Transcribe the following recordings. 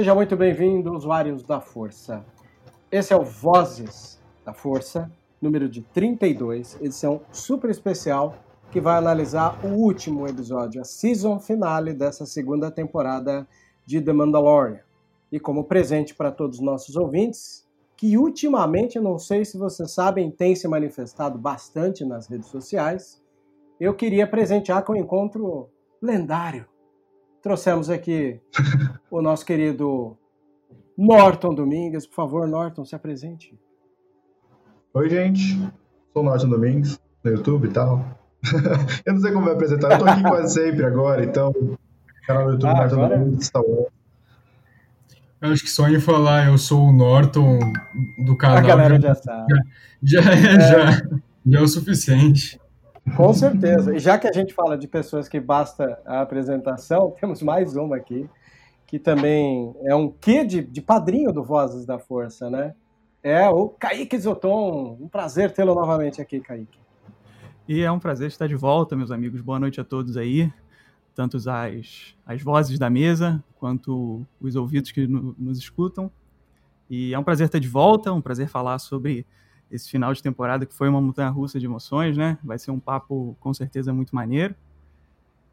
Seja muito bem-vindo, usuários da Força. Esse é o Vozes da Força, número de 32, edição super especial, que vai analisar o último episódio, a season finale dessa segunda temporada de The Mandalorian. E como presente para todos os nossos ouvintes, que ultimamente, não sei se vocês sabem, tem se manifestado bastante nas redes sociais, eu queria presentear com um encontro lendário Trouxemos aqui o nosso querido Norton Domingues. Por favor, Norton, se apresente. Oi, gente. Sou o Norton Domingues, no YouTube e tal. eu não sei como me apresentar. Eu tô aqui quase sempre agora, então. Canal no YouTube ah, Norton agora... Domingues, Star Wars. Eu acho que só em falar eu sou o Norton do canal. A galera já sabe. Já, já, é, já, já é o suficiente. Com certeza. E já que a gente fala de pessoas que basta a apresentação, temos mais uma aqui, que também é um quê de, de padrinho do Vozes da Força, né? É o Kaique Zoton. Um prazer tê-lo novamente aqui, Kaique. E é um prazer estar de volta, meus amigos. Boa noite a todos aí, tanto as, as vozes da mesa, quanto os ouvidos que no, nos escutam. E é um prazer estar de volta, um prazer falar sobre esse final de temporada que foi uma montanha russa de emoções, né? Vai ser um papo com certeza muito maneiro.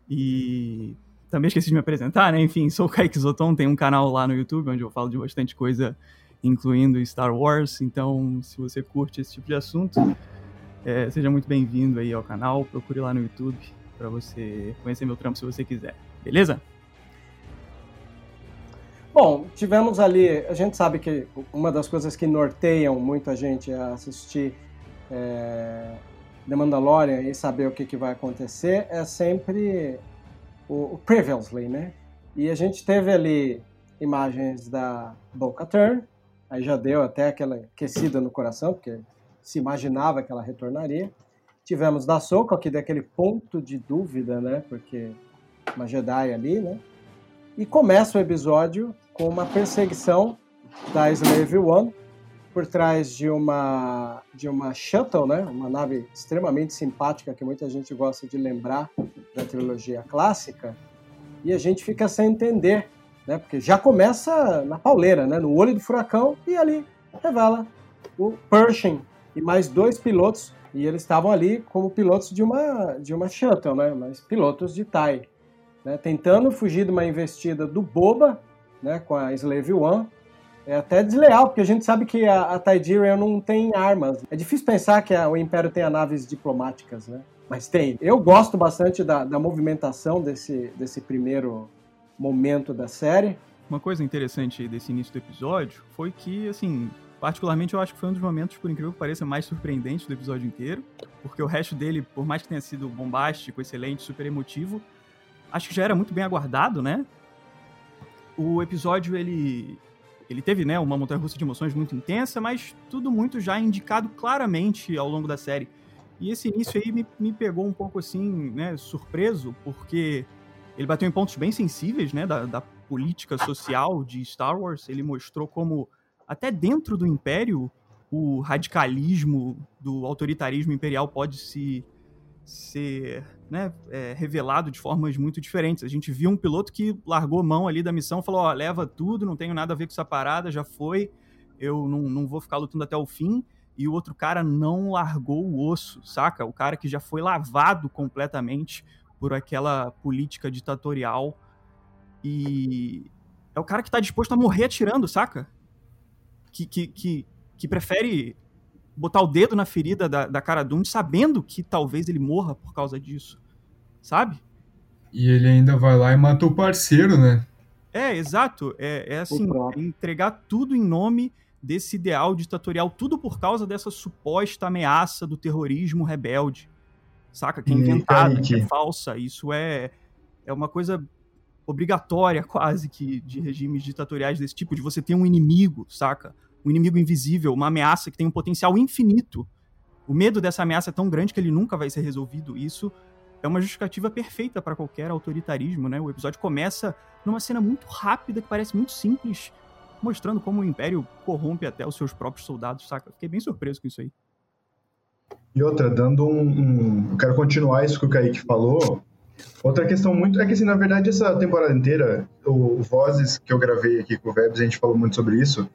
E também esqueci de me apresentar, né? Enfim, sou o Kaique Zoton, tem um canal lá no YouTube onde eu falo de bastante coisa, incluindo Star Wars. Então, se você curte esse tipo de assunto, é, seja muito bem-vindo aí ao canal. Procure lá no YouTube para você conhecer meu trampo se você quiser. Beleza? Bom, tivemos ali. A gente sabe que uma das coisas que norteiam muito a gente a assistir é, The Mandalorian e saber o que, que vai acontecer é sempre o, o Previously, né? E a gente teve ali imagens da Boca Turn, aí já deu até aquela aquecida no coração, porque se imaginava que ela retornaria. Tivemos da Soka, que deu aquele ponto de dúvida, né? Porque uma Jedi ali, né? E começa o episódio com uma perseguição da Slave One por trás de uma de uma shuttle, né? Uma nave extremamente simpática que muita gente gosta de lembrar da trilogia clássica. E a gente fica sem entender, né? Porque já começa na pauleira, né? No olho do furacão e ali revela o Pershing e mais dois pilotos e eles estavam ali como pilotos de uma de uma shuttle, né? Mas pilotos de TIE, né? Tentando fugir de uma investida do Boba né, com a Slave One. É até desleal, porque a gente sabe que a, a não tem armas. É difícil pensar que a, o Império tenha naves diplomáticas, né? Mas tem. Eu gosto bastante da, da movimentação desse, desse primeiro momento da série. Uma coisa interessante desse início do episódio foi que, assim, particularmente eu acho que foi um dos momentos, por incrível que pareça, mais surpreendentes do episódio inteiro, porque o resto dele, por mais que tenha sido bombástico, excelente, super emotivo, acho que já era muito bem aguardado, né? O episódio ele ele teve, né, uma montanha russa de emoções muito intensa, mas tudo muito já indicado claramente ao longo da série E esse início aí me, me pegou um pouco assim, né, surpreso, porque ele bateu em pontos bem sensíveis, né, da, da política social de Star Wars. Ele mostrou como, até dentro do Império, o radicalismo do autoritarismo imperial pode se ser né, é, revelado de formas muito diferentes. A gente viu um piloto que largou mão ali da missão, falou: leva tudo, não tenho nada a ver com essa parada, já foi, eu não, não vou ficar lutando até o fim. E o outro cara não largou o osso, saca? O cara que já foi lavado completamente por aquela política ditatorial. E é o cara que tá disposto a morrer atirando, saca? Que, que, que, que prefere botar o dedo na ferida da, da cara Dune, sabendo que talvez ele morra por causa disso, sabe? E ele ainda vai lá e mata o parceiro, né? É, exato. É, é assim, é entregar tudo em nome desse ideal ditatorial, tudo por causa dessa suposta ameaça do terrorismo rebelde. Saca? Que é inventada, que é falsa. Isso é, é uma coisa obrigatória, quase, que de regimes ditatoriais desse tipo, de você ter um inimigo, saca? Um inimigo invisível, uma ameaça que tem um potencial infinito. O medo dessa ameaça é tão grande que ele nunca vai ser resolvido. Isso é uma justificativa perfeita para qualquer autoritarismo, né? O episódio começa numa cena muito rápida que parece muito simples, mostrando como o Império corrompe até os seus próprios soldados, saca? Fiquei bem surpreso com isso aí. E outra, dando um, um, Eu quero continuar isso que o Kaique falou. Outra questão muito. É que, assim, na verdade, essa temporada inteira, o Vozes que eu gravei aqui com o Vebs, a gente falou muito sobre isso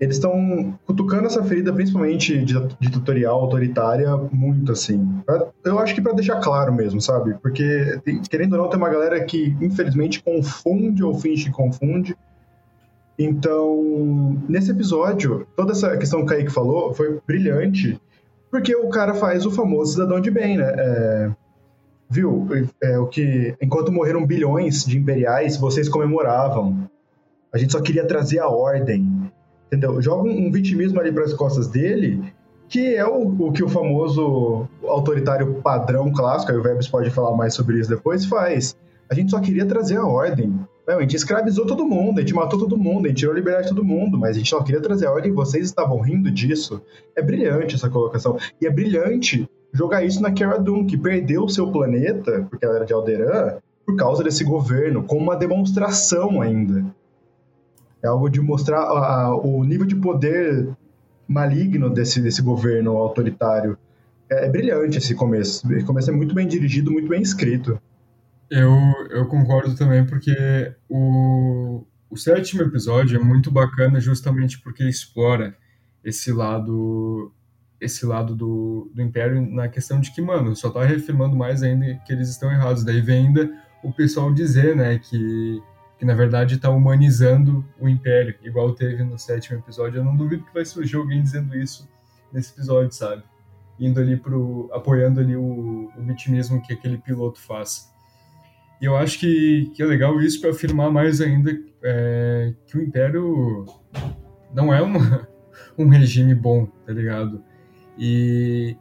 eles estão cutucando essa ferida, principalmente tutorial autoritária, muito assim. Eu acho que para deixar claro mesmo, sabe? Porque, querendo ou não, tem uma galera que, infelizmente, confunde ou finge que confunde. Então, nesse episódio, toda essa questão que o Kaique falou foi brilhante, porque o cara faz o famoso cidadão de bem, né? É, viu? É, o que, enquanto morreram bilhões de imperiais, vocês comemoravam. A gente só queria trazer a ordem entendeu? Joga um, um vitimismo ali para as costas dele, que é o, o, que o famoso autoritário padrão clássico, aí o Vebs pode falar mais sobre isso depois, faz. A gente só queria trazer a ordem. Não, a gente escravizou todo mundo, a gente matou todo mundo, a gente tirou a liberdade de todo mundo, mas a gente só queria trazer a ordem e vocês estavam rindo disso. É brilhante essa colocação. E é brilhante jogar isso na Cara Dune, que perdeu o seu planeta, porque ela era de Alderan, por causa desse governo, com uma demonstração ainda. É algo de mostrar a, o nível de poder maligno desse, desse governo autoritário. É, é, brilhante esse começo. Esse começo é muito bem dirigido, muito bem escrito. Eu, eu concordo também, porque o, o sétimo episódio é muito bacana justamente porque explora esse lado esse lado do, do Império na questão de que, mano, só tá reafirmando mais ainda que eles estão errados. Daí vem ainda o pessoal dizer, né, que que na verdade está humanizando o Império, igual teve no sétimo episódio. Eu não duvido que vai surgir alguém dizendo isso nesse episódio, sabe? Indo ali pro. apoiando ali o, o vitimismo que aquele piloto faz. E eu acho que, que é legal isso para afirmar mais ainda é, que o Império não é uma, um regime bom, tá ligado? E,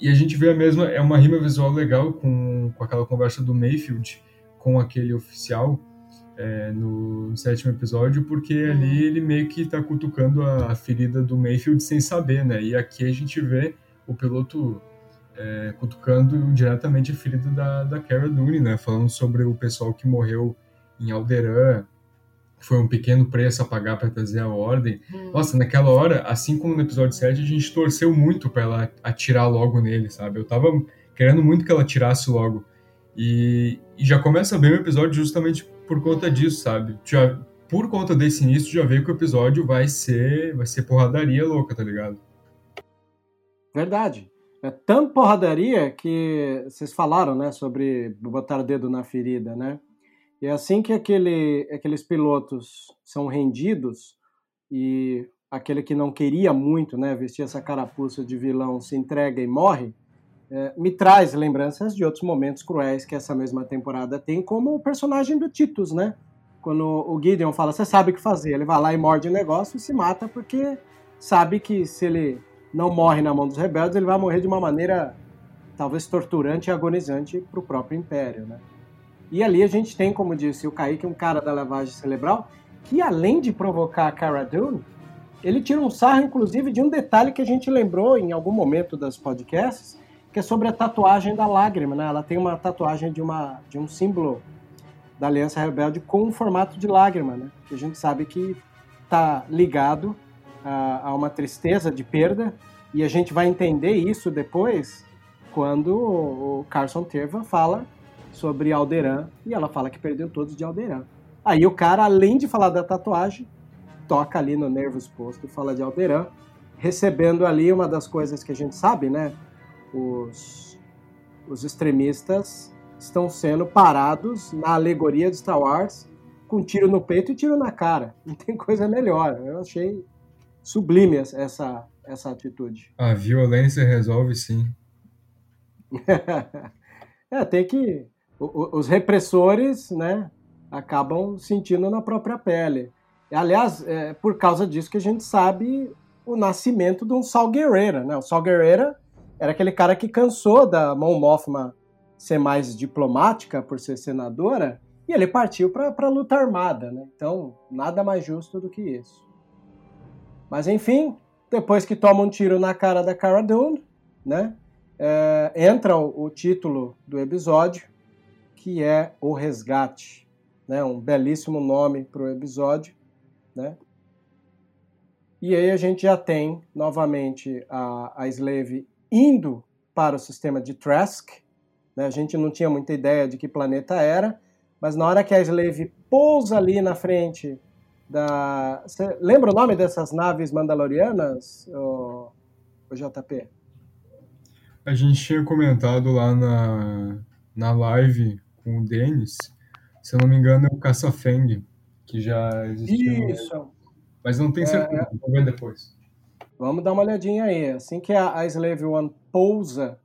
e a gente vê a mesma. É uma rima visual legal com, com aquela conversa do Mayfield com aquele oficial é, no, sétimo episódio, porque ali ele meio que tá cutucando a, a, ferida do Mayfield sem saber, né? E aqui a gente vê o piloto é, cutucando diretamente a ferida da, da Cara Dune, né? Falando sobre o pessoal que morreu em Alderan, foi um pequeno preço a pagar para trazer a ordem. Hum. Nossa, naquela hora, assim como no episódio 7, a gente torceu muito para ela atirar logo nele, sabe? Eu tava querendo muito que ela atirasse logo. E, e já começa bem o episódio justamente por conta disso, sabe? Já, por conta desse início, já vê que o episódio vai ser, vai ser porradaria louca, tá ligado? Verdade. É tão porradaria que vocês falaram, né, sobre botar o dedo na ferida, né? E é assim que aquele, aqueles pilotos são rendidos e aquele que não queria muito, né, vestir essa carapuça de vilão se entrega e morre, me traz lembranças de outros momentos cruéis que essa mesma temporada tem, como o personagem do Titus, né? Quando o Gideon fala, você sabe o que fazer, ele vai lá e morde o negócio e se mata porque sabe que se ele não morre na mão dos rebeldes, ele vai morrer de uma maneira talvez torturante e agonizante para o próprio Império, né? E ali a gente tem, como disse o Kaique, um cara da lavagem cerebral que além de provocar a Cara Dune, ele tira um sarro, inclusive, de um detalhe que a gente lembrou em algum momento das podcasts, que é sobre a tatuagem da lágrima, né? Ela tem uma tatuagem de, uma, de um símbolo da Aliança Rebelde com um formato de lágrima, né? Que a gente sabe que está ligado a, a, uma tristeza de perda e a gente vai entender isso depois quando o Carson Terva fala sobre Alderan e ela fala que perdeu todos de Alderan. Aí o cara, além de falar da tatuagem, toca ali no nervo exposto e fala de Alderan, recebendo ali uma das coisas que a gente sabe, né? Os, os extremistas estão sendo parados na alegoria de Star Wars com tiro no peito e tiro na cara. Não tem coisa melhor. Eu achei sublime essa, essa atitude. A violência resolve sim. é, tem que. Os repressores, né, acabam sentindo na própria pele. Aliás, é por causa disso que a gente sabe o nascimento de um Saul Guerreira, né? O Saul Guerreira era aquele cara que cansou da Mon Mothma ser mais diplomática por ser senadora e ele partiu para a luta armada, né? Então, nada mais justo do que isso. Mas enfim, depois que toma um tiro na cara da Cara Dune, né? É, entra o, o título do episódio, que é O Resgate. Né? Um belíssimo nome para o episódio. Né? E aí a gente já tem novamente a, a Slave indo para o sistema de Trask. Né? A gente não tinha muita ideia de que planeta era, mas na hora que a Slave pousa ali na frente da. Você lembra o nome dessas naves mandalorianas, o, o JP? A gente tinha comentado lá na, na live com o Denis, se eu não me engano, é o Caça Feng, que já existiu. Isso. Mas não tem certeza, é, vou ver depois. Vamos dar uma olhadinha aí. Assim que a, a Slave One pousa,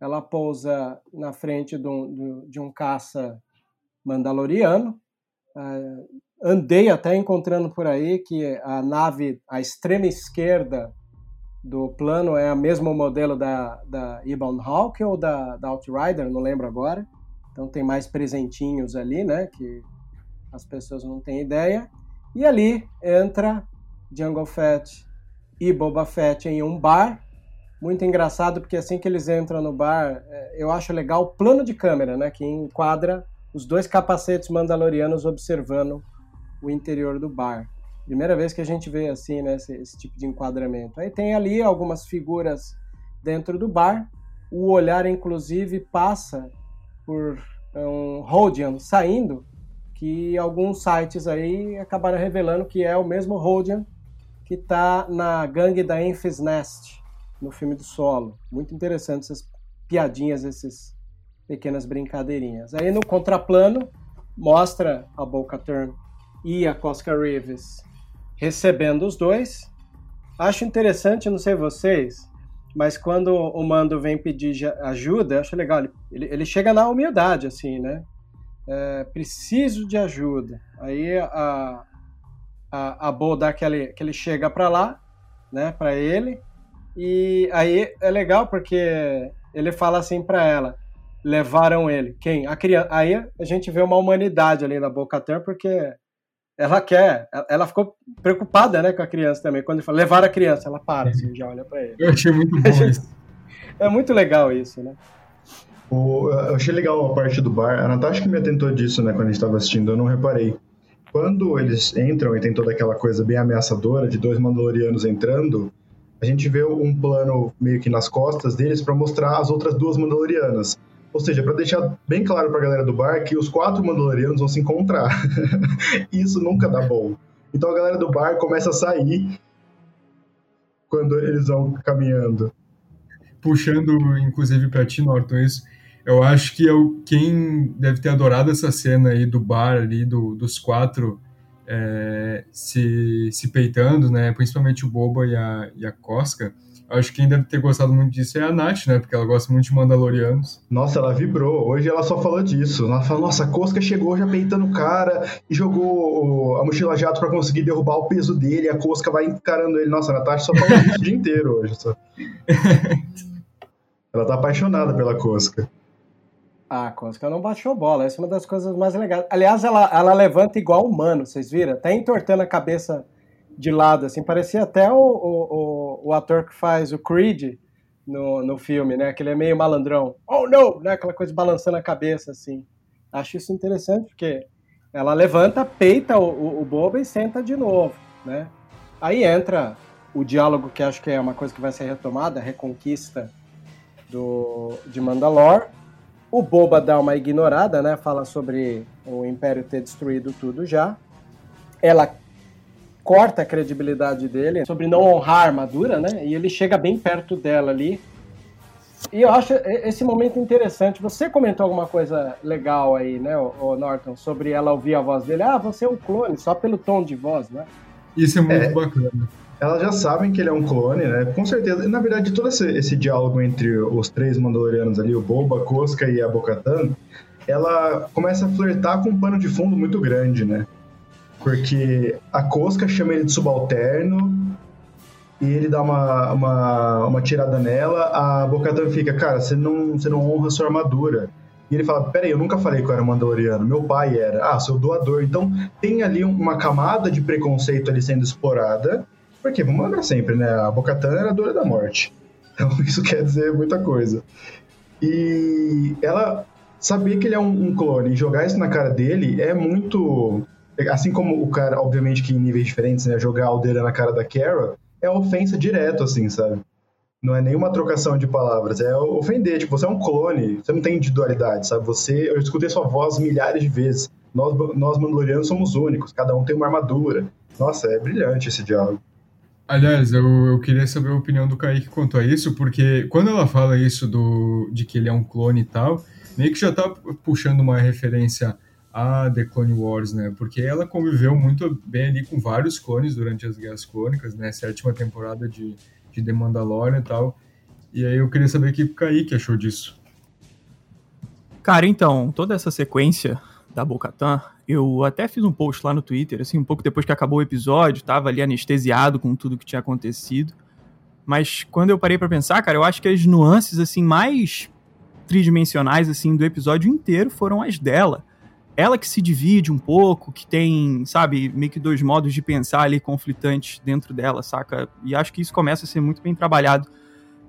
ela pousa na frente de um, de um caça mandaloriano. Uh, andei até encontrando por aí que a nave, a extrema esquerda do plano é o mesmo modelo da, da Ebon Hawk ou da, da Outrider, não lembro agora. Então tem mais presentinhos ali, né, que as pessoas não têm ideia. E ali entra Jungle Fett e Boba Fett em um bar. Muito engraçado, porque assim que eles entram no bar, é, eu acho legal o plano de câmera, né, que enquadra os dois capacetes mandalorianos observando o interior do bar. Primeira vez que a gente vê assim, né, esse, esse tipo de enquadramento. Aí tem ali algumas figuras dentro do bar. O olhar, inclusive, passa por um Rodian saindo, que alguns sites aí acabaram revelando que é o mesmo Rodian que está na gangue da Enfys Nest, no filme do Solo. Muito interessante essas piadinhas, essas pequenas brincadeirinhas. Aí no contraplano mostra a Boca Turn e a Cosca Reeves recebendo os dois. Acho interessante, não sei vocês, mas quando o Mando vem pedir ajuda, acho legal. Ele, ele chega na humildade, assim, né? É, preciso de ajuda. Aí a, a, a Bo dá aquele, que ele chega para lá, né, para ele. E aí é legal porque ele fala assim para ela: levaram ele. Quem? A criança. Aí a gente vê uma humanidade ali na Boca Turn, porque ela quer, ela ficou preocupada, né, com a criança também. Quando ele fala levar a criança, ela para, assim, já olha para ele. Eu achei muito bom isso. É muito legal isso, né? O, eu achei legal a parte do bar. A Natasha que me atentou disso, né, quando a gente estava assistindo, eu não reparei. Quando eles entram e tem toda aquela coisa bem ameaçadora de dois Mandalorianos entrando, a gente vê um plano meio que nas costas deles para mostrar as outras duas Mandalorianas. Ou seja, para deixar bem claro para a galera do bar que os quatro Mandalorianos vão se encontrar. Isso nunca dá bom. Então a galera do bar começa a sair quando eles vão caminhando. Puxando, inclusive, para ti, Norton, isso. Eu acho que eu, quem deve ter adorado essa cena aí do bar ali, do, dos quatro é, se, se peitando, né? Principalmente o Boba e a, e a Cosca acho que quem deve ter gostado muito disso é a Nath, né? Porque ela gosta muito de Mandalorianos. Nossa, ela vibrou. Hoje ela só falou disso. Ela falou, nossa, a Cosca chegou já peitando o cara e jogou a mochila jato para conseguir derrubar o peso dele. a Cosca vai encarando ele. Nossa, a Natasha só falou isso o dia inteiro hoje. Só. ela tá apaixonada pela Cosca. Ah, Cosca não baixou bola. Essa é uma das coisas mais legais. Aliás, ela, ela levanta igual humano, vocês viram? Até entortando a cabeça de lado, assim, parecia até o, o, o, o, ator que faz o Creed no, no filme, né? Que ele é meio malandrão. Oh, não! Né? Aquela coisa balançando a cabeça, assim. Acho isso interessante, porque ela levanta, peita o, o, o Boba e senta de novo, né? Aí entra o diálogo que acho que é uma coisa que vai ser retomada, a reconquista do, de Mandalore. O Boba dá uma ignorada, né? Fala sobre o Império ter destruído tudo já. Ela corta a credibilidade dele sobre não honrar a armadura, né? E ele chega bem perto dela ali. E eu acho esse momento interessante. Você comentou alguma coisa legal aí, né, o Norton, sobre ela ouvir a voz dele. Ah, você é um clone, só pelo tom de voz, né? Isso é muito é, bacana. Elas já sabem que ele é um clone, né? Com certeza. Na verdade, todo esse, esse diálogo entre os três Mandalorianos ali, o Boba, a Cosca e a Bocatan, ela começa a flertar com um pano de fundo muito grande, né? Porque a Cosca chama ele de subalterno e ele dá uma, uma, uma tirada nela, a Bocatan fica, cara, você não, você não honra sua armadura. E ele fala, peraí, eu nunca falei que eu era mandaloriano, meu pai era. Ah, seu doador. Então tem ali uma camada de preconceito ali sendo explorada, porque, vamos lembrar sempre, né, a Bocatan era dora da morte. Então isso quer dizer muita coisa. E ela saber que ele é um, um clone e jogar isso na cara dele é muito assim como o cara, obviamente que em níveis diferentes, né, jogar Aldeira na cara da Kara, é ofensa direto, assim, sabe? Não é nenhuma trocação de palavras, é ofender. Tipo, você é um clone, você não tem individualidade, sabe? Você, eu escutei sua voz milhares de vezes. Nós, nós Mandalorianos somos únicos, cada um tem uma armadura. Nossa, é brilhante esse diálogo. Aliás, eu, eu queria saber a opinião do Kaique quanto a isso, porque quando ela fala isso do, de que ele é um clone e tal, meio que já tá puxando uma referência a The Clone Wars, né? Porque ela conviveu muito bem ali com vários clones durante as Guerras Clônicas, né? Sétima temporada de, de The Mandalorian e tal. E aí eu queria saber o que o Kaique achou disso. Cara, então, toda essa sequência da Bocatan, eu até fiz um post lá no Twitter, assim, um pouco depois que acabou o episódio, tava ali anestesiado com tudo que tinha acontecido. Mas quando eu parei para pensar, cara, eu acho que as nuances, assim, mais tridimensionais, assim, do episódio inteiro foram as dela ela que se divide um pouco, que tem, sabe, meio que dois modos de pensar ali conflitantes dentro dela, saca? E acho que isso começa a ser muito bem trabalhado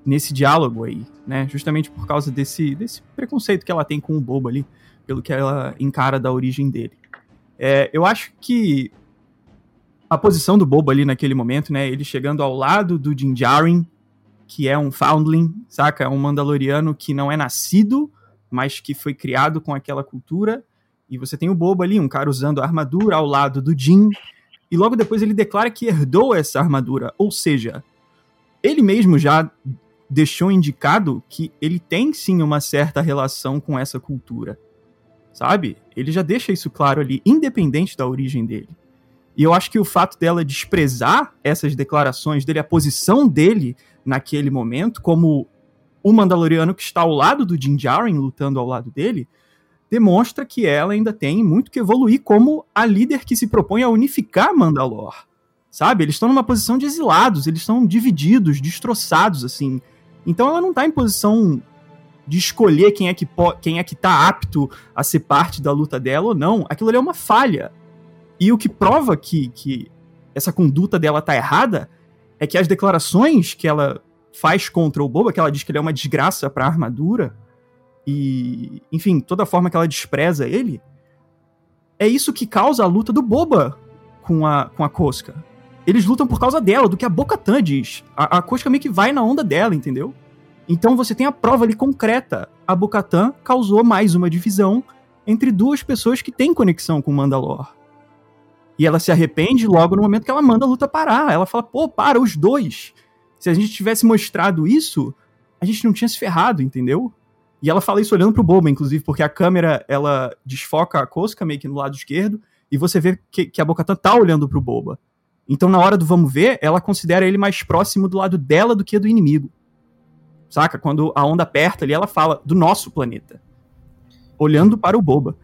nesse diálogo aí, né? Justamente por causa desse, desse preconceito que ela tem com o bobo ali, pelo que ela encara da origem dele. É, eu acho que a posição do bobo ali naquele momento, né? Ele chegando ao lado do Din Djarin, que é um foundling, saca? Um mandaloriano que não é nascido, mas que foi criado com aquela cultura e você tem o Bobo ali, um cara usando a armadura ao lado do Jin. E logo depois ele declara que herdou essa armadura. Ou seja, ele mesmo já deixou indicado que ele tem sim uma certa relação com essa cultura. Sabe? Ele já deixa isso claro ali, independente da origem dele. E eu acho que o fato dela desprezar essas declarações dele, a posição dele naquele momento, como o Mandaloriano que está ao lado do Din Djarin, lutando ao lado dele, demonstra que ela ainda tem muito que evoluir como a líder que se propõe a unificar Mandalor. Sabe? Eles estão numa posição de exilados, eles estão divididos, destroçados, assim. Então ela não está em posição de escolher quem é que quem é que tá apto a ser parte da luta dela ou não. Aquilo ali é uma falha. E o que prova que, que essa conduta dela tá errada é que as declarações que ela faz contra o Boba, que ela diz que ele é uma desgraça para a armadura, e, enfim, toda a forma que ela despreza ele, é isso que causa a luta do Boba com a, com a Cosca. Eles lutam por causa dela, do que a Tan diz. A, a Cosca meio que vai na onda dela, entendeu? Então você tem a prova ali concreta. A Tan causou mais uma divisão entre duas pessoas que têm conexão com Mandalor. E ela se arrepende logo no momento que ela manda a luta parar. Ela fala, pô, para, os dois. Se a gente tivesse mostrado isso, a gente não tinha se ferrado, entendeu? E ela fala isso olhando pro Boba, inclusive, porque a câmera, ela desfoca a Cosca meio que no lado esquerdo, e você vê que, que a Bocatan tá olhando pro Boba. Então, na hora do vamos ver, ela considera ele mais próximo do lado dela do que do inimigo. Saca? Quando a onda aperta ali, ela fala do nosso planeta. Olhando para o Boba.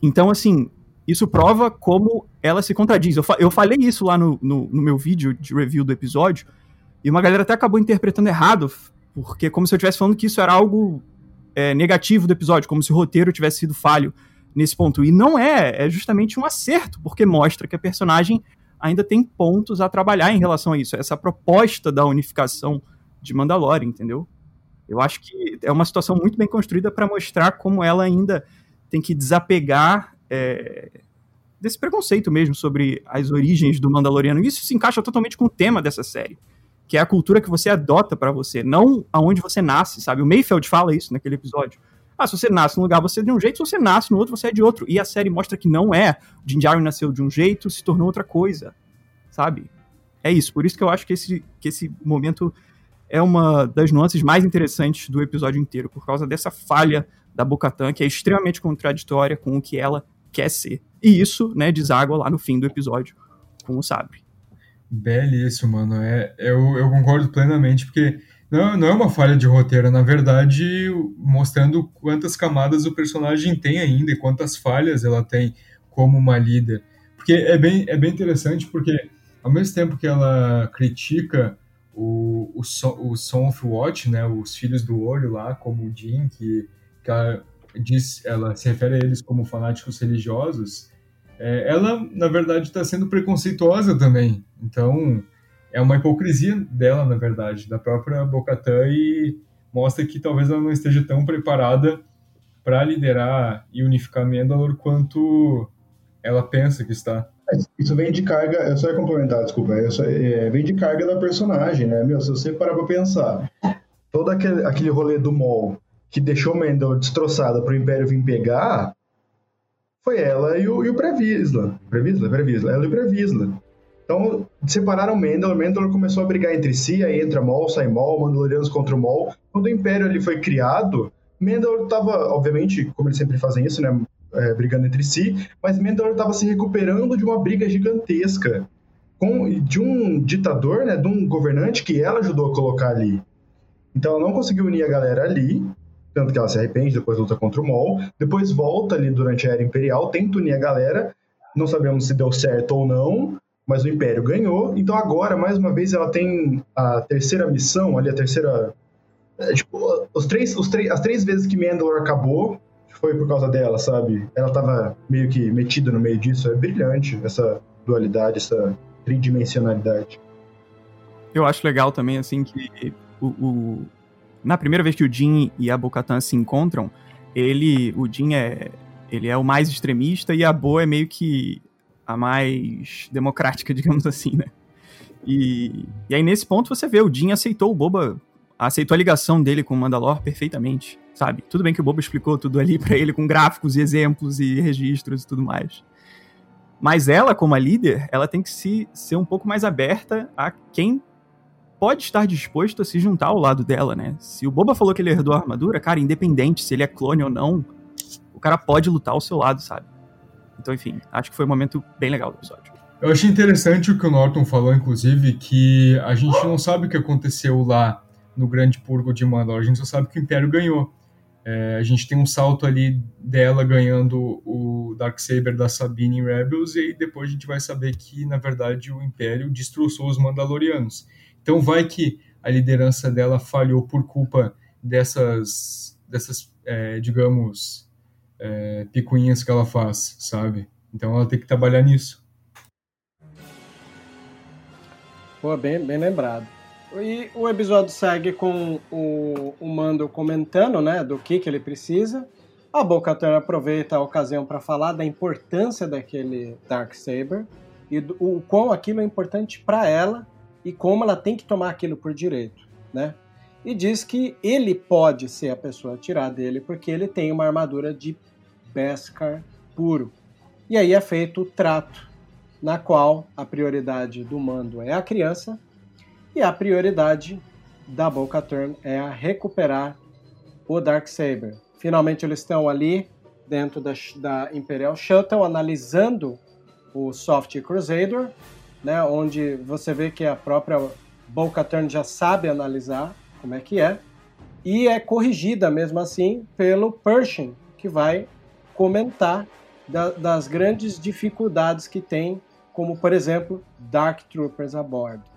Então, assim, isso prova como ela se contradiz. Eu, fa eu falei isso lá no, no, no, meu vídeo de review do episódio, e uma galera até acabou interpretando errado, porque como se eu estivesse falando que isso era algo é, negativo do episódio, como se o roteiro tivesse sido falho nesse ponto. E não é, é justamente um acerto, porque mostra que a personagem ainda tem pontos a trabalhar em relação a isso. Essa proposta da unificação de Mandalorian, entendeu? Eu acho que é uma situação muito bem construída para mostrar como ela ainda tem que desapegar é, desse preconceito mesmo sobre as origens do Mandaloriano. Isso se encaixa totalmente com o tema dessa série, que é a cultura que você adota para você, não aonde você nasce, sabe? O Mayfeld fala isso naquele episódio. Ah, se você nasce num lugar, você é de um jeito, se você nasce no outro, você é de outro. E a série mostra que não é. O Djarin nasceu de um jeito, se tornou outra coisa, sabe? É isso. Por isso que eu acho que esse, que esse momento é uma das nuances mais interessantes do episódio inteiro, por causa dessa falha da Bocatan, que é extremamente contraditória com o que ela quer ser. E isso, né, deságua lá no fim do episódio com o Sabre. Belíssimo, mano. É, eu, eu concordo plenamente, porque não, não é uma falha de roteiro, na verdade, mostrando quantas camadas o personagem tem ainda e quantas falhas ela tem como uma líder. Porque é bem, é bem interessante, porque ao mesmo tempo que ela critica o, o, o Son of Watch, né, os Filhos do Olho lá, como o Jin, que, que ela, diz, ela se refere a eles como fanáticos religiosos, é, ela, na verdade, está sendo preconceituosa também. Então, é uma hipocrisia dela, na verdade, da própria Bocatã e mostra que talvez ela não esteja tão preparada para liderar e unificar Mandalor quanto ela pensa que está. Isso vem de carga, eu só ia complementar, desculpa, só, é, vem de carga da personagem, né? Meu, se você parar pra pensar, todo aquele, aquele rolê do Mol que deixou Mendel destroçada pro Império vir pegar, foi ela e o, e o Previsla. Previsla? Previsla. Ela e o Previsla. Então, separaram Mendel, Mendel começou a brigar entre si, aí entra Mol, sai Mol, Mandalorianos contra o Mol. Quando o Império ali foi criado, Mendel estava, obviamente, como eles sempre fazem isso, né, é, brigando entre si, mas Mendel estava se recuperando de uma briga gigantesca com, de um ditador, né, de um governante que ela ajudou a colocar ali. Então ela não conseguiu unir a galera ali, tanto que ela se arrepende, depois luta contra o Mol, depois volta ali durante a Era Imperial, tenta unir a galera, não sabemos se deu certo ou não, mas o Império ganhou. Então agora, mais uma vez, ela tem a terceira missão, ali a terceira. É, tipo, os três, os três, as três vezes que Mandalore acabou foi por causa dela, sabe? Ela tava meio que metida no meio disso. É brilhante essa dualidade, essa tridimensionalidade. Eu acho legal também, assim, que o, o... na primeira vez que o Jin e a Bocatan se encontram, ele, o Jin é, ele é o mais extremista e a Bo é meio que a mais democrática, digamos assim, né? E, e aí nesse ponto você vê, o Jin aceitou o Boba, aceitou a ligação dele com o Mandalor perfeitamente, sabe? Tudo bem que o Boba explicou tudo ali para ele com gráficos e exemplos e registros e tudo mais. Mas ela, como a líder, ela tem que se, ser um pouco mais aberta a quem pode estar disposto a se juntar ao lado dela, né? Se o Boba falou que ele herdou a armadura, cara, independente se ele é clone ou não, o cara pode lutar ao seu lado, sabe? Então, enfim, acho que foi um momento bem legal do episódio. Eu achei interessante o que o Norton falou, inclusive, que a gente não sabe o que aconteceu lá no Grande Purgo de Mandalor, a gente só sabe que o Império ganhou. É, a gente tem um salto ali dela ganhando o Darksaber da Sabine em Rebels, e aí depois a gente vai saber que, na verdade, o Império destroçou os Mandalorianos. Então vai que a liderança dela falhou por culpa dessas, dessas é, digamos, é, picuinhas que ela faz, sabe? Então ela tem que trabalhar nisso. Pô, bem, bem lembrado. E o episódio segue com o, o Mando comentando, né, do que, que ele precisa. A Bo-Katan aproveita a ocasião para falar da importância daquele Dark Saber e do, o quão aquilo é importante para ela e como ela tem que tomar aquilo por direito, né? E diz que ele pode ser a pessoa a tirar dele porque ele tem uma armadura de Beskar puro. E aí é feito o trato, na qual a prioridade do mando é a criança e a prioridade da Boca Turn é a recuperar o Dark Saber. Finalmente eles estão ali dentro da, da Imperial Shuttle analisando o Soft Crusader, né, onde você vê que a própria Boca Turn já sabe analisar como é que é e é corrigida mesmo assim pelo Pershing, que vai comentar da, das grandes dificuldades que tem, como por exemplo, Dark Troopers a bordo.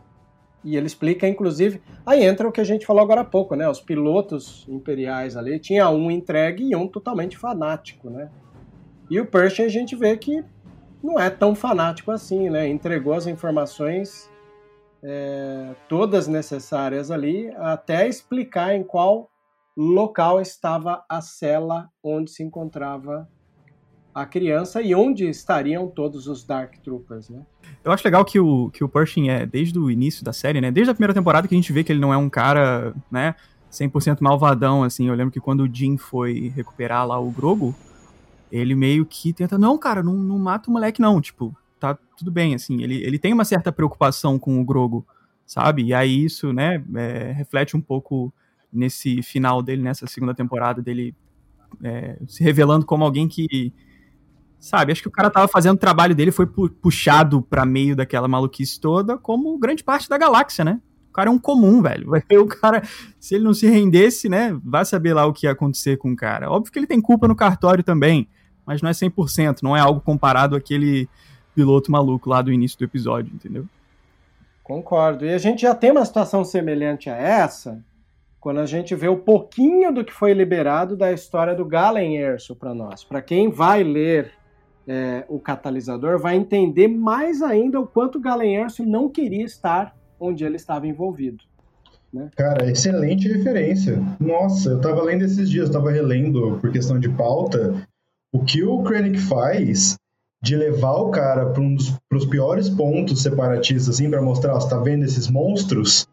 E ele explica, inclusive, aí entra o que a gente falou agora há pouco, né? Os pilotos imperiais ali, tinha um entregue e um totalmente fanático, né? E o Pershing a gente vê que não é tão fanático assim, né? Entregou as informações é, todas necessárias ali, até explicar em qual local estava a cela onde se encontrava a criança e onde estariam todos os Dark Troopers, né? Eu acho legal que o, que o Pershing é, desde o início da série, né? Desde a primeira temporada que a gente vê que ele não é um cara, né? 100% malvadão, assim. Eu lembro que quando o Jim foi recuperar lá o Grogu, ele meio que tenta, não, cara, não, não mata o moleque não, tipo, tá tudo bem, assim. Ele, ele tem uma certa preocupação com o Grogu, sabe? E aí isso, né, é, reflete um pouco nesse final dele, nessa segunda temporada dele é, se revelando como alguém que Sabe, acho que o cara tava fazendo o trabalho dele, foi puxado pra meio daquela maluquice toda, como grande parte da galáxia, né? O cara é um comum, velho. O cara, se ele não se rendesse, né, vai saber lá o que ia acontecer com o cara. Óbvio que ele tem culpa no cartório também, mas não é 100%, não é algo comparado àquele piloto maluco lá do início do episódio, entendeu? Concordo. E a gente já tem uma situação semelhante a essa, quando a gente vê o pouquinho do que foi liberado da história do Galen Erso para nós. Para quem vai ler é, o catalisador, vai entender mais ainda o quanto Galen Erso não queria estar onde ele estava envolvido. Né? Cara, excelente referência. Nossa, eu estava lendo esses dias, estava relendo por questão de pauta, o que o Krennic faz de levar o cara para um dos piores pontos separatistas, assim, para mostrar, você tá vendo esses monstros?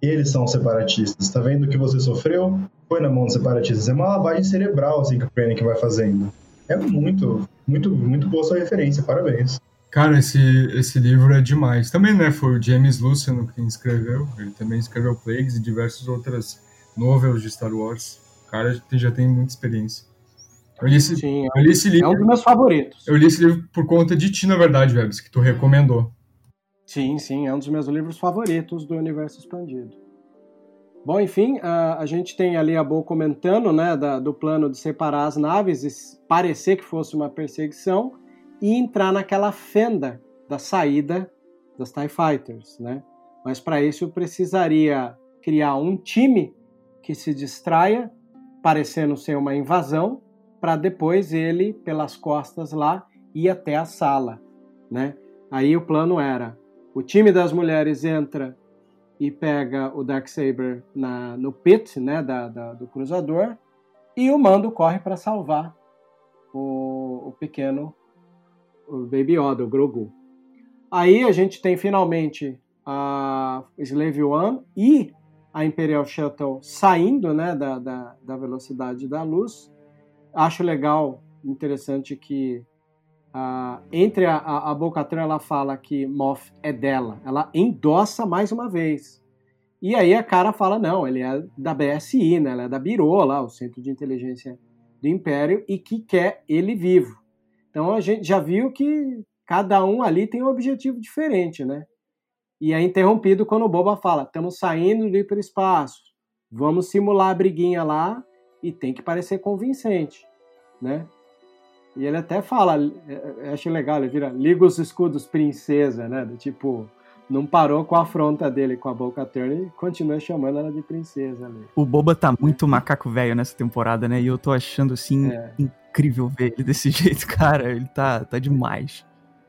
Eles são separatistas. Tá vendo o que você sofreu? Foi na mão dos separatistas. É uma lavagem cerebral, assim, que o Krennic vai fazendo. É muito, muito, muito boa sua referência, parabéns. Cara, esse, esse livro é demais. Também, né, foi o James Luciano quem escreveu. Ele também escreveu Plagues e diversas outras novels de Star Wars. O cara já tem muita experiência. Eu li esse, Sim, eu li esse livro. É um dos meus favoritos. Eu li esse livro por conta de ti, na verdade, Webs, que tu recomendou. Sim, sim, é um dos meus livros favoritos do universo expandido. Bom, enfim, a, a gente tem ali a Bo comentando né, da, do plano de separar as naves e parecer que fosse uma perseguição e entrar naquela fenda da saída das TIE Fighters, né? Mas para isso precisaria criar um time que se distraia, parecendo ser uma invasão, para depois ele, pelas costas lá, ir até a sala, né? Aí o plano era, o time das mulheres entra e pega o Darksaber na, no pit né, da, da, do cruzador e o Mando corre para salvar o, o, pequeno o Baby Yoda, o Grogu. Aí a gente tem finalmente a Slave One e a Imperial Shuttle saindo né, da, da, da velocidade da luz. Acho legal, interessante que Entre a, a, a ela fala que Moff é dela. Ela endossa mais uma vez. E aí a cara fala, não, ele é da BSI, né? Ela é da Biro, lá, o Centro de Inteligência do Império, e que quer ele vivo. Então a gente já viu que cada um ali tem um objetivo diferente, né? E é interrompido quando o Boba fala, estamos saindo do hiperespaço, vamos simular a briguinha lá e tem que parecer convincente, né? E ele até fala, é, é, acho legal, ele vira liga os escudos princesa, né? Do tipo, não parou com a afronta dele com a Boca Turner e continua chamando ela de princesa ali. O Boba tá muito macaco velho nessa temporada, né? E eu tô achando assim é. incrível ver ele desse jeito, cara. Ele tá, tá demais.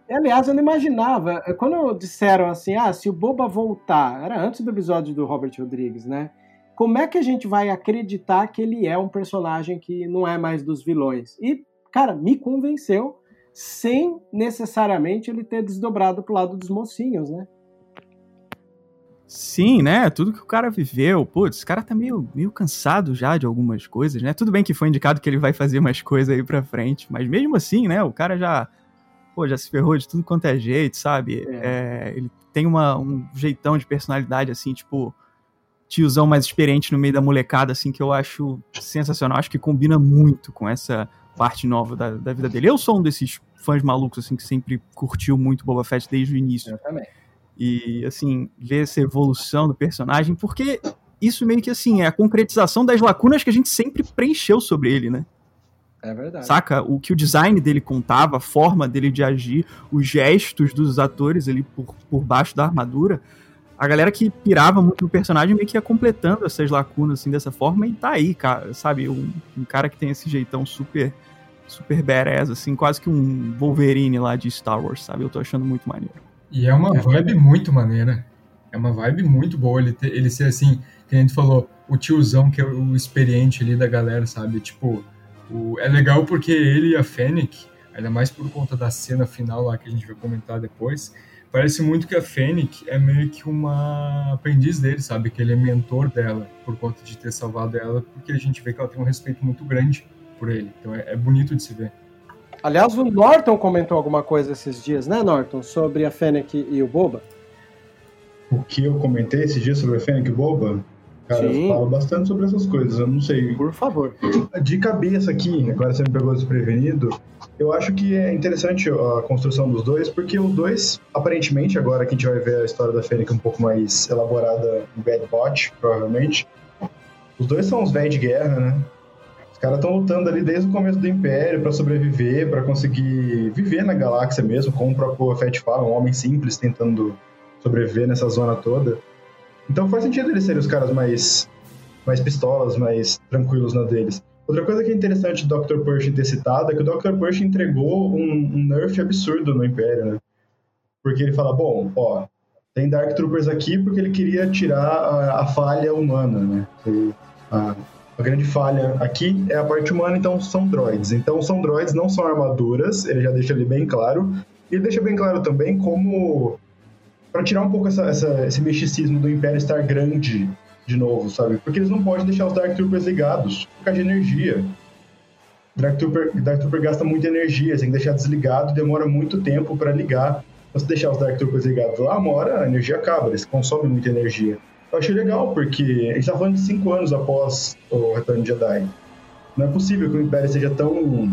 Aliás, eu não imaginava. Quando disseram assim, ah, se o Boba voltar, era antes do episódio do Robert Rodrigues, né? Como é que a gente vai acreditar que ele é um personagem que não é mais dos vilões? E cara, me convenceu sem necessariamente ele ter desdobrado pro lado dos mocinhos, né? Sim, né? Tudo que o cara viveu. Putz, esse cara tá meio, meio cansado já de algumas coisas, né? Tudo bem que foi indicado que ele vai fazer mais coisas aí pra frente, mas mesmo assim, né? O cara já, pô, já se ferrou de tudo quanto é jeito, sabe? É. É, ele tem uma, um jeitão de personalidade, assim, tipo, tiozão mais experiente no meio da molecada, assim, que eu acho sensacional. Acho que combina muito com essa parte nova da, da vida dele. Eu sou um desses fãs malucos, assim, que sempre curtiu muito Boba Fett desde o início. Eu também. E, assim, ver essa evolução do personagem, porque isso meio que, assim, é a concretização das lacunas que a gente sempre preencheu sobre ele, né? É verdade. Saca? O que o design dele contava, a forma dele de agir, os gestos dos atores ali por, por baixo da armadura. A galera que pirava muito no personagem meio que ia completando essas lacunas assim dessa forma e tá aí, cara, sabe? Um, um cara que tem esse jeitão super super badass, assim, quase que um Wolverine lá de Star Wars, sabe? Eu tô achando muito maneiro. E é uma vibe muito maneira. É uma vibe muito boa ele, ter, ele ser assim, que a gente falou, o tiozão que é o experiente ali da galera, sabe? Tipo, o, é legal porque ele e a Fennec, ainda mais por conta da cena final lá que a gente vai comentar depois, parece muito que a Fennec é meio que uma aprendiz dele, sabe? Que ele é mentor dela, por conta de ter salvado ela, porque a gente vê que ela tem um respeito muito grande por ele. Então é, é bonito de se ver. Aliás, o Norton comentou alguma coisa esses dias, né, Norton? Sobre a Fennec e o Boba. O que eu comentei esses dias sobre a Fennec e o Boba? Cara, Sim. eu falo bastante sobre essas coisas, eu não sei. Por favor. De cabeça aqui, agora você me pegou desprevenido, eu acho que é interessante a construção dos dois, porque os dois, aparentemente, agora que a gente vai ver a história da Fênix um pouco mais elaborada em Bad Bot, provavelmente, os dois são os velhos de guerra, né? Os caras estão lutando ali desde o começo do Império para sobreviver, para conseguir viver na galáxia mesmo, como o próprio Fett fala, um homem simples tentando sobreviver nessa zona toda. Então faz sentido eles serem os caras mais, mais pistolas, mais tranquilos na deles. Outra coisa que é interessante do Dr. Pershing ter citado é que o Dr. Pershing entregou um, um nerf absurdo no Império, né? Porque ele fala, bom, ó, tem Dark Troopers aqui porque ele queria tirar a, a falha humana, né? A, a, grande falha aqui é a parte humana, então são droids. Então são droids, não são armaduras, ele já deixa ali bem claro. E ele deixa bem claro também como para tirar um pouco essa, essa, esse misticismo do Império estar grande de novo, sabe? Porque eles não podem deixar os Dark Troopers ligados por causa de energia. Dark Trooper, Dark Trooper gasta muita energia, você tem que deixar desligado, demora muito tempo para ligar. Se deixar os Dark Troopers ligados lá, uma hora a energia acaba, eles consomem muita energia. Eu achei legal, porque a gente tá falando de cinco anos após o Retorno de Jedi. Não é possível que o Império seja tão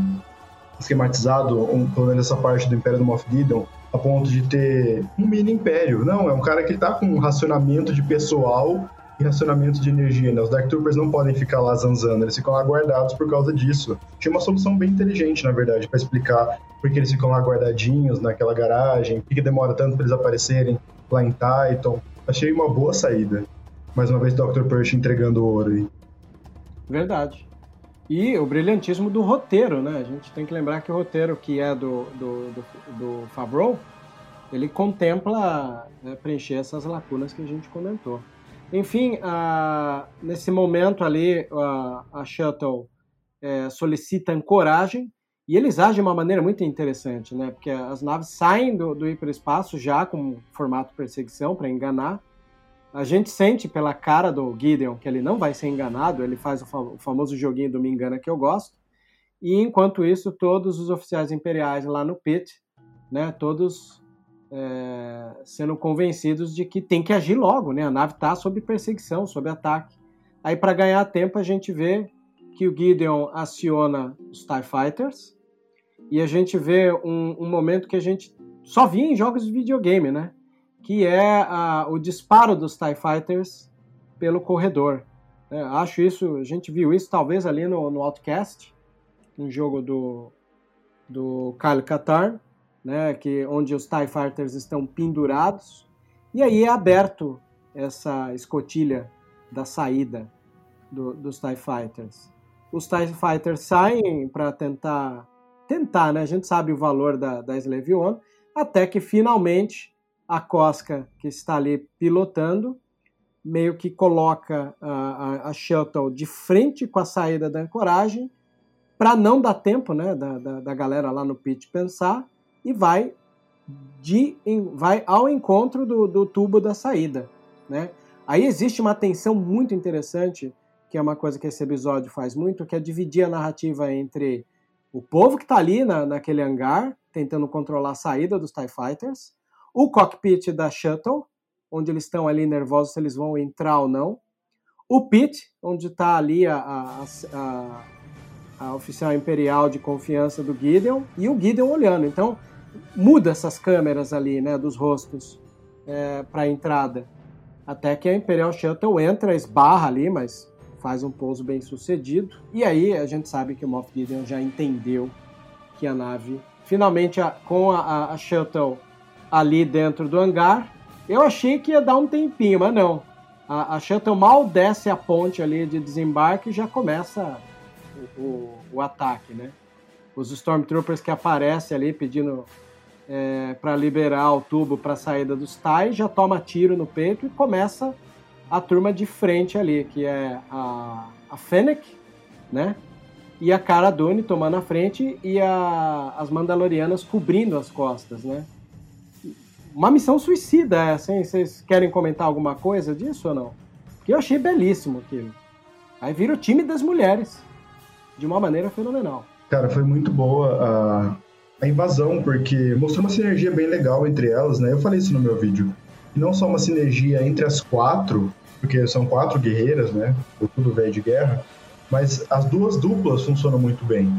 esquematizado, um, pelo menos essa parte do Império do Moff Gideon, a ponto de ter um mini império. Não, é um cara que tá com um racionamento de pessoal racionamento de energia, né? Os Dark Troopers não podem ficar lá zanzando, eles ficam lá guardados por causa disso. Tinha uma solução bem inteligente, na verdade, para explicar por que eles ficam lá guardadinhos naquela garagem, por que demora tanto para eles aparecerem lá em Titan. Achei uma boa saída. Mais uma vez, Dr. Persh entregando ouro aí. Verdade. E o brilhantismo do roteiro, né? A gente tem que lembrar que o roteiro que é do, do, do, do Favreau, ele contempla né, preencher essas lacunas que a gente comentou. Enfim, nesse momento ali, a, a Shuttle é, solicita ancoragem e eles agem de uma maneira muito interessante, né? Porque as naves saem do, do hiperespaço já com formato perseguição para enganar a gente sente pela cara do Gideon que ele não vai ser enganado, ele faz o, famoso joguinho do me engana que eu gosto. E enquanto isso, todos os oficiais imperiais lá no pit, né, todos é, sendo convencidos de que tem que agir logo, né? A nave está sob perseguição, sob ataque. Aí para ganhar tempo a gente vê que o Gideon aciona os TIE Fighters e a gente vê um, um momento que a gente só via em jogos de videogame, né? que é a, o disparo dos TIE Fighters pelo corredor. É, acho isso, a gente viu isso talvez ali no, no Outcast, um jogo do, do Kyle Katarn, né, que, onde os TIE Fighters estão pendurados, e aí é aberto essa escotilha da saída do, dos TIE Fighters. Os TIE Fighters saem para tentar, tentar, né, a gente sabe o valor da, da Slave One, até que finalmente a Cosca, que está ali pilotando, meio que coloca a, a, a shuttle de frente com a saída da ancoragem, para não dar tempo né, da, da, da, galera lá no pit pensar, e vai, de, vai ao encontro do, do tubo da saída. Né? Aí existe uma tensão muito interessante, que é uma coisa que esse episódio faz muito, que é dividir a narrativa entre o povo que está ali na, naquele hangar, tentando controlar a saída dos TIE Fighters, o cockpit da shuttle, onde eles estão ali nervosos se eles vão entrar ou não, o pit, onde está ali a, a, a, a, oficial imperial de confiança do Gideon, e o Gideon olhando. Então, muda essas câmeras ali, né, dos rostos é, para a entrada. Até que a Imperial Shuttle entra, esbarra ali, mas faz um pouso bem sucedido. E aí a gente sabe que o Moff Gideon já entendeu que a nave, finalmente com a, a Shuttle ali dentro do hangar. Eu achei que ia dar um tempinho, mas não. A, a Shuttle mal desce a ponte ali de desembarque e já começa o, o, o ataque, né? Os Stormtroopers que aparecem ali pedindo é, para liberar o tubo para a saída dos TIE já toma tiro no peito e começa a turma de frente ali, que é a, a Fennec, né? E a Cara Dune tomando a frente e a, as Mandalorianas cobrindo as costas, né? Uma missão suicida essa, hein? Vocês querem comentar alguma coisa disso ou não? Que eu achei belíssimo aquilo. Aí vira o time das mulheres, de uma maneira fenomenal. Cara, foi muito boa a, a invasão, porque mostrou uma sinergia bem legal entre elas, né? Eu falei isso no meu vídeo. E não só uma sinergia entre as quatro, porque são quatro guerreiras, né? Tudo velho de guerra, mas as duas duplas funcionam muito bem.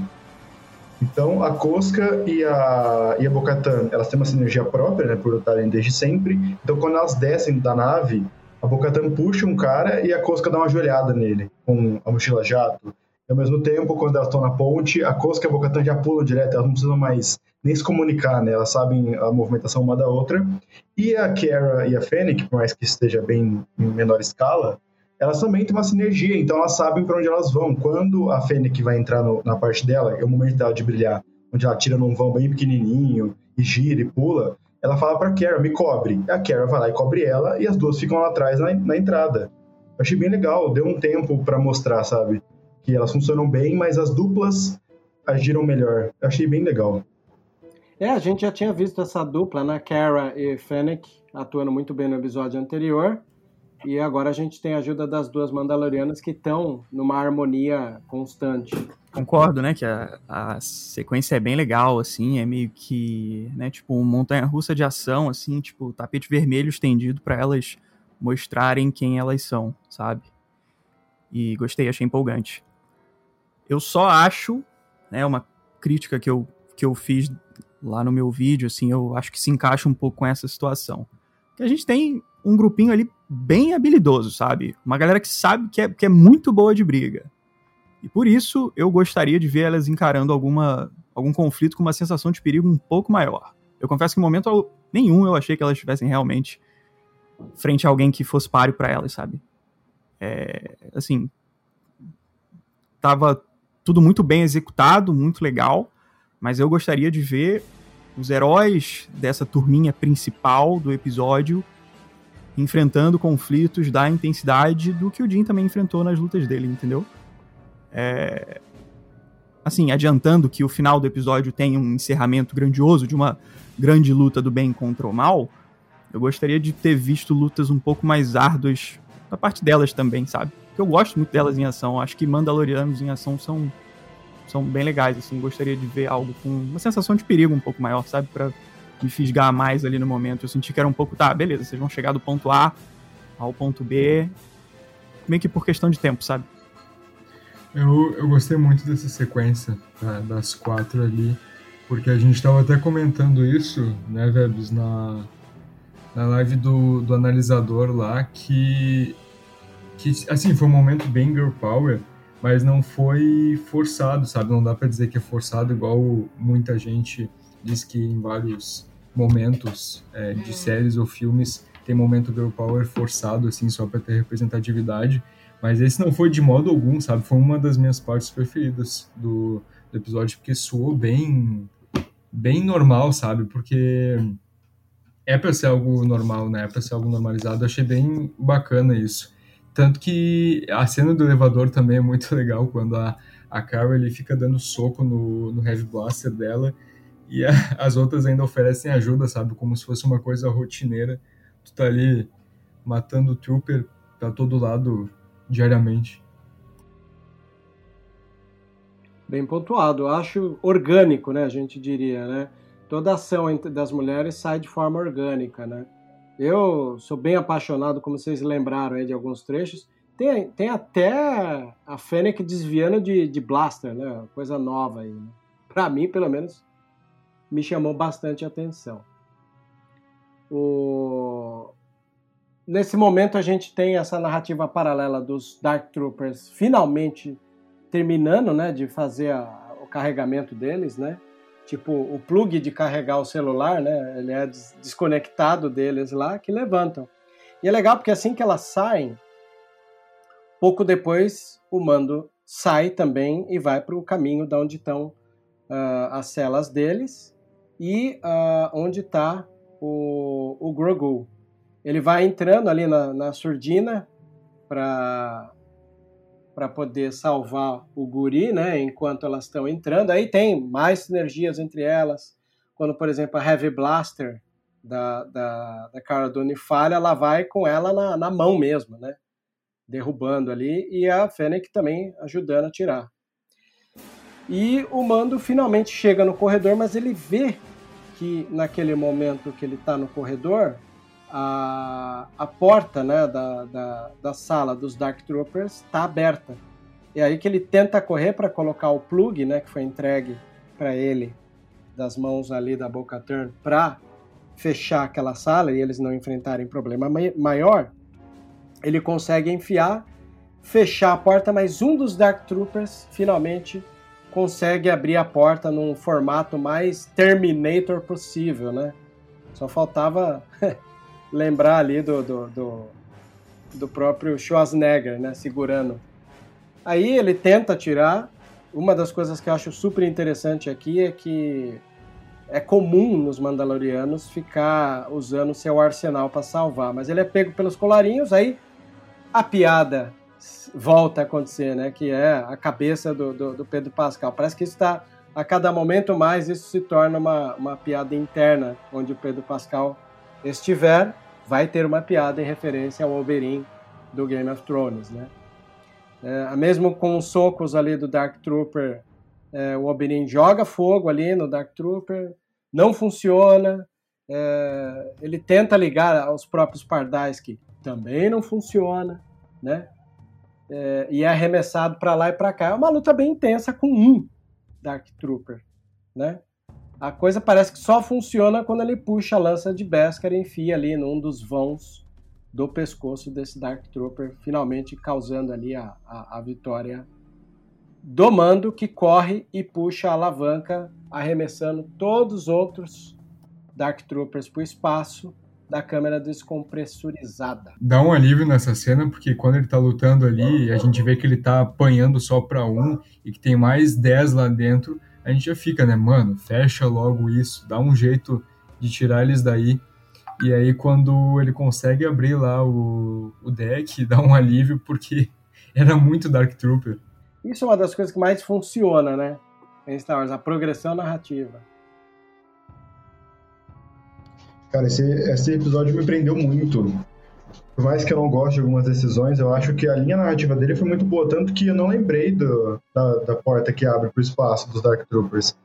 Então, a Cosca e a, e a Bocatan, elas têm uma sinergia própria, né, por lutarem desde sempre. Então, quando elas descem da nave, a Bocatan puxa um cara e a Cosca dá uma joelhada nele, com a mochila jato. Ao mesmo tempo, quando elas estão na ponte, a Cosca e a Bocatan já pulam direto, elas não precisam mais nem se comunicar, né? Elas sabem a movimentação uma da outra. E a Kara e a Fennec, por mais que esteja bem em menor escala, elas também têm uma sinergia, então elas sabem para onde elas vão. Quando a Fennec vai entrar no, na parte dela, é o momento dela de brilhar, onde ela tira num vão bem pequenininho e gira e pula, ela fala para Kara, me cobre. A Kara vai lá e cobre ela e as duas ficam lá atrás na, na entrada. Eu achei bem legal, deu um tempo para mostrar, sabe? Que elas funcionam bem, mas as duplas agiram melhor. Eu achei bem legal. É, a gente já tinha visto essa dupla, né? Kara e Fennec atuando muito bem no episódio anterior. E agora a gente tem a ajuda das duas Mandalorianas que estão numa harmonia constante. Concordo, né? Que a, a, sequência é bem legal, assim, é meio que, né? Tipo, uma montanha-russa de ação, assim, tipo, tapete vermelho estendido para elas mostrarem quem elas são, sabe? E gostei, achei empolgante. Eu só acho, né? Uma crítica que eu, que eu fiz lá no meu vídeo, assim, eu acho que se encaixa um pouco com essa situação. Que a gente tem um grupinho ali bem habilidoso, sabe? Uma galera que sabe que é, que é muito boa de briga. E por isso eu gostaria de ver elas encarando alguma, algum conflito com uma sensação de perigo um pouco maior. Eu confesso que em momento nenhum eu achei que elas estivessem realmente frente a alguém que fosse páreo para elas, sabe? É, assim, tava tudo muito bem executado, muito legal, mas eu gostaria de ver os heróis dessa turminha principal do episódio enfrentando conflitos da intensidade do que o Jin também enfrentou nas lutas dele, entendeu? É... Assim, adiantando que o final do episódio tem um encerramento grandioso de uma grande luta do bem contra o mal, eu gostaria de ter visto lutas um pouco mais árduas da parte delas também, sabe? Porque eu gosto muito delas em ação, acho que Mandalorianos em ação são, são bem legais, assim, gostaria de ver algo com uma sensação de perigo um pouco maior, sabe? Pra me fisgar mais ali no momento. Eu senti que era um pouco, tá, beleza, vocês vão chegar do ponto A ao ponto B, meio que por questão de tempo, sabe? Eu, eu gostei muito dessa sequência tá, das quatro ali, porque a gente estava até comentando isso, né, Vebs, na, na live do, do analisador lá, que, que, assim, foi um momento bem girl power, mas não foi forçado, sabe? Não dá para dizer que é forçado, igual muita gente diz que em vários momentos é, de séries ou filmes tem momento girl power forçado, assim, só para ter representatividade. Mas esse não foi de modo algum, sabe? Foi uma das minhas partes preferidas do, do episódio, porque soou bem, bem normal, sabe? Porque é pra ser algo normal, né? É pra ser algo normalizado. Eu achei bem bacana isso. Tanto que a cena do elevador também é muito legal, quando a, a Carol ele fica dando soco no, no Heavy Blaster dela e a, as outras ainda oferecem ajuda, sabe? Como se fosse uma coisa rotineira. Tu tá ali matando o trooper pra todo lado diariamente. Bem pontuado. Eu acho orgânico, né? A gente diria, né? Toda ação das mulheres sai de forma orgânica, né? Eu sou bem apaixonado, como vocês lembraram aí de alguns trechos. Tem, tem até a Fennec desviando de, de blaster, né? Coisa nova aí. Né? Pra mim, pelo menos, me chamou bastante atenção. O... Nesse momento a gente tem essa narrativa paralela dos Dark Troopers finalmente terminando, né, de fazer a, o carregamento deles, né? Tipo, o plug de carregar o celular, né? Ele é des desconectado deles lá, que levantam. E é legal porque assim que elas saem, pouco depois o mando sai também e vai para o caminho da onde estão uh, as celas deles e uh, onde está o, o Grogu. Ele vai entrando ali na, na surdina para para poder salvar o guri, né, enquanto elas estão entrando. Aí tem mais sinergias entre elas. Quando, por exemplo, a Heavy Blaster da, da, da Cara Dune falha, ela vai com ela na, na mão mesmo, né? Derrubando ali, e a Fennec também ajudando a tirar. E o Mando finalmente chega no corredor, mas ele vê que naquele momento que ele está no corredor, a, a porta né, da, da, da sala dos Dark Troopers está aberta. E aí que ele tenta correr para colocar o plug, né, que foi entregue para ele das mãos ali da Boca Turn para fechar aquela sala e eles não enfrentarem problema maior, ele consegue enfiar, fechar a porta, mas um dos Dark Troopers finalmente consegue abrir a porta num formato mais Terminator possível, né? Só faltava lembrar ali do, do, do, do próprio Schwarzenegger, né, segurando. Aí ele tenta tirar. Uma das coisas que eu acho super interessante aqui é que é comum nos Mandalorianos ficar usando seu arsenal para salvar, mas ele é pego pelos colarinhos, aí a piada volta a acontecer, né? Que é a cabeça do, do, do Pedro Pascal. Parece que está a cada momento mais isso se torna uma, uma piada interna, onde o Pedro Pascal estiver vai ter uma piada em referência ao Oberyn do Game of Thrones, né? É, mesmo com os socos ali do Dark Trooper, é, o Oberyn joga fogo ali no Dark Trooper, não funciona. É, ele tenta ligar aos próprios pardais que também não funciona, né? É, e é arremessado para lá e para cá. É uma luta bem intensa com um Dark Trooper, né? A coisa parece que só funciona quando ele puxa a lança de Beskar e enfia ali num dos vãos do pescoço desse Dark Trooper, finalmente causando ali a, a, a vitória do mando que corre e puxa a alavanca, arremessando todos os outros Dark Troopers para o espaço da câmera descompressurizada. Dá um alívio nessa cena, porque quando ele tá lutando ali, a gente vê que ele tá apanhando só para um e que tem mais 10 lá dentro a gente já fica, né, mano, fecha logo isso, dá um jeito de tirar eles daí. E aí, quando ele consegue abrir lá o, o deck, dá um alívio, porque era muito Dark Trooper. Isso é uma das coisas que mais funciona, né? Em Star Wars, a progressão narrativa. Cara, esse, esse episódio me prendeu muito por mais que eu não goste de algumas decisões, eu acho que a linha narrativa dele foi muito boa, tanto que eu não lembrei do, da, da porta que abre pro espaço dos Dark Troopers.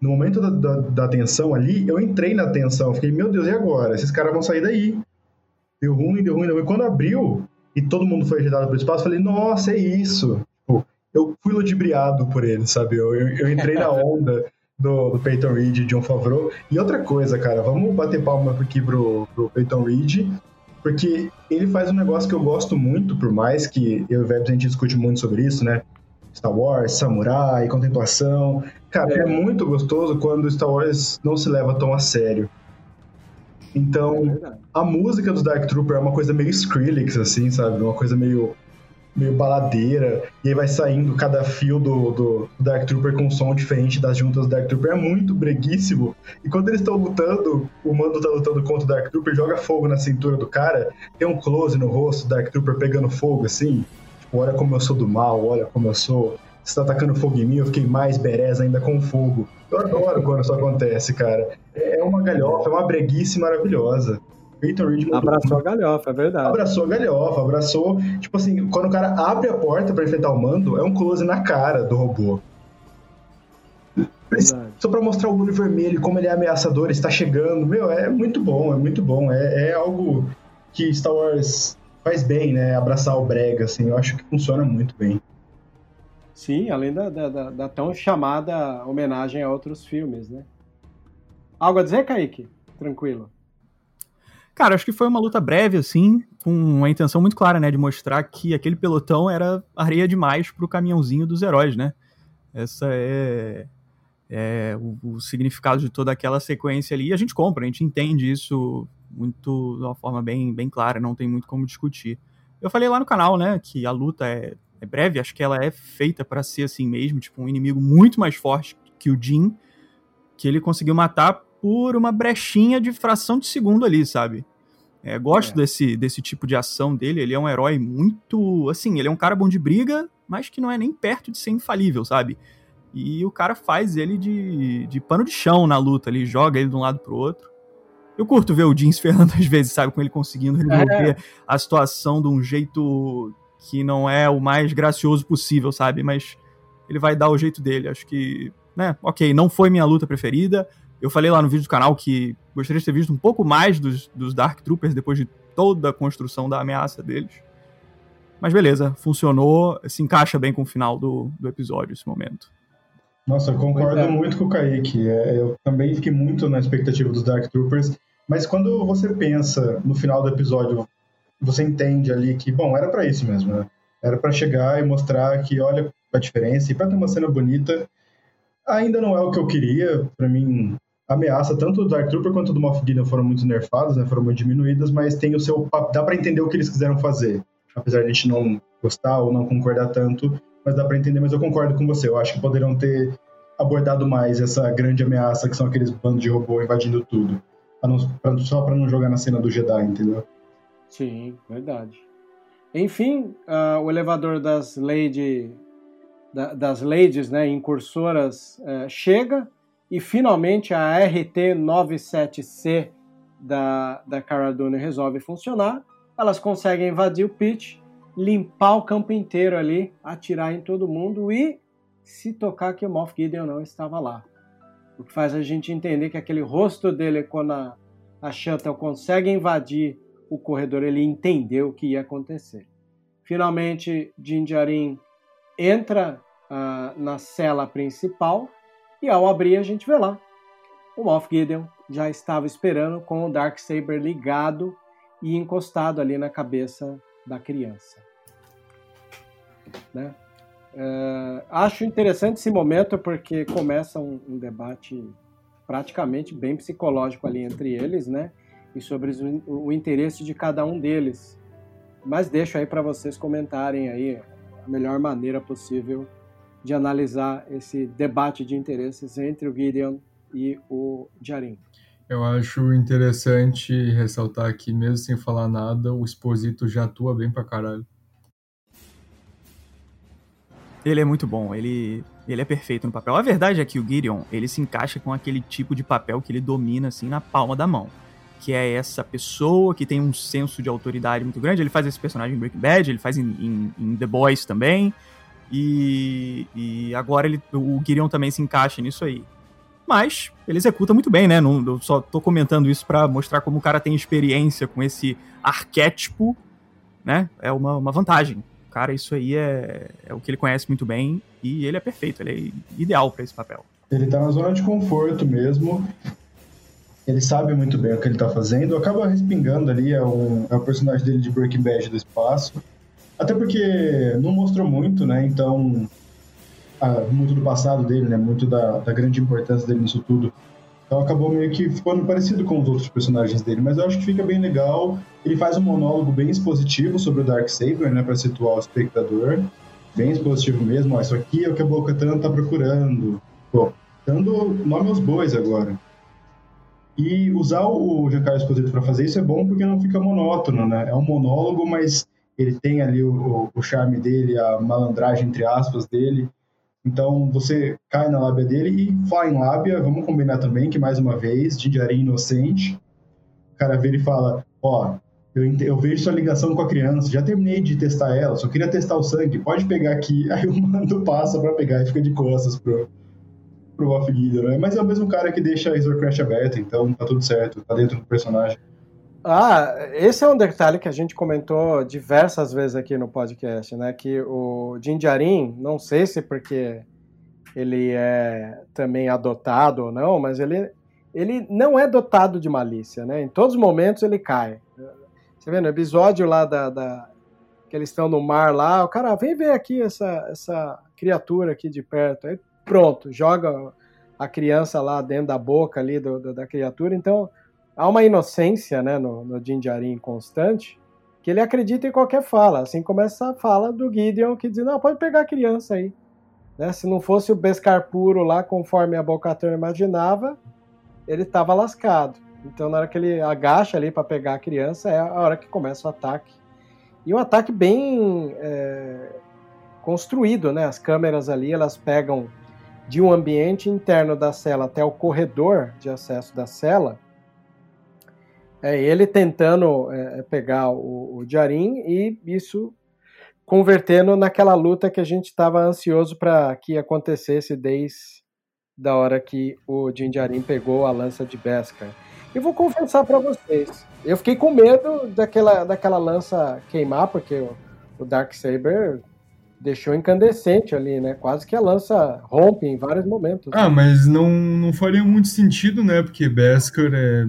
No momento da, da, da tensão ali, eu entrei na tensão, fiquei, meu Deus, e agora? Esses caras vão sair daí. Deu ruim, deu ruim, deu ruim. Quando abriu e todo mundo foi ajeitado pro espaço, eu falei, nossa, é isso. Tipo, eu fui ludibriado por ele, sabe? Eu, eu, eu entrei na onda do, do Peyton Reed e John Favreau. E outra coisa, cara, vamos bater palma aqui pro, pro Peyton Reed porque ele faz um negócio que eu gosto muito, por mais que eu e o Vebs a gente discute muito sobre isso, né? Star Wars, samurai, contemplação. Cara, é. é muito gostoso quando Star Wars não se leva tão a sério. Então, é a música dos Dark Trooper é uma coisa meio Skrillex, assim, sabe? Uma coisa meio meio baladeira, e aí vai saindo cada fio do, do Dark Trooper com um som diferente das juntas do Dark Trooper. É muito breguíssimo. E quando eles estão lutando, o Mando tá lutando contra o Dark Trooper, joga fogo na cintura do cara, tem um close no rosto do Dark Trooper pegando fogo, assim. Tipo, olha como eu sou do mal, olha como eu sou. Você tá atacando fogo em mim, eu fiquei mais bereza ainda com fogo. Eu adoro quando isso acontece, cara. É uma galhofa, é uma breguice maravilhosa. Peyton Reed Abraçou a galhofa, é verdade. Abraçou a galhofa, abraçou. Tipo assim, quando o cara abre a porta para enfrentar o mando, é um close na cara do robô. Verdade. Só pra mostrar o olho vermelho, como ele é ameaçador, está chegando. Meu, é muito bom, é muito bom. É, é algo que Star Wars faz bem, né? Abraçar o Brega, assim. Eu acho que funciona muito bem. Sim, além da, da, da, tão chamada homenagem a outros filmes, né? Algo a dizer, Kaique? Tranquilo. Cara, acho que foi uma luta breve, assim, com a intenção muito clara, né, de mostrar que aquele pelotão era areia demais pro caminhãozinho dos heróis, né? Essa é, é o, o, significado de toda aquela sequência ali. E a gente compra, a gente entende isso muito de uma forma bem, bem clara, não tem muito como discutir. Eu falei lá no canal, né, que a luta é, é breve, acho que ela é feita para ser assim mesmo, tipo, um inimigo muito mais forte que o Jin, que ele conseguiu matar por uma brechinha de fração de segundo ali, sabe? É, gosto é. Desse, desse tipo de ação dele. Ele é um herói muito. Assim, ele é um cara bom de briga, mas que não é nem perto de ser infalível, sabe? E o cara faz ele de, de pano de chão na luta ali, joga ele de um lado pro outro. Eu curto ver o Jeans ferrando às vezes, sabe? Com ele conseguindo resolver é. a situação de um jeito que não é o mais gracioso possível, sabe? Mas ele vai dar o jeito dele. Acho que, né? Ok, não foi minha luta preferida. Eu falei lá no vídeo do canal que gostaria de ter visto um pouco mais dos, dos Dark Troopers depois de toda a construção da ameaça deles. Mas beleza, funcionou, se encaixa bem com o final do, do episódio esse momento. Nossa, eu concordo é. muito com o Kaique. É, eu também fiquei muito na expectativa dos Dark Troopers. Mas quando você pensa no final do episódio, você entende ali que, bom, era para isso mesmo, né? Era para chegar e mostrar que olha a diferença e para ter uma cena bonita. Ainda não é o que eu queria. Para mim, ameaça tanto do Dark Trooper quanto do Moff Gideon foram muito nerfadas, né? Foram muito diminuídas, mas tem o seu dá para entender o que eles quiseram fazer, apesar de a gente não gostar ou não concordar tanto, mas dá para entender. Mas eu concordo com você. Eu acho que poderiam ter abordado mais essa grande ameaça que são aqueles bandos de robô invadindo tudo só para não jogar na cena do Jedi, entendeu? Sim, verdade. Enfim, uh, o elevador das Lady, da, das ladies, né, incursoras, uh, chega e finalmente a RT-97C da, da Cara Dune resolve funcionar. Elas conseguem invadir o pitch, limpar o campo inteiro ali, atirar em todo mundo e se tocar que o Moff Gideon não estava lá. O que faz a gente entender que aquele rosto dele, quando a, a Shuttle consegue invadir o corredor, ele entendeu o que ia acontecer. Finalmente, Jinjarin entra uh, na cela principal e ao abrir a gente vê lá o Moff Gideon já estava esperando com o Dark Saber ligado e encostado ali na cabeça da criança. Né? Uh, acho interessante esse momento porque começa um, um, debate praticamente bem psicológico ali entre eles, né? E sobre o, o interesse de cada um deles. Mas deixo aí para vocês comentarem aí a melhor maneira possível de analisar esse debate de interesses entre o Gideon e o Jarin. Eu acho interessante ressaltar que, mesmo sem falar nada, o Exposito já atua bem pra caralho. Ele é muito bom, ele, ele é perfeito no papel. A verdade é que o Gideon, ele se encaixa com aquele tipo de papel que ele domina, assim, na palma da mão. Que é essa pessoa que tem um senso de autoridade muito grande. Ele faz esse personagem em Breaking Bad, ele faz em, em, em The Boys também. E, e agora ele, o Gideon também se encaixa nisso aí. Mas ele executa muito bem, né? Não, eu só tô comentando isso para mostrar como o cara tem experiência com esse arquétipo, né? É uma, uma vantagem cara, isso aí é, é o que ele conhece muito bem e ele é perfeito, ele é ideal para esse papel. Ele tá na zona de conforto mesmo. Ele sabe muito bem o que ele tá fazendo, acaba respingando ali, é, um, é o personagem dele de Breaking Bad do espaço. Até porque não mostrou muito, né? Então, muito do passado dele, né? Muito da, da grande importância dele nisso tudo. Então acabou meio que ficando parecido com os outros personagens dele, mas eu acho que fica bem legal. Ele faz um monólogo bem expositivo sobre o Dark Saber, né, para situar o espectador. Bem expositivo mesmo, ó, isso aqui é o que a Boca Tan tá procurando. Pô, dando nome aos bois agora. E usar o Giancarlo Esposito para fazer isso é bom porque não fica monótono, né? É um monólogo, mas ele tem ali o, o charme dele, a malandragem, entre aspas, dele. Então você cai na lábia dele e fala em lábia, vamos combinar também que mais uma vez, Jinjarin inocente, o cara vira e fala, ó, eu, eu, vejo sua ligação com a criança, já terminei de testar ela, só queria testar o sangue, pode pegar aqui. Aí o mando passa para pegar e fica de costas pro, pro Off né? Mas é o mesmo cara que deixa a Razor Crash aberta, então tá tudo certo, tá dentro do personagem. Ah, esse é um detalhe que a gente comentou diversas vezes aqui no podcast, né? Que o Jinjarin, não sei se porque ele é também adotado ou não, mas ele, ele não é dotado de malícia, né? Em todos os momentos ele cai. Você vê no episódio lá da, da que eles estão no mar lá, o cara ah, vem ver aqui essa, essa criatura aqui de perto. Aí pronto, joga a criança lá dentro da boca ali do, do da criatura. Então há uma inocência né, no, no Jinjarin constante que ele acredita em qualquer fala, assim como essa fala do Gideon que diz, não, pode pegar a criança aí. Né? Se não fosse o Beskar puro lá, conforme a Bocatã imaginava, ele estava lascado. Então, na hora que ele agacha ali para pegar a criança, é a hora que começa o ataque. E um ataque bem é, construído, né? As câmeras ali, elas pegam de um ambiente interno da cela até o corredor de acesso da cela. É ele tentando é, pegar o, o Jarin e isso convertendo naquela luta que a gente estava ansioso para que acontecesse desde da hora que o Jinjarin pegou a lança de Beskar. E vou confessar para vocês, eu fiquei com medo daquela, daquela lança queimar, porque o, o Dark Saber deixou incandescente ali, né? Quase que a lança rompe em vários momentos. Ah, mas não, não faria muito sentido, né? Porque Beskar é.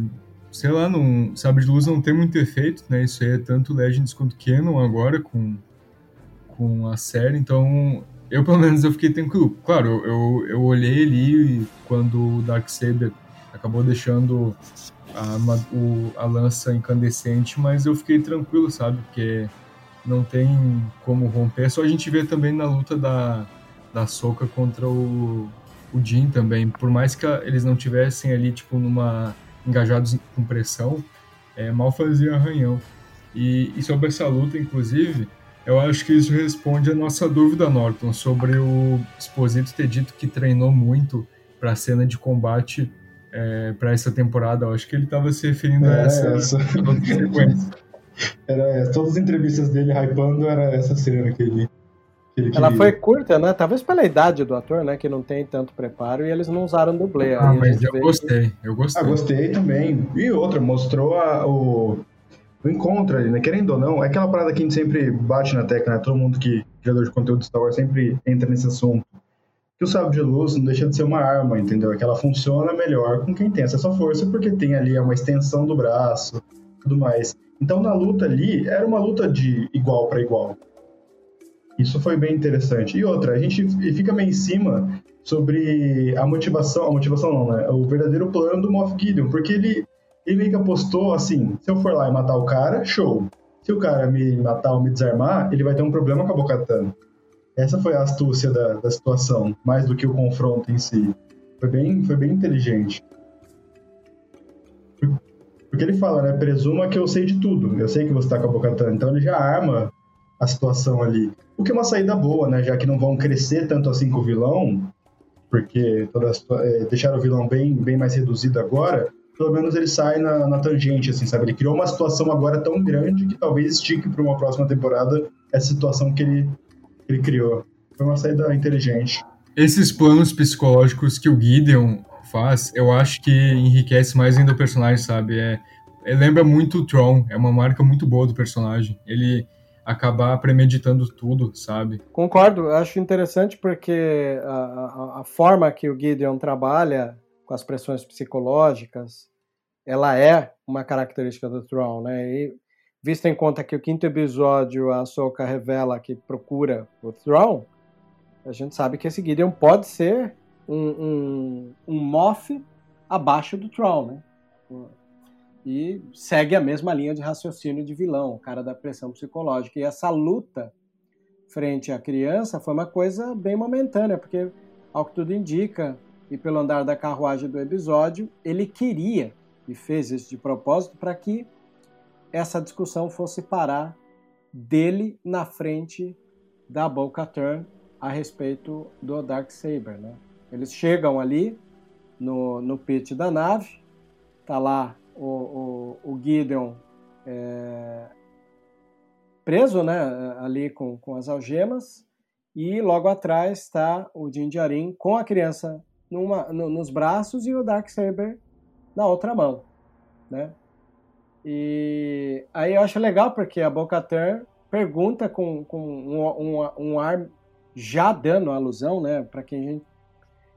Sei lá, não, Sabre de Luz não tem muito efeito, né? Isso aí é tanto Legends quanto Canon agora com, com a série, então eu pelo menos eu fiquei tranquilo. Claro, eu, eu olhei ali quando o Darksaber acabou deixando a, o, a lança incandescente, mas eu fiquei tranquilo, sabe? Porque não tem como romper. É só a gente ver também na luta da, da Soca contra o, o Jin também. Por mais que eles não tivessem ali, tipo, numa engajados com pressão, é, mal fazia arranhão. E, e sobre essa luta, inclusive, eu acho que isso responde a nossa dúvida, Norton, sobre o Exposito ter dito que treinou muito para a cena de combate é, para essa temporada. Eu acho que ele estava se referindo é, a essa, essa. sequência. Era, todas as entrevistas dele hypando era essa cena que ele Ela foi curta, né? Talvez pela idade do ator, né? Que não tem tanto preparo e eles não usaram dublê. Ah, mas eu gostei, eu gostei. Ah, gostei também. E outra, mostrou a, o, o encontro ali, né? Querendo ou não, é aquela parada que a gente sempre bate na tecla, né? Todo mundo que criador de conteúdo de Star Wars sempre entra nesse assunto que o sabre de luz não deixa de ser uma arma, entendeu? É que ela funciona melhor com quem tem essa força, porque tem ali uma extensão do braço, tudo mais. Então na luta ali era uma luta de igual para igual. Isso foi bem interessante. E outra, a gente fica meio em cima sobre a motivação, a motivação não, né? O verdadeiro plano do Moff Gideon, porque ele ele meio que apostou assim, se eu for lá e matar o cara, show. Se o cara me matar ou me desarmar, ele vai ter um problema com a Bocatan. Essa foi a astúcia da, da situação, mais do que o confronto em si. Foi bem, foi bem inteligente. Porque ele fala, né? Presuma que eu sei de tudo. Eu sei que você tá com a Bocatan. Então ele já arma a situação ali. O que é uma saída boa, né? Já que não vão crescer tanto assim com o vilão, porque toda é, deixaram o vilão bem, bem mais reduzido agora, pelo menos ele sai na, na, tangente, assim, sabe? Ele criou uma situação agora tão grande que talvez estique para uma próxima temporada essa situação que ele ele criou. Foi uma saída inteligente. Esses planos psicológicos que o Gideon faz, eu acho que enriquece mais ainda o personagem, sabe? É, é, lembra muito o Tron, é uma marca muito boa do personagem. Ele acabar premeditando tudo, sabe? Concordo, acho interessante porque a, a, a, forma que o Gideon trabalha com as pressões psicológicas, ela é uma característica do Tron, né? E visto em conta que o quinto episódio a Ahsoka revela que procura o Thrawn, a gente sabe que esse Gideon pode ser um, um, um Moff abaixo do Thrawn, né? E segue a mesma linha de raciocínio de vilão, o cara da pressão psicológica. E essa luta frente à criança foi uma coisa bem momentânea, porque, ao que tudo indica, e pelo andar da carruagem do episódio, ele queria, e fez isso de propósito, para que essa discussão fosse parar dele na frente da Bo-Katan a respeito do Dark Saber, né? Eles chegam ali no, no pit da nave, tá lá o, o, o Gideon é, preso, né? Ali com, com as algemas e logo atrás está o Din Djarin com a criança numa, no, nos braços e o Dark Saber na outra mão, né? E aí eu acho legal porque a Bocatan pergunta com, com um, um, um, ar já dando alusão, né? Para quem,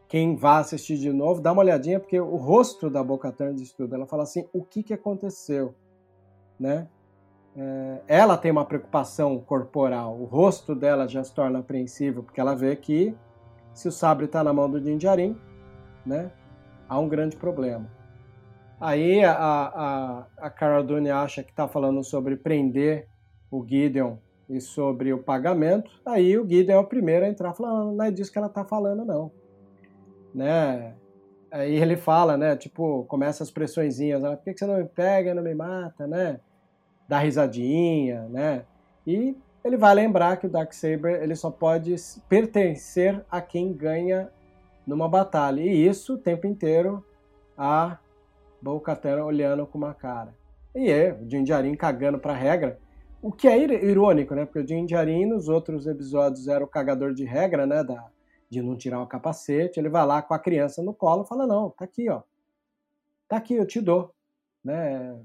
quem vá assistir de novo, dá uma olhadinha, porque o rosto da Bocatan diz tudo. Ela fala assim: o que, que aconteceu? Né? É, ela tem uma preocupação corporal, o rosto dela já se torna apreensível, porque ela vê que se o sabre está na mão do Dinjarin, né, há um grande problema. Aí a, a, a Cara Dune acha que está falando sobre prender o Gideon e sobre o pagamento. Aí o Gideon é o primeiro a entrar falando, não é disso que ela está falando, não. Né? Aí ele fala, né? Tipo, começa as pressõezinhas, né? Por que você não me pega, não me mata, né? Dá risadinha, né? E ele vai lembrar que o Darksaber ele só pode pertencer a quem ganha numa batalha. E isso o tempo inteiro a Bo-Katan olhando com uma cara. E é, o Din Djarin cagando pra regra. O que é irônico, né? Porque o Din Djarin nos outros episódios era o cagador de regra, né? Da, de não tirar o capacete. Ele vai lá com a criança no colo e fala: Não, tá aqui, ó. Tá aqui, eu te dou. Né?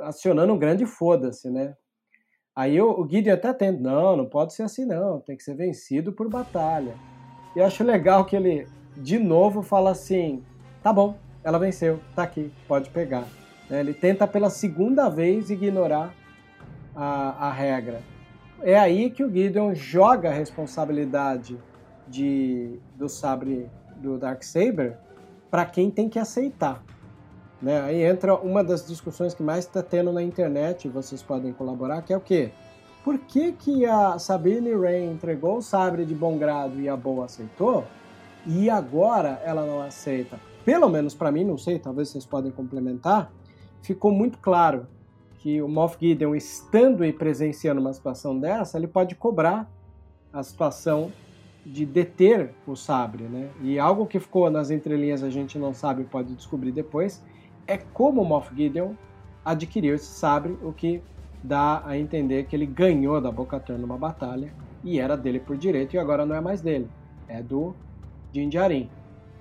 Acionando um grande foda-se, né? Aí o, o Gideon até tenta: Não, não pode ser assim, não. Tem que ser vencido por batalha. E eu acho legal que ele, de novo, fala assim: Tá bom, ela venceu, tá aqui, pode pegar. Né? Ele tenta pela segunda vez ignorar a, a regra. É aí que o Gideon joga a responsabilidade de, do sabre do Darksaber para quem tem que aceitar. Né? Aí entra uma das discussões que mais está tendo na internet, vocês podem colaborar, que é o quê? Por que, que a Sabine Rain entregou o sabre de bom grado e a Boa aceitou, e agora ela não aceita? Pelo menos para mim, não sei, talvez vocês podem complementar, ficou muito claro que o Moff Gideon, estando e presenciando uma situação dessa, ele pode cobrar a situação de deter o sabre, né? E algo que ficou nas entrelinhas a gente não sabe, pode descobrir depois, é como Moff Gideon adquiriu esse sabre, o que dá a entender que ele ganhou da Bo-Katan numa batalha e era dele por direito e agora não é mais dele, é do Din Djarin.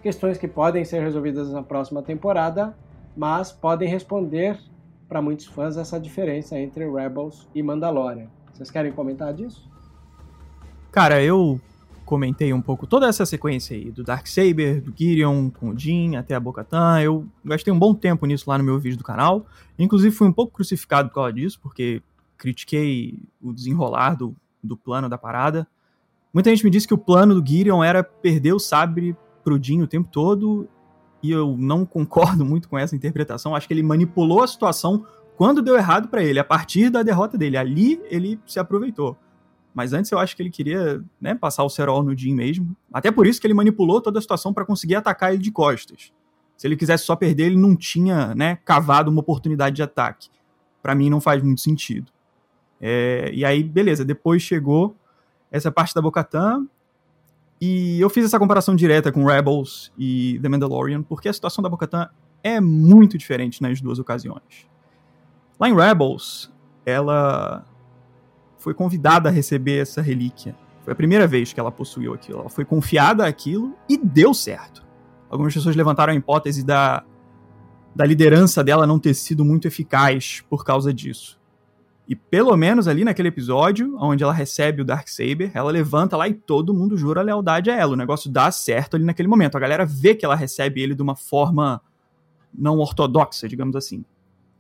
Questões que podem ser resolvidas na próxima temporada, mas podem responder para muitos fãs essa diferença entre Rebels e Mandalorian. Vocês querem comentar disso? Cara, eu comentei um pouco toda essa sequência aí, do Darksaber, do Gideon, com o Jin, até a Bo-Katan. Eu gastei um bom tempo nisso lá no meu vídeo do canal. Inclusive fui um pouco crucificado por causa disso, porque critiquei o desenrolar do, do plano da parada. Muita gente me disse que o plano do Gideon era perder o sabre pro Jin o tempo todo, e eu não concordo muito com essa interpretação. Acho que ele manipulou a situação quando deu errado para ele, a partir da derrota dele. Ali ele se aproveitou. Mas antes eu acho que ele queria né, passar o cerol no Jim mesmo. Até por isso que ele manipulou toda a situação para conseguir atacar ele de costas. Se ele quisesse só perder, ele não tinha né, cavado uma oportunidade de ataque. Para mim não faz muito sentido. É, e aí, beleza, depois chegou essa parte da Bocatan. E eu fiz essa comparação direta com Rebels e The Mandalorian, porque a situação da Bocatan é muito diferente nas duas ocasiões. Lá em Rebels, ela foi convidada a receber essa relíquia. Foi a primeira vez que ela possuiu aquilo. Ela foi confiada aquilo e deu certo. Algumas pessoas levantaram a hipótese da, da liderança dela não ter sido muito eficaz por causa disso. E pelo menos ali naquele episódio, onde ela recebe o Darksaber, ela levanta lá e todo mundo jura lealdade a ela. O negócio dá certo ali naquele momento. A galera vê que ela recebe ele de uma forma não ortodoxa, digamos assim.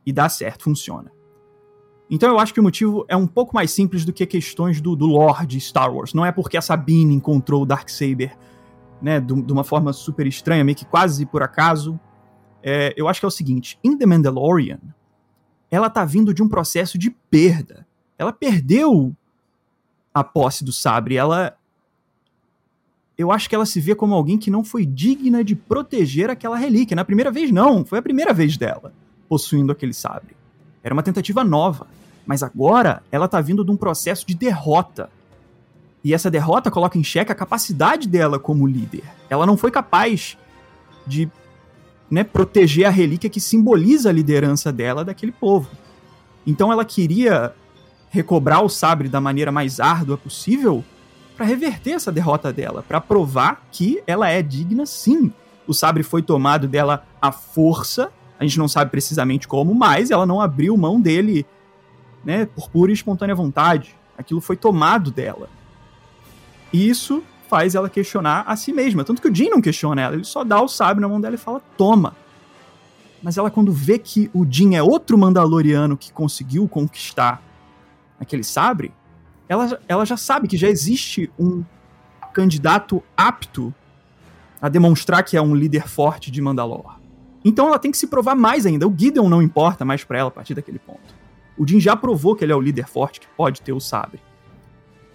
E dá certo, funciona. Então eu acho que o motivo é um pouco mais simples do que questões do, do lore de Star Wars. Não é porque a Sabine encontrou o Darksaber né, de, de uma forma super estranha, meio que quase por acaso. É, eu acho que é o seguinte: em The Mandalorian, ela tá vindo de um processo de perda. Ela perdeu a posse do sabre. Ela. Eu acho que ela se vê como alguém que não foi digna de proteger aquela relíquia. Na primeira vez, não. Foi a primeira vez dela possuindo aquele sabre. Era uma tentativa nova. Mas agora ela tá vindo de um processo de derrota. E essa derrota coloca em xeque a capacidade dela como líder. Ela não foi capaz de né, proteger a relíquia que simboliza a liderança dela daquele povo. Então ela queria recobrar o sabre da maneira mais árdua possível para reverter essa derrota dela, para provar que ela é digna sim. O sabre foi tomado dela à força a gente não sabe precisamente como, mas ela não abriu mão dele, né, por pura e espontânea vontade. Aquilo foi tomado dela. E isso faz ela questionar a si mesma. Tanto que o Jin não questiona ela, ele só dá o sábio na mão dela e fala: toma. Mas ela, quando vê que o Jin é outro Mandaloriano que conseguiu conquistar aquele sabre, ela, ela já sabe que já existe um candidato apto a demonstrar que é um líder forte de Mandalor. Então ela tem que se provar mais ainda. O Gideon não importa mais para ela a partir daquele ponto. O Jin já provou que ele é o líder forte que pode ter o sabre.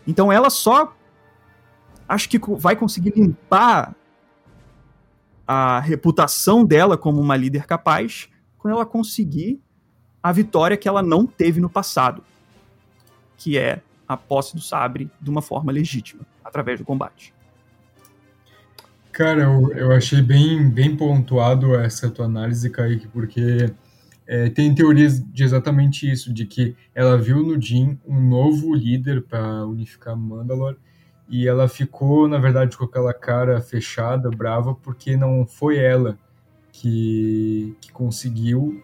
Então ela só acho que vai conseguir limpar a reputação dela como uma líder capaz quando ela conseguir a vitória que ela não teve no passado, que é a posse do sabre de uma forma legítima, através do combate. Cara, eu, eu achei bem, bem pontuado essa tua análise, Kaique, porque é, tem teorias de exatamente isso, de que ela viu no Jin um novo líder para unificar Mandalore e ela ficou, na verdade, com aquela cara fechada, brava, porque não foi ela que, que conseguiu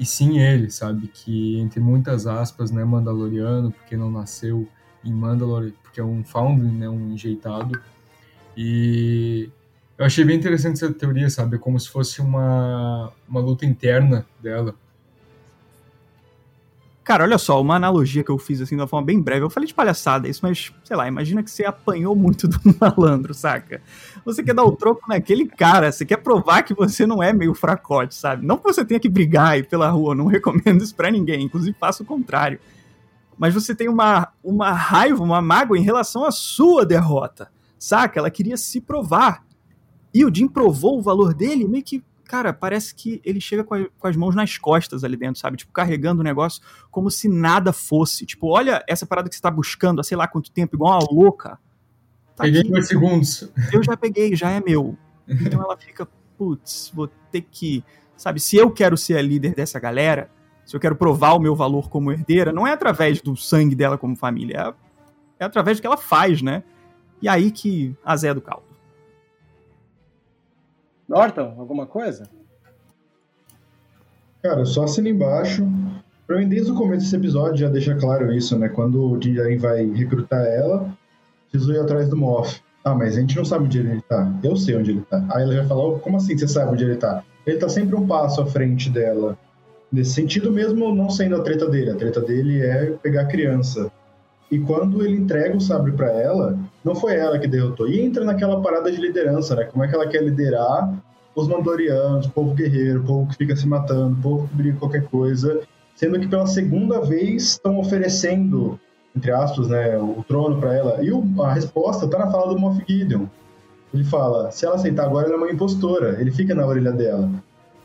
e sim ele, sabe? Que entre muitas aspas, né, Mandaloriano, porque não nasceu em Mandalore, porque é um foundling, né, um enjeitado. E eu achei bem interessante essa teoria, sabe? Como se fosse uma, uma luta interna dela. Cara, olha só, uma analogia que eu fiz assim de uma forma bem breve. Eu falei de palhaçada isso, mas sei lá, imagina que você apanhou muito do malandro, saca? Você quer dar o troco naquele cara, você quer provar que você não é meio fracote, sabe? Não que você tenha que brigar aí pela rua, não recomendo isso pra ninguém, inclusive faça o contrário. Mas você tem uma, uma raiva, uma mágoa em relação à sua derrota, saca? Ela queria se provar. E o Jim provou o valor dele meio que cara, parece que ele chega com, a, com, as mãos nas costas ali dentro, sabe? Tipo, carregando o negócio como se nada fosse. Tipo, olha essa parada que você tá buscando há sei lá quanto tempo, igual uma louca. Tá peguei aqui. dois segundos. Eu já peguei, já é meu. Então ela fica, putz, vou ter que. Sabe, se eu quero ser a líder dessa galera, se eu quero provar o meu valor como herdeira, não é através do sangue dela como família, é, é através do que ela faz, né? E aí que a Zé do caldo. Norton, alguma coisa? Cara, só assina embaixo. Pra mim, desde o começo desse episódio já deixa claro isso, né? Quando o Din vai recrutar ela, preciso ir atrás do Moff. Ah, mas a gente não sabe onde ele tá. Eu sei onde ele tá. Aí ela já falou, como assim você sabe onde ele tá? Ele tá sempre um passo à frente dela. Nesse sentido mesmo, não sendo a treta dele. A treta dele é pegar a criança. E quando ele entrega o sabre para ela, não foi ela que derrotou. E entra naquela parada de liderança, né? Como é que ela quer liderar os Mandorianos, o povo guerreiro, o povo que fica se matando, o povo que briga qualquer coisa, sendo que pela segunda vez estão oferecendo, entre aspas, né, o trono para ela. E a resposta tá na fala do Moff Gideon. Ele fala: se ela aceitar agora, ela é uma impostora. Ele fica na orelha dela.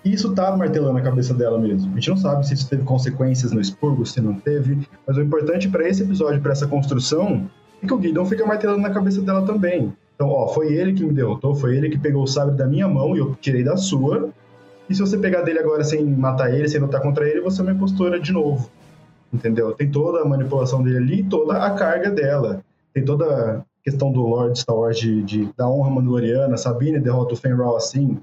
Isso tá martelando a cabeça dela mesmo. A gente não sabe se isso teve consequências no expurgo, se não teve, mas o importante para esse episódio, para essa construção, é que o Guidon fica martelando na cabeça dela também. Então, ó, foi ele que me derrotou, foi ele que pegou o sabre da minha mão e eu tirei da sua. E se você pegar dele agora sem matar ele, sem lutar contra ele, você é uma impostora de novo. Entendeu? Tem toda a manipulação dele ali, toda a carga dela. Tem toda a questão do Lord Star Wars de, de da honra mandaloriana. Sabine derrota o Fenral assim.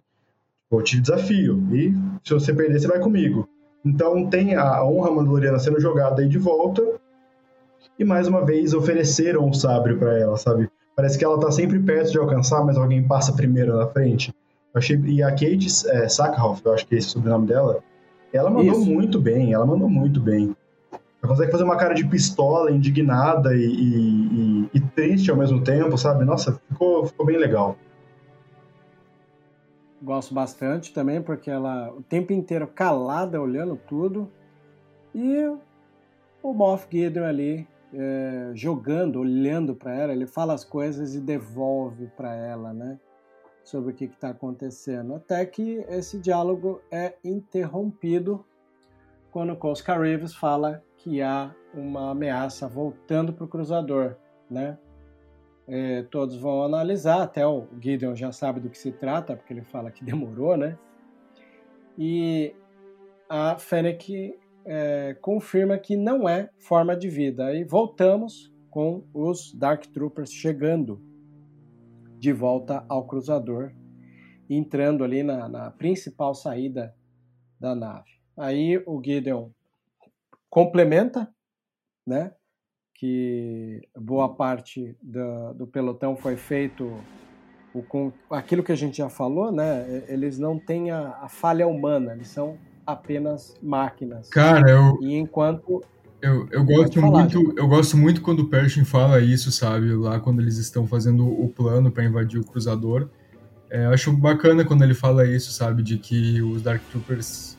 Eu te desafio. E se você perder, você vai comigo. Então tem a honra mandaloriana sendo jogada aí de volta. E mais uma vez ofereceram o sabre para ela, sabe? Parece que ela tá sempre perto de alcançar, mas alguém passa primeiro na frente. Eu achei, e a Kate é, Sackhoff, eu acho que é esse o sobrenome dela, ela mandou Isso. muito bem, ela mandou muito bem. Ela consegue fazer uma cara de pistola, indignada e, e, e, e triste ao mesmo tempo, sabe? Nossa, ficou, ficou bem legal. Gosto bastante também, porque ela o tempo inteiro calada, olhando tudo. E o Moff Gideon ali é, jogando, olhando para ela, ele fala as coisas e devolve para ela, né? Sobre o que está acontecendo. Até que esse diálogo é interrompido quando Coscar Reeves fala que há uma ameaça voltando para o cruzador, né? É, todos vão analisar, até o Gideon já sabe do que se trata, porque ele fala que demorou, né? E a Fennec é, confirma que não é forma de vida. Aí voltamos com os Dark Troopers chegando de volta ao cruzador, entrando ali na, na principal saída da nave. Aí o Gideon complementa, né? Que boa parte do, do pelotão foi feito o, com aquilo que a gente já falou, né? Eles não têm a, a falha humana, eles são apenas máquinas. Cara, eu. E enquanto. Eu, eu gosto falar, muito eu gosto muito quando o Pershing fala isso, sabe? Lá quando eles estão fazendo o plano para invadir o cruzador. É, acho bacana quando ele fala isso, sabe? De que os Dark Troopers.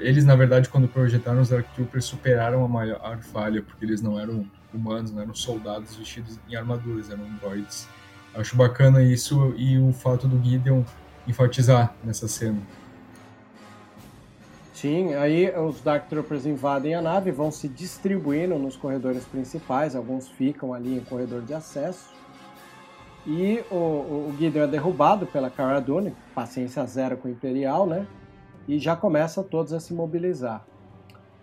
Eles, na verdade, quando projetaram os Dark Troopers, superaram a maior falha, porque eles não eram humanos, não eram soldados vestidos em armaduras, eram droids. Acho bacana isso e o fato do Gideon enfatizar nessa cena. Sim, aí os Dark Troopers invadem a nave, vão se distribuindo nos corredores principais, alguns ficam ali em corredor de acesso. E o, o, o Gideon é derrubado pela Cara Dune, paciência zero com o Imperial, né? E já começa todos a se mobilizar.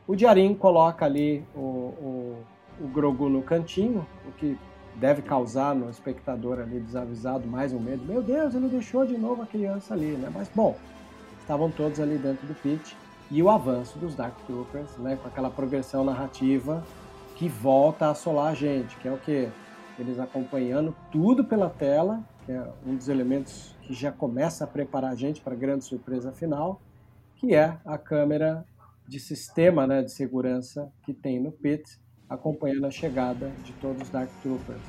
O Diarim coloca ali o, o, o Grogu no cantinho, o que deve causar no espectador ali desavisado mais um medo. Meu Deus, ele deixou de novo a criança ali, né? Mas bom, estavam todos ali dentro do pit e o avanço dos Dark Troopers, né, com aquela progressão narrativa que volta a assolar a gente, que é o que eles acompanhando tudo pela tela, que é um dos elementos que já começa a preparar a gente para a grande surpresa final, que é a câmera de sistema né, de segurança que tem no pit, acompanhando a chegada de todos os Dark Troopers.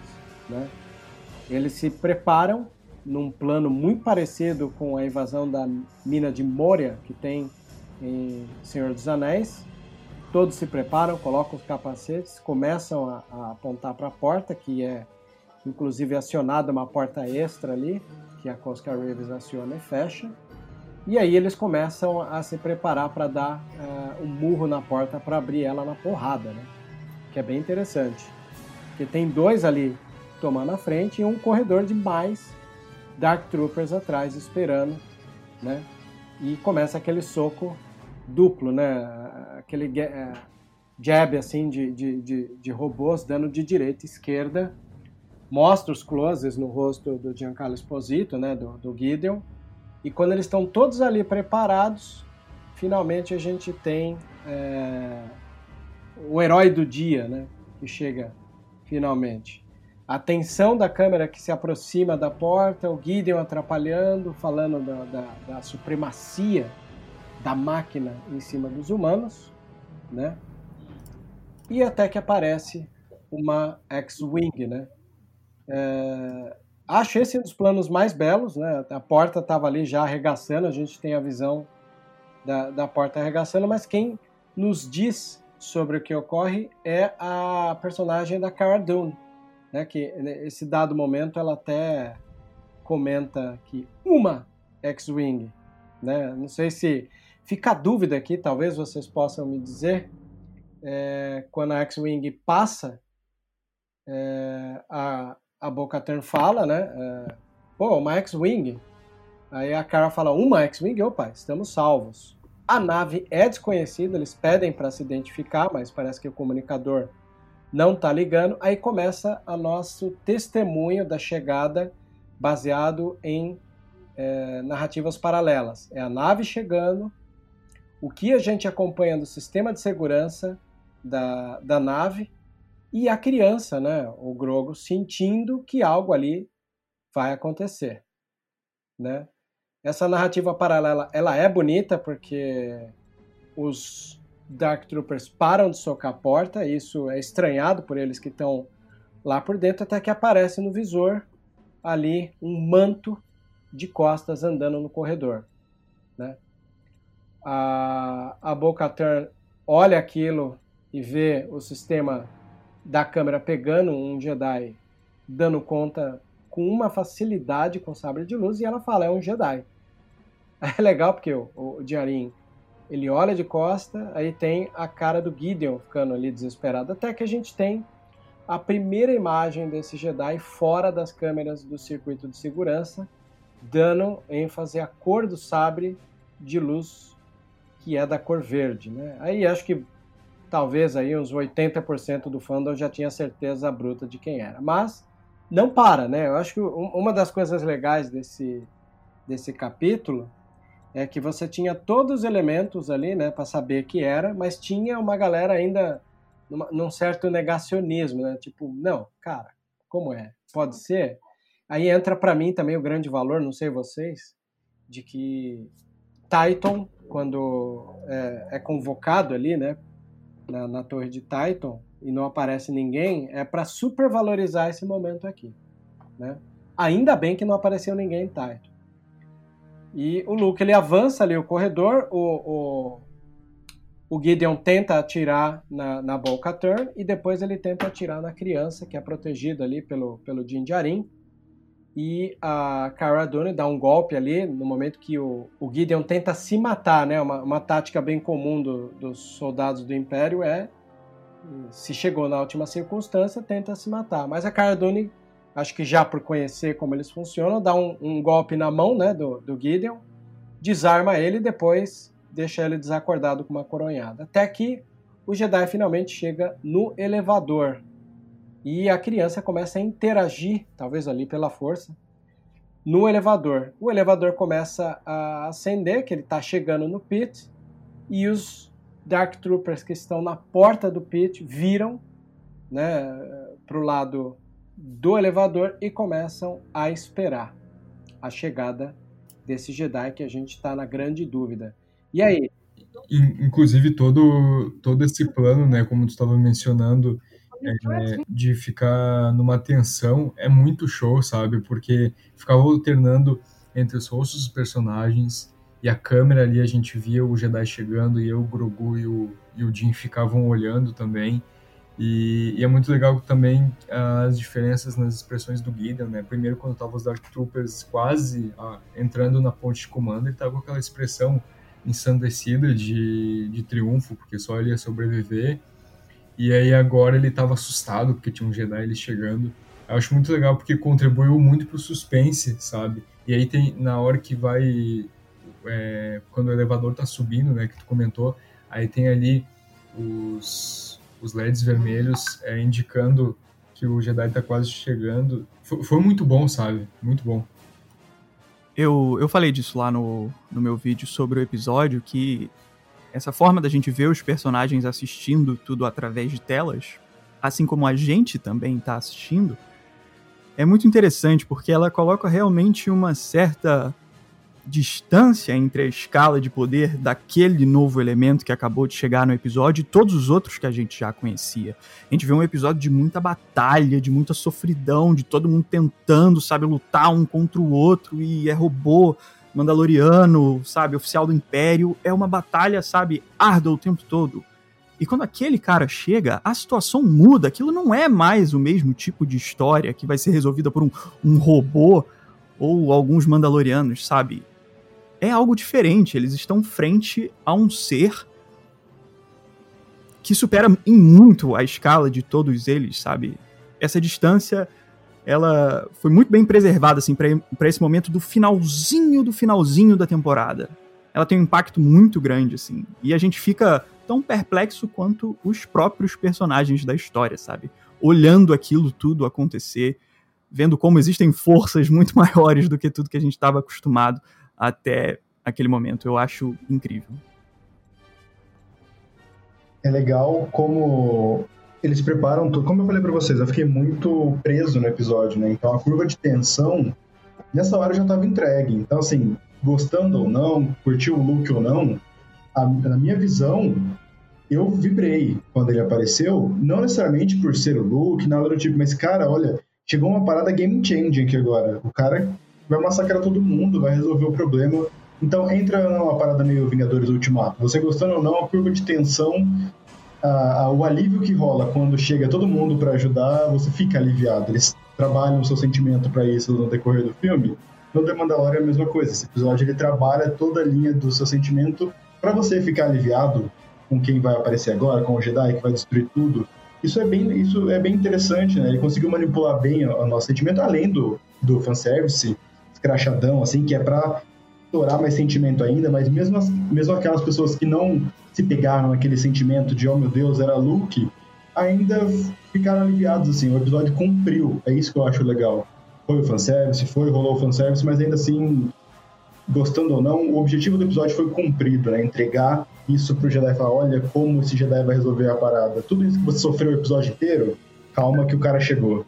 Né? Eles se preparam num plano muito parecido com a invasão da mina de Moria, que tem em Senhor dos Anéis. Todos se preparam, colocam os capacetes, começam a, a apontar para a porta, que é inclusive acionada uma porta extra ali, que a Cosca Reeves aciona e fecha. E aí eles começam a se preparar para dar uh, um murro na porta para abrir ela na porrada, né? Que é bem interessante. Porque tem dois ali tomando a frente e um corredor de mais Dark Troopers atrás esperando, né? E começa aquele soco duplo, né? Aquele é, jab assim de, de, de, de, robôs dando de direita e esquerda. Mostra os closes no rosto do Giancarlo Esposito, né? Do, do Gideon. E quando eles estão todos ali preparados, finalmente a gente tem é, o herói do dia, né? Que chega finalmente. A tensão da câmera que se aproxima da porta, o Gideon atrapalhando, falando da, da, da supremacia da máquina em cima dos humanos, né? E até que aparece uma X-Wing, né? É, acho esse um dos planos mais belos, né? A porta estava ali já arregaçando, a gente tem a visão da, da porta arregaçando, mas quem nos diz sobre o que ocorre é a personagem da Cara Dune, né? Que nesse dado momento ela até comenta que uma X-Wing, né? Não sei se Fica a dúvida aqui, talvez vocês possam me dizer, é, quando a X-Wing passa, é, a, a Bo-Katan fala, né? É, Pô, uma X-Wing. Aí a cara fala, uma X-Wing? Opa, estamos salvos. A nave é desconhecida, eles pedem para se identificar, mas parece que o comunicador não está ligando. Aí começa a nosso testemunho da chegada baseado em é, narrativas paralelas. É a nave chegando, o que a gente acompanha do sistema de segurança da, da nave e a criança, né, o Grogo, sentindo que algo ali vai acontecer, né? Essa narrativa paralela, ela é bonita porque os Dark Troopers param de socar a porta, isso é estranhado por eles que estão lá por dentro, até que aparece no visor ali um manto de costas andando no corredor, né? a, a Bo-Katan olha aquilo e vê o sistema da câmera pegando um Jedi dando conta com uma facilidade com sabre de luz e ela fala, é um Jedi. É legal porque o, o Diarim, ele olha de costa, aí tem a cara do Gideon ficando ali desesperado, até que a gente tem a primeira imagem desse Jedi fora das câmeras do circuito de segurança, dando ênfase à cor do sabre de luz que é da cor verde, né? Aí acho que talvez aí uns 80% do fandom já tinha certeza bruta de quem era. Mas não para, né? Eu acho que uma das coisas legais desse, desse capítulo é que você tinha todos os elementos ali, né, para saber que era, mas tinha uma galera ainda numa, num certo negacionismo, né? Tipo, não, cara, como é? Pode ser? Aí entra para mim também o grande valor, não sei vocês, de que Titan quando é, é convocado ali, né, na, na, torre de Titan e não aparece ninguém, é para supervalorizar esse momento aqui, né? Ainda bem que não apareceu ninguém em Titan. E o Luke ele avança ali o corredor, o, o, o Gideon tenta atirar na, na Bo-Katan e depois ele tenta atirar na criança que é protegida ali pelo, pelo Din Djarin. e a Cara Dune dá um golpe ali no momento que o, o Gideon tenta se matar, né? Uma, uma tática bem comum do, dos soldados do Império é se chegou na última circunstância, tenta se matar. Mas a Cara Dune, acho que já por conhecer como eles funcionam, dá um, um golpe na mão né, do, do Gideon, desarma ele e depois deixa ele desacordado com uma coronhada. Até que o Jedi finalmente chega no elevador e a criança começa a interagir, talvez ali pela força, no elevador. O elevador começa a acender, que ele está chegando no pit, e os Dark Troopers que estão na porta do pit viram né, para o lado do elevador e começam a esperar a chegada desse Jedi que a gente está na grande dúvida. E aí? Inclusive todo todo esse plano, né, como tu estava mencionando, é, de ficar numa tensão é muito show, sabe? Porque ficava alternando entre os rostos dos personagens e a câmera ali a gente via o Jedi chegando e eu, o Grogu e o, e o Jin ficavam olhando também. E, e, é muito legal também as diferenças nas expressões do Gideon, né? Primeiro, quando tava os Dark Troopers quase ah, entrando na ponte de comando, ele tava com aquela expressão ensandecida de, de triunfo, porque só ele ia sobreviver. E aí agora ele estava assustado porque tinha um Jedi ele chegando. Eu acho muito legal porque contribuiu muito pro suspense, sabe? E aí tem na hora que vai é, quando o elevador tá subindo, né, que tu comentou, aí tem ali os, os LEDs vermelhos é, indicando que o Jedi tá quase chegando. Foi, foi, muito bom, sabe? Muito bom. Eu, eu falei disso lá no, no meu vídeo sobre o episódio, que essa forma da gente ver os personagens assistindo tudo através de telas, assim como a gente também está assistindo, é muito interessante porque ela coloca realmente uma certa distância entre a escala de poder daquele novo elemento que acabou de chegar no episódio e todos os outros que a gente já conhecia. A gente vê um episódio de muita batalha, de muita sofridão, de todo mundo tentando, sabe, lutar um contra o outro e é robô, Mandaloriano, sabe, oficial do Império, é uma batalha, sabe, árdua o tempo todo. E quando aquele cara chega, a situação muda. Aquilo não é mais o mesmo tipo de história que vai ser resolvida por um, um robô ou alguns Mandalorianos, sabe? É algo diferente. Eles estão frente a um ser que supera em muito a escala de todos eles, sabe? Essa distância ela foi muito bem preservada assim para esse momento do finalzinho do finalzinho da temporada. Ela tem um impacto muito grande assim, e a gente fica tão perplexo quanto os próprios personagens da história, sabe? Olhando aquilo tudo acontecer, vendo como existem forças muito maiores do que tudo que a gente estava acostumado até aquele momento. Eu acho incrível. É legal como eles preparam tudo. Como eu falei para vocês, eu fiquei muito preso no episódio, né? Então a curva de tensão, nessa hora já estava entregue. Então, assim, gostando ou não, curtiu o look ou não, a, na minha visão, eu vibrei quando ele apareceu. Não necessariamente por ser o look, nada do tipo, mas, cara, olha, chegou uma parada game changing aqui agora. O cara vai massacrar todo mundo, vai resolver o problema. Então entra numa parada meio Vingadores Ultimato. Você gostando ou não, a curva de tensão a, o alívio que rola quando chega todo mundo para ajudar, você fica aliviado. Eles trabalham o seu sentimento para isso no decorrer do filme. No The Mandalorian é a mesma coisa. Esse episódio ele trabalha toda a linha do seu sentimento para você ficar aliviado com quem vai aparecer agora, com o Jedi que vai destruir tudo. Isso é bem, isso é bem interessante, né? Ele conseguiu manipular bem o, o nosso sentimento, além do, do fanservice escrachadão, assim, que é para estourar mais sentimento ainda, mas mesmo, as, mesmo aquelas pessoas que não se pegaram naquele sentimento de, oh meu Deus, era Luke, ainda ficaram aliviados, assim, o episódio cumpriu, é isso que eu acho legal. Foi o fanservice, foi, rolou o fanservice, mas ainda assim, gostando ou não, o objetivo do episódio foi cumprido, né? Entregar isso pro Jedi falar, olha como esse Jedi vai resolver a parada. Tudo isso que você sofreu o episódio inteiro, calma que o cara chegou.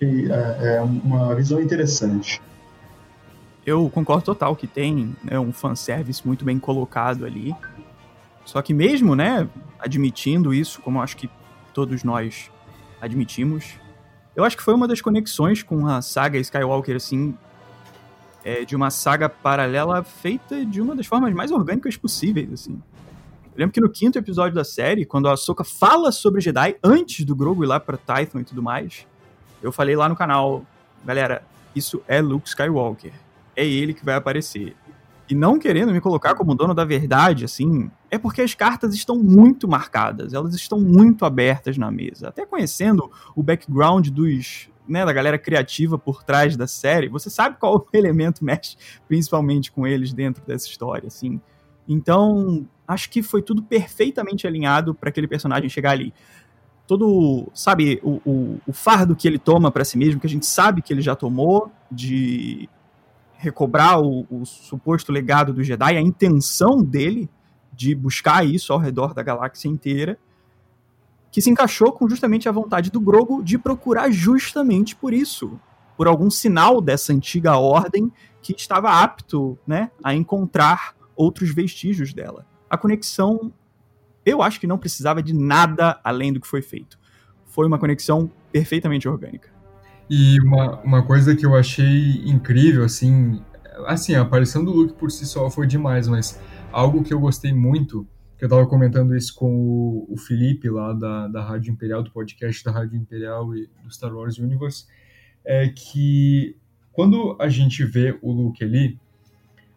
E, é, é uma visão interessante. Eu concordo total que tem né, um fanservice muito bem colocado ali. Só que mesmo, né, admitindo isso, como acho que todos nós admitimos, eu acho que foi uma das conexões com a saga Skywalker, assim, é, de uma saga paralela feita de uma das formas mais orgânicas possíveis, assim. Eu lembro que no quinto episódio da série, quando a Ahsoka fala sobre Jedi, antes do Grogu ir lá pra Tython e tudo mais, eu falei lá no canal, galera, isso é Luke Skywalker. É ele que vai aparecer. E não querendo me colocar como dono da verdade, assim, é porque as cartas estão muito marcadas, elas estão muito abertas na mesa. Até conhecendo o background dos, né, da galera criativa por trás da série, você sabe qual elemento mexe principalmente com eles dentro dessa história, assim. Então, acho que foi tudo perfeitamente alinhado para aquele personagem chegar ali. Todo, sabe, o, o, o fardo que ele toma para si mesmo, que a gente sabe que ele já tomou, de recobrar o, o, suposto legado do Jedi, a intenção dele de buscar isso ao redor da galáxia inteira, que se encaixou com justamente a vontade do Grogu de procurar justamente por isso, por algum sinal dessa antiga ordem que estava apto, né, a encontrar outros vestígios dela. A conexão, eu acho que não precisava de nada além do que foi feito. Foi uma conexão perfeitamente orgânica. E uma, uma coisa que eu achei incrível, assim, assim, a aparição do Luke por si só foi demais, mas algo que eu gostei muito, que eu tava comentando isso com o, o Felipe lá da, da Rádio Imperial, do podcast da Rádio Imperial e do Star Wars Universe, é que quando a gente vê o Luke ali,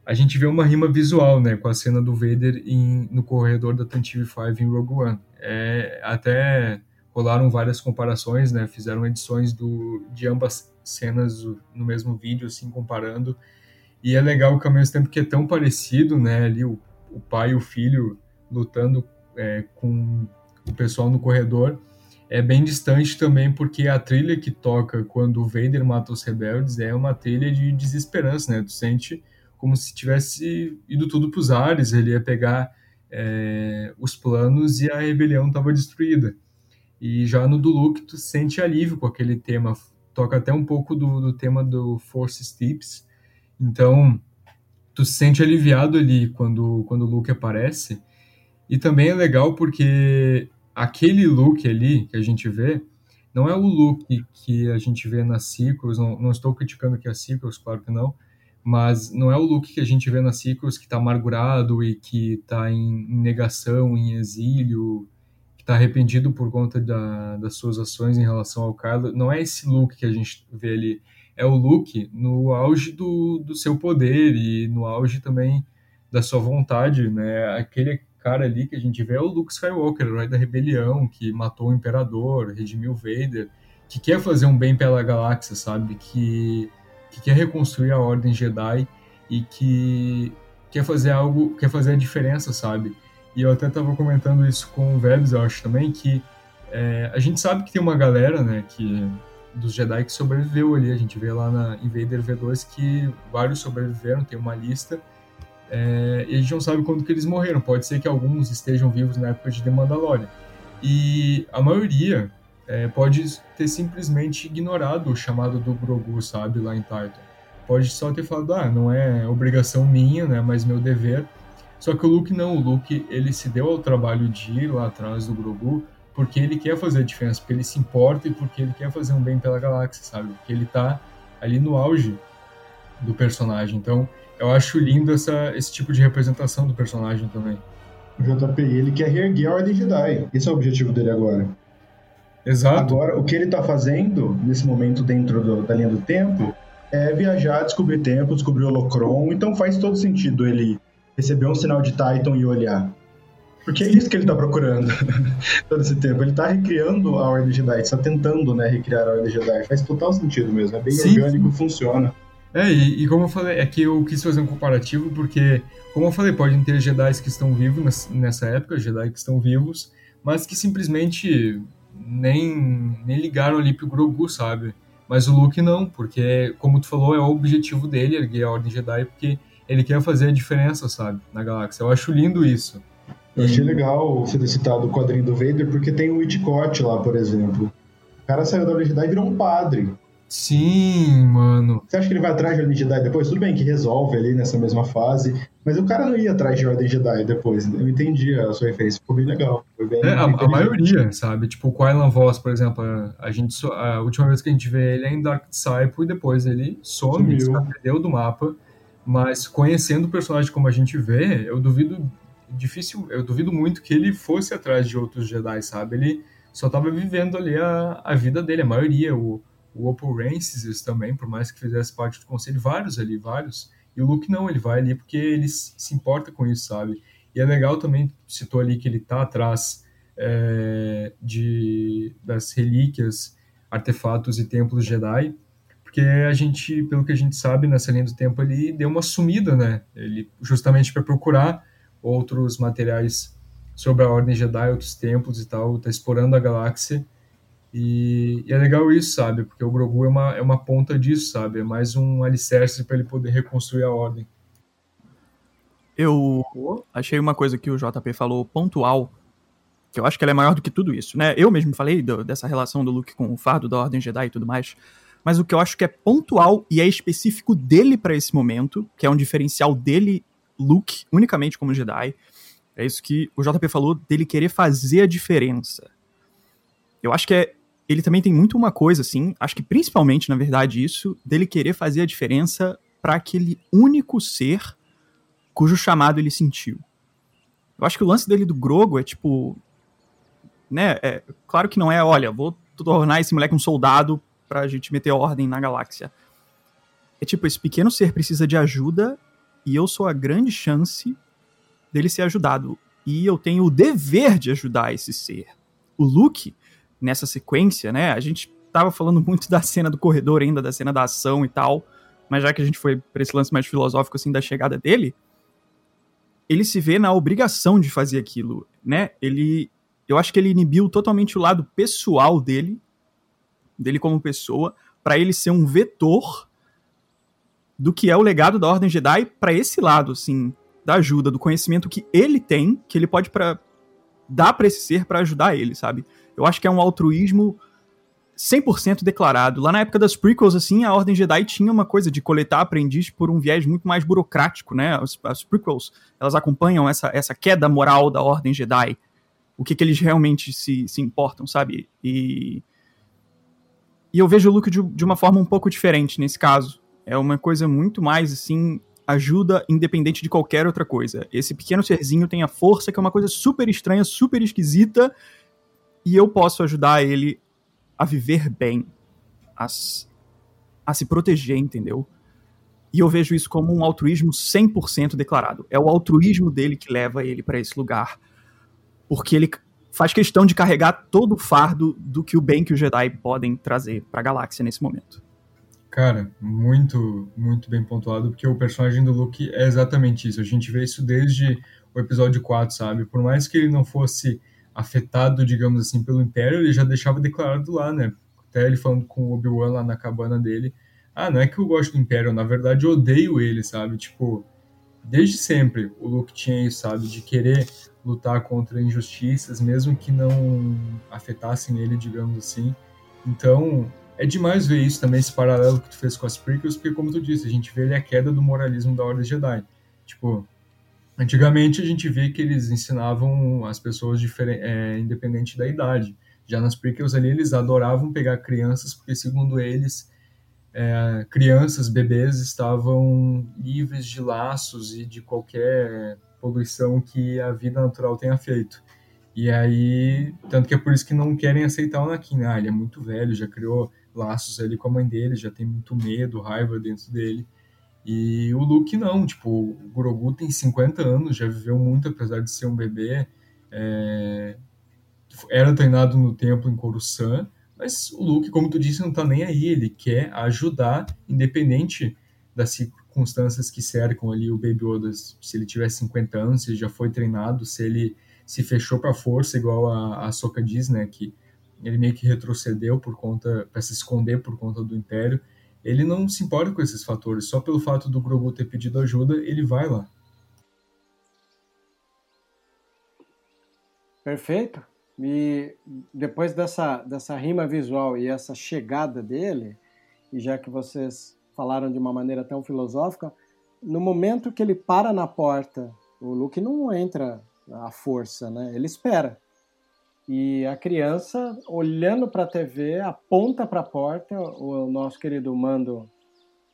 a gente vê uma rima visual, né, com a cena do Vader em, no corredor da Tantive 5 em Rogue One. É, até rolaram várias comparações, né? Fizeram edições do, de ambas cenas no mesmo vídeo, assim, comparando. E é legal que ao mesmo tempo que é tão parecido, né? Ali o, o pai e o filho lutando é, com o pessoal no corredor, é bem distante também porque a trilha que toca quando o Vader mata os rebeldes é uma trilha de desesperança, né? Tu sente como se tivesse ido tudo para os ares, ele ia pegar é, os planos e a rebelião estava destruída. E já no do Luke, tu sente alívio com aquele tema. Toca até um pouco do, do tema do Force Tips. Então, tu se sente aliviado ali quando, quando o Luke aparece. E também é legal porque aquele Luke ali que a gente vê não é o Luke que a gente vê nas sequels. Não, não estou criticando aqui as sequels, claro que não. Mas não é o Luke que a gente vê nas sequels que está amargurado e que está em negação, em exílio, está arrependido por conta da, das suas ações em relação ao Kylo, não é esse Luke que a gente vê ali, é o Luke no auge do, do seu poder e no auge também da sua vontade, né? Aquele cara ali que a gente vê é o Luke Skywalker, herói da rebelião, que matou o Imperador, redimiu Vader, que quer fazer um bem pela galáxia, sabe? Que, que quer reconstruir a Ordem Jedi e que quer fazer algo, quer fazer a diferença, sabe? E eu até estava comentando isso com o Vebs, eu acho também, que é, a gente sabe que tem uma galera, né, que dos Jedi que sobreviveu ali. A gente vê lá na Invader V2 que vários sobreviveram, tem uma lista. É, e a gente não sabe quando que eles morreram. Pode ser que alguns estejam vivos na época de The Mandalorian. E a maioria é, pode ter simplesmente ignorado o chamado do Grogu, sabe, lá em Titan. Pode só ter falado, ah, não é obrigação minha, né, mas meu dever. Só que o Luke não, o Luke ele se deu ao trabalho de ir lá atrás do Grogu porque ele quer fazer a diferença, porque ele se importa e porque ele quer fazer um bem pela galáxia, sabe? Porque ele tá ali no auge do personagem. Então, eu acho lindo essa, esse tipo de representação do personagem também. O JP, ele quer reerguer a Ordem Jedi. Esse é o objetivo dele agora. Exato. Agora, o que ele tá fazendo nesse momento dentro do, da linha do tempo é viajar, descobrir tempo, descobrir o Holocron. Então faz todo sentido ele receber um sinal de Titan e olhar. Porque é isso que ele está procurando todo esse tempo. Ele está recriando a Ordem Jedi, está tentando né, recriar a Ordem Jedi. Faz total sentido mesmo, é bem Sim. orgânico, funciona. É, e, e, como eu falei, é que eu quis fazer um comparativo porque, como eu falei, podem ter Jedi que estão vivos nessa época, Jedi que estão vivos, mas que simplesmente nem, nem ligaram ali pro Grogu, sabe? Mas o Luke não, porque, como tu falou, é o objetivo dele erguer a Ordem Jedi, porque ele quer fazer a diferença, sabe, na galáxia. Eu acho lindo isso. Eu achei legal você ter citado o quadrinho do Vader, porque tem o Whitcott lá, por exemplo. O cara saiu da Jedi e virou um padre. Sim, mano. Você acha que ele vai atrás de Ordem Jedi depois? Tudo bem que resolve ali nessa mesma fase, mas o cara não ia atrás de Ordem Jedi depois. Eu entendi a sua referência, ficou bem legal. Bem, é, a, a, maioria, sabe? Tipo, o Kylan Voss, por exemplo, a, gente, a última vez que a gente vê ele é em Dark Disciple e depois ele some, perdeu do mapa. Mas conhecendo o personagem como a gente vê, eu duvido difícil, eu duvido muito que ele fosse atrás de outros Jedi, sabe? Ele só estava vivendo ali a, a vida dele, a maioria, o, o Opal Rances também, por mais que fizesse parte do conselho, vários ali, vários. E o Luke não, ele vai ali porque ele se importa com isso, sabe? E é legal também, citou ali que ele tá atrás é, de, das relíquias, artefatos e templos Jedi, porque a gente, pelo que a gente sabe, nessa linha do tempo, ele deu uma sumida, né? Ele, justamente para procurar outros materiais sobre a Ordem Jedi, outros templos e tal, tá explorando a galáxia. E, e, é legal isso, sabe? Porque o Grogu é uma, é uma ponta disso, sabe? É mais um alicerce para ele poder reconstruir a Ordem. Eu achei uma coisa que o JP falou pontual, que eu acho que ela é maior do que tudo isso, né? Eu mesmo falei do, dessa relação do Luke com o fardo da Ordem Jedi e tudo mais, mas o que eu acho que é pontual e é específico dele para esse momento, que é um diferencial dele, Luke, unicamente como Jedi, é isso que o JP falou dele querer fazer a diferença. Eu acho que é, ele também tem muito uma coisa, assim, acho que principalmente, na verdade, isso, dele querer fazer a diferença para aquele único ser cujo chamado ele sentiu. Eu acho que o lance dele do Grogo é tipo. Né, é, claro que não é, olha, vou tornar esse moleque um soldado pra gente meter ordem na galáxia. É tipo, esse pequeno ser precisa de ajuda e eu sou a grande chance dele ser ajudado. E eu tenho o dever de ajudar esse ser. O Luke, nessa sequência, né? A gente tava falando muito da cena do corredor ainda, da cena da ação e tal. Mas já que a gente foi pra esse lance mais filosófico, assim, da chegada dele, ele se vê na obrigação de fazer aquilo, né? Ele, eu acho que ele inibiu totalmente o lado pessoal dele, dele como pessoa, para ele ser um vetor do que é o legado da Ordem Jedi para esse lado, assim, da ajuda, do conhecimento que ele tem, que ele pode pra, dar para esse ser para ajudar ele, sabe? Eu acho que é um altruísmo 100% declarado. Lá na época das prequels, assim, a Ordem Jedi tinha uma coisa de coletar aprendiz por um viés muito mais burocrático, né? As, as prequels, elas acompanham essa, essa queda moral da Ordem Jedi. O que, que eles realmente se, se importam, sabe? E... E eu vejo o Luke de, de uma forma um pouco diferente nesse caso. É uma coisa muito mais, assim, ajuda independente de qualquer outra coisa. Esse pequeno serzinho tem a força, que é uma coisa super estranha, super esquisita, e eu posso ajudar ele a viver bem, a, a se proteger, entendeu? E eu vejo isso como um altruísmo 100% declarado. É o altruísmo dele que leva ele para esse lugar. Porque ele faz questão de carregar todo o fardo do que o bem que os Jedi podem trazer para a galáxia nesse momento. Cara, muito, muito bem pontuado, porque o personagem do Luke é exatamente isso. A gente vê isso desde o episódio 4, sabe? Por mais que ele não fosse afetado, digamos assim, pelo Império, ele já deixava declarado lá, né? Até ele falando com o Obi-Wan lá na cabana dele. Ah, não é que eu gosto do Império, na verdade eu odeio ele, sabe? Tipo, desde sempre o Luke tinha isso, sabe? De querer lutar contra injustiças, mesmo que não afetassem ele, digamos assim. Então, é demais ver isso também, esse paralelo que tu fez com as prequels, porque como tu disse, a gente vê ali a queda do moralismo da Ordem Jedi. Tipo, antigamente a gente vê que eles ensinavam as pessoas é, independente da idade. Já nas prequels ali eles adoravam pegar crianças, porque segundo eles, é, crianças, bebês estavam livres de laços e de qualquer poluição que a vida natural tenha feito. E aí, tanto que é por isso que não querem aceitar o Anakin. Ah, ele é muito velho, já criou laços ali com a mãe dele, já tem muito medo, raiva dentro dele. E o Luke não, tipo, o Grogu tem 50 anos, já viveu muito, apesar de ser um bebê. É... Era treinado no templo em Coruscant, mas o Luke, como tu disse, não tá nem aí. Ele quer ajudar, independente das circunstâncias que cercam ali o Baby Yoda. Se ele tiver 50 anos, se já foi treinado, se ele se fechou pra força, igual a, a Soka diz, né? Que ele meio que retrocedeu por conta para se esconder por conta do Império. Ele não se importa com esses fatores, só pelo fato do Grogu ter pedido ajuda, ele vai lá. Perfeito. E depois dessa, dessa rima visual e essa chegada dele, e já que vocês falaram de uma maneira tão filosófica, no momento que ele para na porta, o Luke não entra à força, né? Ele espera. E a criança, olhando para a TV, aponta para a porta, o nosso querido Mando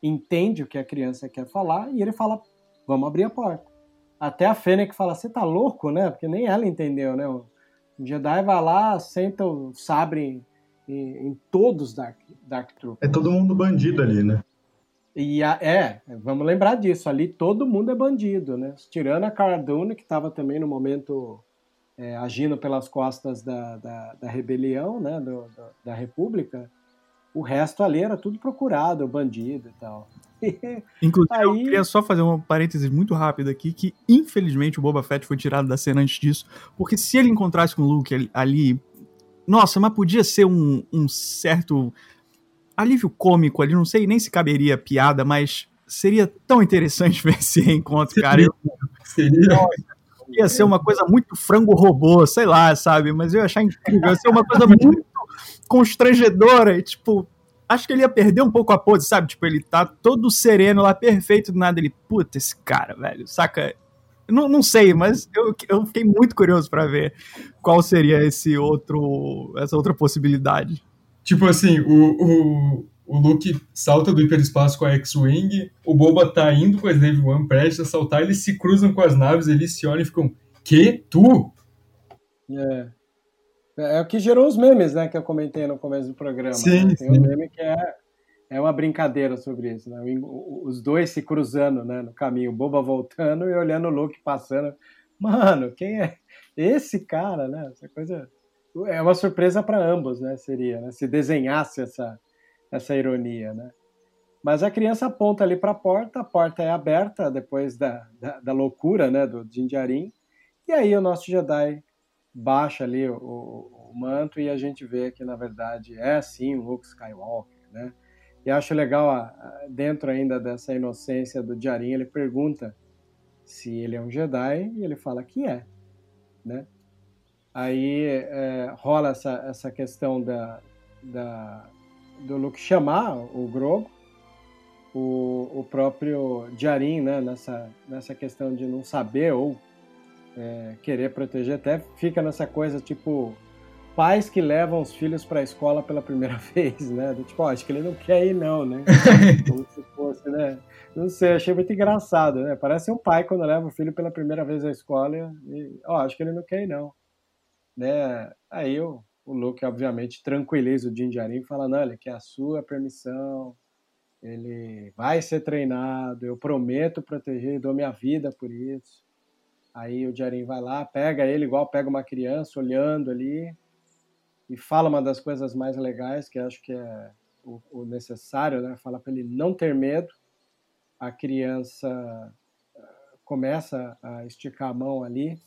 entende o que a criança quer falar e ele fala: Vamos abrir a porta. Até a Fennec fala: Você tá louco, né? Porque nem ela entendeu, né? O Jedi vai lá, senta o sabre em, em todos Dark, Dark Troopers. É todo mundo bandido ali, né? E a, é, vamos lembrar disso, ali todo mundo é bandido, né? Tirando a Cara Dune, que estava também no momento é, agindo pelas costas da, da, da rebelião, né, do, do, da República, o resto ali era tudo procurado, bandido e tal. Inclusive, Aí... eu queria só fazer um parênteses muito rápido aqui, que infelizmente o Boba Fett foi tirado da cena antes disso, porque se ele encontrasse com o Luke ali, ali nossa, mas podia ser um, um certo alívio cômico ali, não sei nem se caberia piada, mas seria tão interessante ver esse reencontro, cara. Seria. Eu, seria. ia ser uma coisa muito frango robô, sei lá, sabe? Mas eu ia achar incrível, ia ser uma coisa muito constrangedora e, tipo, acho que ele ia perder um pouco a pose, sabe? Tipo, ele tá todo sereno lá, perfeito, do nada ele, puta, esse cara, velho, saca? Não, não sei, mas eu, eu fiquei muito curioso para ver qual seria esse outro, essa outra possibilidade. Tipo assim, o, o, o Luke salta do hiperespaço com a X-Wing, o Boba tá indo com a Slave One prestes a saltar, eles se cruzam com as naves, eles se olham e ficam, que? Tu? É. É o que gerou os memes, né, que eu comentei no começo do programa. Sim, né? Tem sim. um meme que é, é uma brincadeira sobre isso, né? Os dois se cruzando, né, no caminho, o Boba voltando e olhando o Luke passando. Mano, quem é esse cara, né? Essa coisa é uma surpresa para ambos, né? Seria, né? Se desenhasse essa essa ironia, né? Mas a criança aponta ali para a porta, a porta é aberta depois da, da, da loucura, né, do Jinjarin, e aí o nosso Jedi baixa ali o, o, o, manto e a gente vê que na verdade é sim o Luke Skywalker, né? E acho legal, dentro ainda dessa inocência do Jarin, ele pergunta se ele é um Jedi e ele fala que é, né? Aí é, rola essa, essa questão da, da, do Luke chamar o Grogo, o, o próprio Jarin, né, nessa, nessa questão de não saber ou é, querer proteger, até fica nessa coisa tipo pais que levam os filhos para a escola pela primeira vez, né? Do tipo, acho que ele não quer ir não, né? Como se fosse, né? Não sei, achei muito engraçado, né? Parece um pai quando leva o filho pela primeira vez à escola e, ó, acho que ele não quer ir não, né? Aí o, o Luke, obviamente, tranquiliza o Jinjarin e fala, não, ele quer a sua permissão, ele vai ser treinado, eu prometo proteger, dou minha vida por isso. Aí o Jarin vai lá, pega ele igual pega uma criança, olhando ali, e fala uma das coisas mais legais, que acho que é o, o necessário, né? Fala para ele não ter medo. A criança ah, começa a esticar a mão ali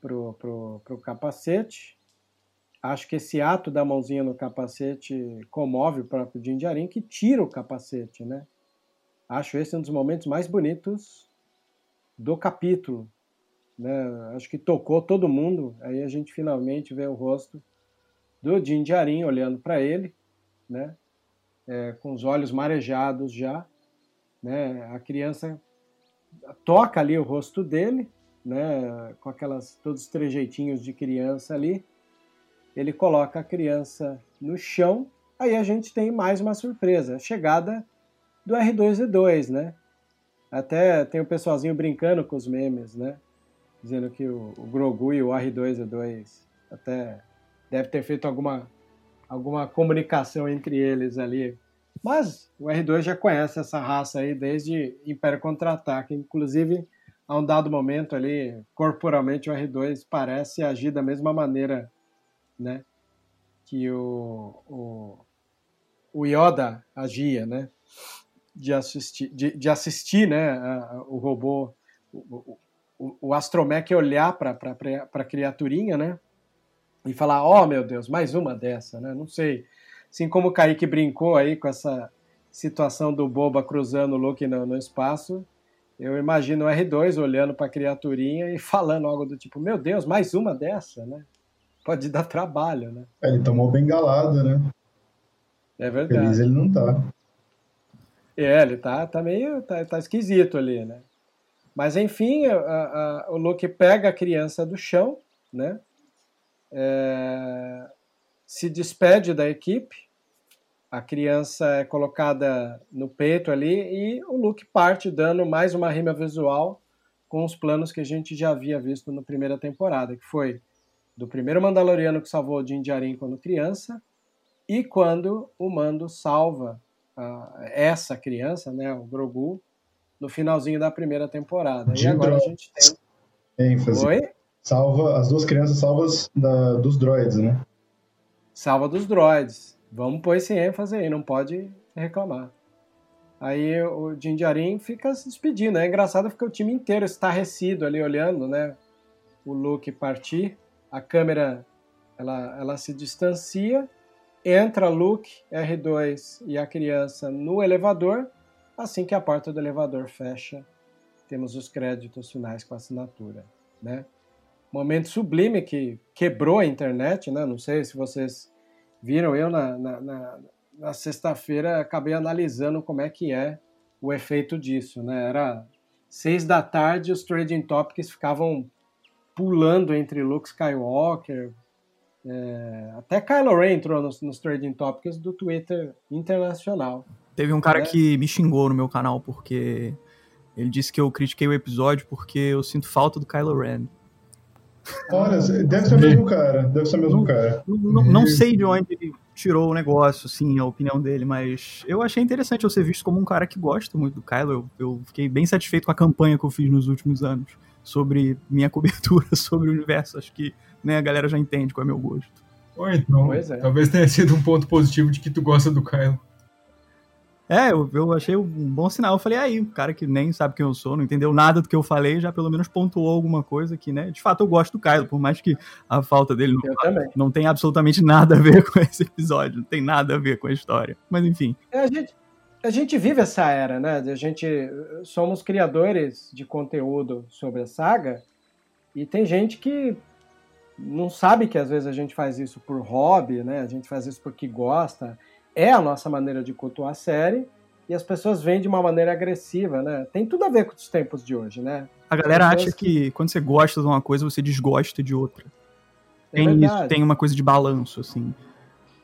pro, pro, pro capacete. Acho que esse ato da mãozinha no capacete comove o próprio Jinjarin, que tira o capacete, né? Acho esse um dos momentos mais bonitos do capítulo, né? Acho que tocou todo mundo. Aí a gente finalmente vê o rosto do Jinjarin olhando para ele, né? É, com os olhos marejados já, né? A criança toca ali o rosto dele, né? Com aquelas todos os trejeitinhos de criança ali. Ele coloca a criança no chão. Aí a gente tem mais uma surpresa, a chegada do R2D2, né? Até tem o pessoalzinho brincando com os memes, né? dizendo que o, o Grogu e o R2-D2 até deve ter feito alguma, alguma comunicação entre eles ali. Mas o R2 já conhece essa raça aí desde Império Contra-Ataque. Inclusive, a um dado momento ali, corporalmente, o R2 parece agir da mesma maneira né, que o, o, o Yoda agia, né? De assistir, de, de assistir né, a, a, o robô, o, o, o astromech olhar para a criaturinha, né? E falar, ó oh, meu Deus, mais uma dessa, né? Não sei. Assim como o Kaique brincou aí com essa situação do Boba cruzando o Luke no, no espaço, eu imagino o R2 olhando para a criaturinha e falando algo do tipo, meu Deus, mais uma dessa, né? Pode dar trabalho, né? É, ele tomou bengalado, né? É verdade. Feliz ele não tá. É, ele tá, tá meio. Tá, tá esquisito ali, né? Mas enfim, a, a, o Luke pega a criança do chão, né? É, se despede da equipe, a criança é colocada no peito ali e o Luke parte dando mais uma rima visual com os planos que a gente já havia visto na primeira temporada, que foi do primeiro Mandaloriano que salvou o Din Djarin quando criança, e quando o Mando salva uh, essa criança, né, o Grogu, no finalzinho da primeira temporada. De e agora droids. a gente tem. ênfase. Oi? Salva as duas crianças salvas da, dos droids, né? Salva dos droids. Vamos pôr esse ênfase aí, não pode reclamar. Aí o Jinjarin fica se despedindo. É engraçado porque o time inteiro estarrecido ali olhando, né? O Luke partir. A câmera ela, ela se distancia. Entra Luke, R2 e a criança no elevador. Assim que a porta do elevador fecha, temos os créditos finais com a assinatura, né? Momento sublime que quebrou a internet, né? Não sei se vocês viram. Eu na, na, na na sexta-feira acabei analisando como é que é o efeito disso, né? Era seis da tarde, os trading topics ficavam pulando entre Luke Skywalker, é, até Kylo Ren entrou nos, nos trading topics do Twitter internacional. Teve um cara né? que me xingou no meu canal porque ele disse que eu critiquei o episódio porque eu sinto falta do Kylo Ren. Olha, deve ser o mesmo cara, deve ser o mesmo cara. Não, não sei de onde ele tirou o negócio, assim, a opinião dele, mas eu achei interessante eu ser visto como um cara que gosta muito do Kylo. Eu, eu fiquei bem satisfeito com a campanha que eu fiz nos últimos anos sobre minha cobertura sobre o universo. Acho que né, a galera já entende qual é meu gosto. Ou então, é. talvez tenha sido um ponto positivo de que tu gosta do Kylo. É, eu, eu achei um bom sinal. Eu falei, aí, um cara que nem sabe quem eu sou, não entendeu nada do que eu falei, já pelo menos pontuou alguma coisa que, né? De fato, eu gosto do Kylo, por mais que a falta dele não, não tem absolutamente nada a ver com esse episódio, não tem nada a ver com a história. Mas enfim. É, a gente, a gente vive essa era, né? A gente somos criadores de conteúdo sobre a saga e tem gente que não sabe que às vezes a gente faz isso por hobby, né? A gente faz isso porque gosta é a nossa maneira de cultuar a série e as pessoas veem de uma maneira agressiva, né? Tem tudo a ver com os tempos de hoje, né? A galera acha que... que... quando você gosta de uma coisa, você desgosta de outra. É tem isso, tem uma coisa de balanço, assim.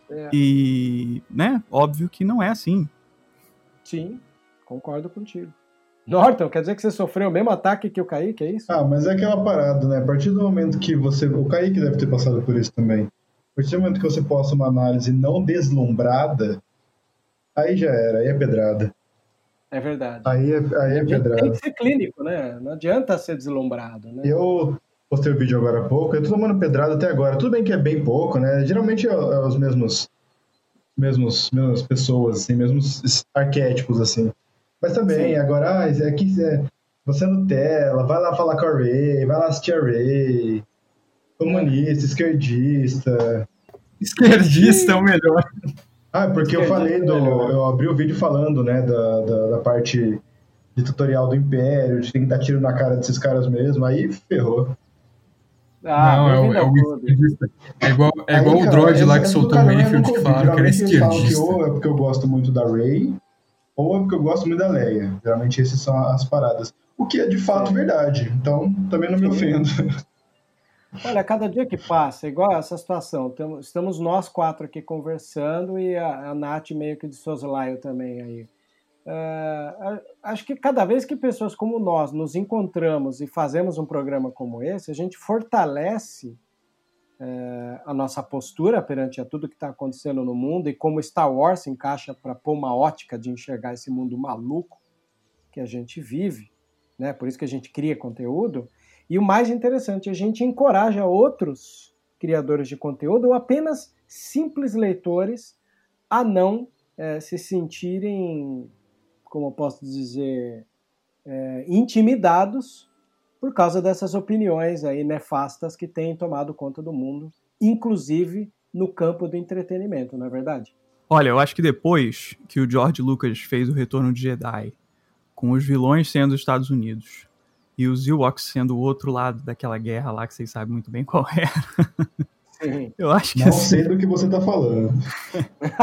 É. E, né, óbvio que não é assim. Sim, concordo contigo. Norton, quer dizer que você sofreu o mesmo ataque que o Kaique, é isso? Ah, mas é aquela parada, né? A partir do momento que você. O Kaique deve ter passado por isso também partir do momento que você posta uma análise não deslumbrada, aí já era, aí é pedrada. É verdade. Aí é, aí é pedrada. Tem que ser clínico, né? Não adianta ser deslumbrado, né? Eu postei o vídeo agora há pouco, eu tô tomando pedrada até agora. Tudo bem que é bem pouco, né? Geralmente é, é os mesmos, mesmos, mesmas pessoas, assim, mesmos arquétipos, assim. Mas também, Sim. agora, ah, é que é, você é Nutella, vai lá falar com a Ray, vai lá assistir a Ray Comunista, esquerdista. Esquerdista é o melhor. Ah, porque eu falei do. Eu abri o vídeo falando, né, da, da, da parte de tutorial do Império, de ter que dar tiro na cara desses caras mesmo, aí ferrou. Ah, não, é, o, é o esquerdista. É igual, é igual aí, o droid lá que soltou o Mayfield que falaram que era esquerdista. Que ou é porque eu gosto muito da Rey, ou é porque eu gosto muito da Leia. Geralmente essas são as paradas. O que é de fato verdade. Então, também não me ofendo. Olha, cada dia que passa, igual essa situação, estamos nós quatro aqui conversando e a, a Nath meio que de soslaio também aí. Uh, acho que cada vez que pessoas como nós nos encontramos e fazemos um programa como esse, a gente fortalece uh, a nossa postura perante a tudo que está acontecendo no mundo e como Star Wars se encaixa para pôr uma ótica de enxergar esse mundo maluco que a gente vive, né? Por isso que a gente cria conteúdo. E o mais interessante, a gente encoraja outros criadores de conteúdo ou apenas simples leitores a não é, se sentirem, como eu posso dizer, é, intimidados por causa dessas opiniões aí nefastas que têm tomado conta do mundo, inclusive no campo do entretenimento, não é verdade? Olha, eu acho que depois que o George Lucas fez o Retorno de Jedi, com os vilões sendo os Estados Unidos, e os Ewoks sendo o outro lado daquela guerra lá que vocês sabem muito bem qual era. Sim. Eu acho que Não assim... sei do que você tá falando.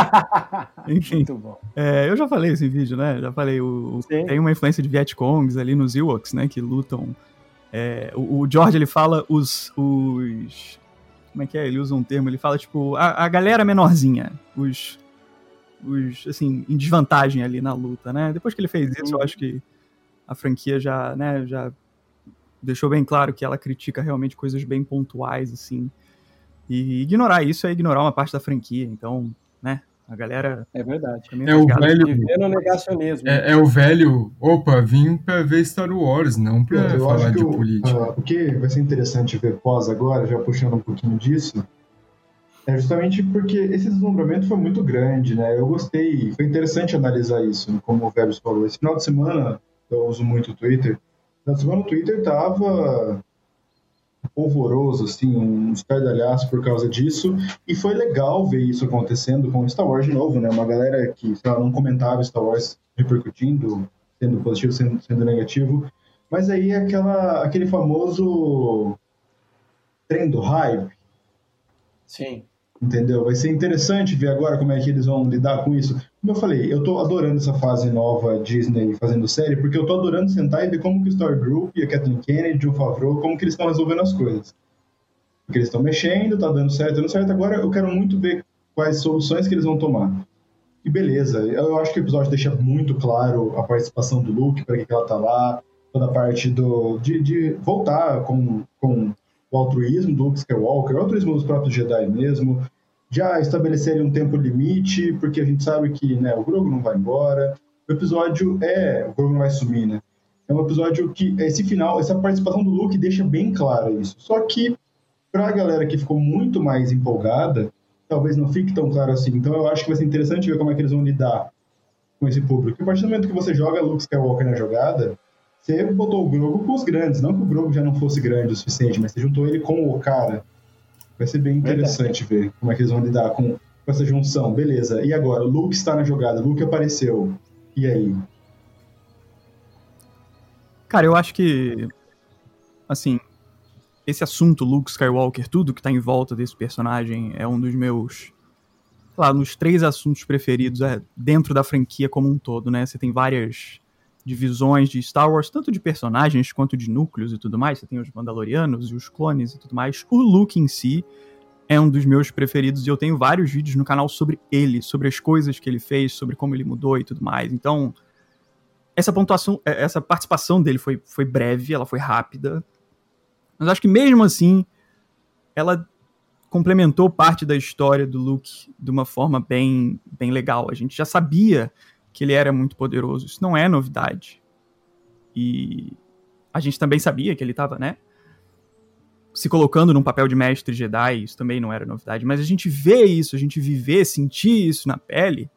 Enfim. Muito bom. É, eu já falei esse vídeo, né? Já falei. O, tem uma influência de Vietcongs ali nos Ewoks, né? Que lutam. É, o, o, George ele fala os, os. Como é que é? Ele usa um termo, ele fala tipo a, a galera menorzinha. Os. Os, assim, em desvantagem ali na luta, né? Depois que ele fez isso, uhum. eu acho que a franquia já, né, já deixou bem claro que ela critica realmente coisas bem pontuais, assim. E ignorar isso é ignorar uma parte da franquia. Então, né? A galera. É verdade. É o velho. no negacionismo. É, é, o velho. Opa, vim pra ver Star Wars, não pra eu falar de o, política. Uh, o que vai ser interessante ver pós agora, já puxando um pouquinho disso, é justamente porque esse deslumbramento foi muito grande, né? Eu gostei, foi interessante analisar isso, como o Vebs falou. Esse final de semana, eu uso muito o Twitter. De semana o Twitter tava polvoroso, assim, um estardalhaço por causa disso. E foi legal ver isso acontecendo com Star Wars de novo, né? Uma galera que, sei lá, não comentava Star Wars repercutindo, sendo positivo, sendo, sendo negativo. Mas aí aquela, aquele famoso trem do hype. Sim entendeu? Vai ser interessante ver agora como é que eles vão lidar com isso. Como eu falei, eu tô adorando essa fase nova Disney fazendo série, porque eu tô adorando sentar e ver como que o Story Group e a Kathleen Kennedy, o Favreau, como que eles estão resolvendo as coisas. Porque eles estão mexendo, tá dando certo, dando certo. Agora eu quero muito ver quais soluções que eles vão tomar. E beleza, eu acho que o episódio deixa muito claro a participação do Luke, para que, que ela tá lá, toda a parte do, de, de voltar com, com o altruísmo do Luke Skywalker, o altruísmo dos próprios Jedi mesmo, já estabelecerem um tempo limite, porque a gente sabe que né, o Grogu não vai embora. O episódio é. O Grogu não vai sumir, né? É um episódio que esse final, essa participação do Luke deixa bem claro isso. Só que, pra galera que ficou muito mais empolgada, talvez não fique tão claro assim. Então eu acho que vai ser interessante ver como é que eles vão lidar com esse público. A partir do momento que você joga Luke Skywalker na jogada, você botou o Grogu com os grandes. Não que o Grogu já não fosse grande o suficiente, mas você juntou ele com o cara. Vai ser bem interessante Verdade. ver como é que eles vão lidar com, com essa junção. Beleza, e agora? O Luke está na jogada, o Luke apareceu. E aí? Cara, eu acho que. Assim. Esse assunto, Luke Skywalker, tudo que tá em volta desse personagem é um dos meus. Sei lá, nos três assuntos preferidos é, dentro da franquia como um todo, né? Você tem várias divisões de Star Wars, tanto de personagens quanto de núcleos e tudo mais. Você tem os Mandalorianos e os clones e tudo mais. O Luke em si é um dos meus preferidos e eu tenho vários vídeos no canal sobre ele, sobre as coisas que ele fez, sobre como ele mudou e tudo mais. Então, essa pontuação, é, essa participação dele foi, foi breve, ela foi rápida. Mas acho que mesmo assim, ela complementou parte da história do Luke de uma forma bem, bem legal. A gente já sabia que ele era muito poderoso. Isso não é novidade. E a gente também sabia que ele estava, né? Se colocando num papel de mestre Jedi, isso também não era novidade. Mas a gente vê isso, a gente viver, sentir isso na pele.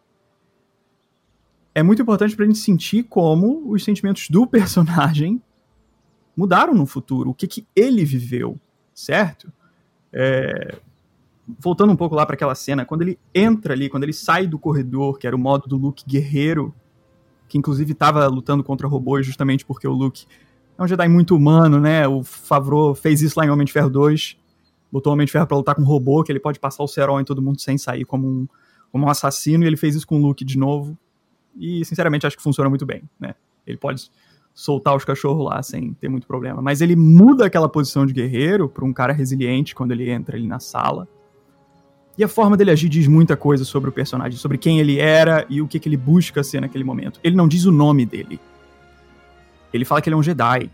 É muito importante pra gente sentir como os sentimentos do personagem mudaram no futuro. O que, que ele viveu, certo? É, voltando um pouco lá para aquela cena, quando ele entra ali, quando ele sai do corredor, que era o modo do Luke guerreiro, que inclusive estava lutando contra robôs justamente porque o Luke é um Jedi muito humano, né? O Favreau fez isso lá em Homem de Ferro 2, botou o Homem de Ferro para lutar com um robô, que ele pode passar o cerol em todo mundo sem sair como um, como um assassino, e ele fez isso com o Luke de novo. E, sinceramente, acho que funciona muito bem, né? Ele pode soltar os cachorros lá sem ter muito problema. Mas ele muda aquela posição de guerreiro para um cara resiliente quando ele entra ali na sala. E a forma dele agir diz muita coisa sobre o personagem, sobre quem ele era e o que, que ele busca ser naquele momento. Ele não diz o nome dele. Ele fala que ele é um Jedi.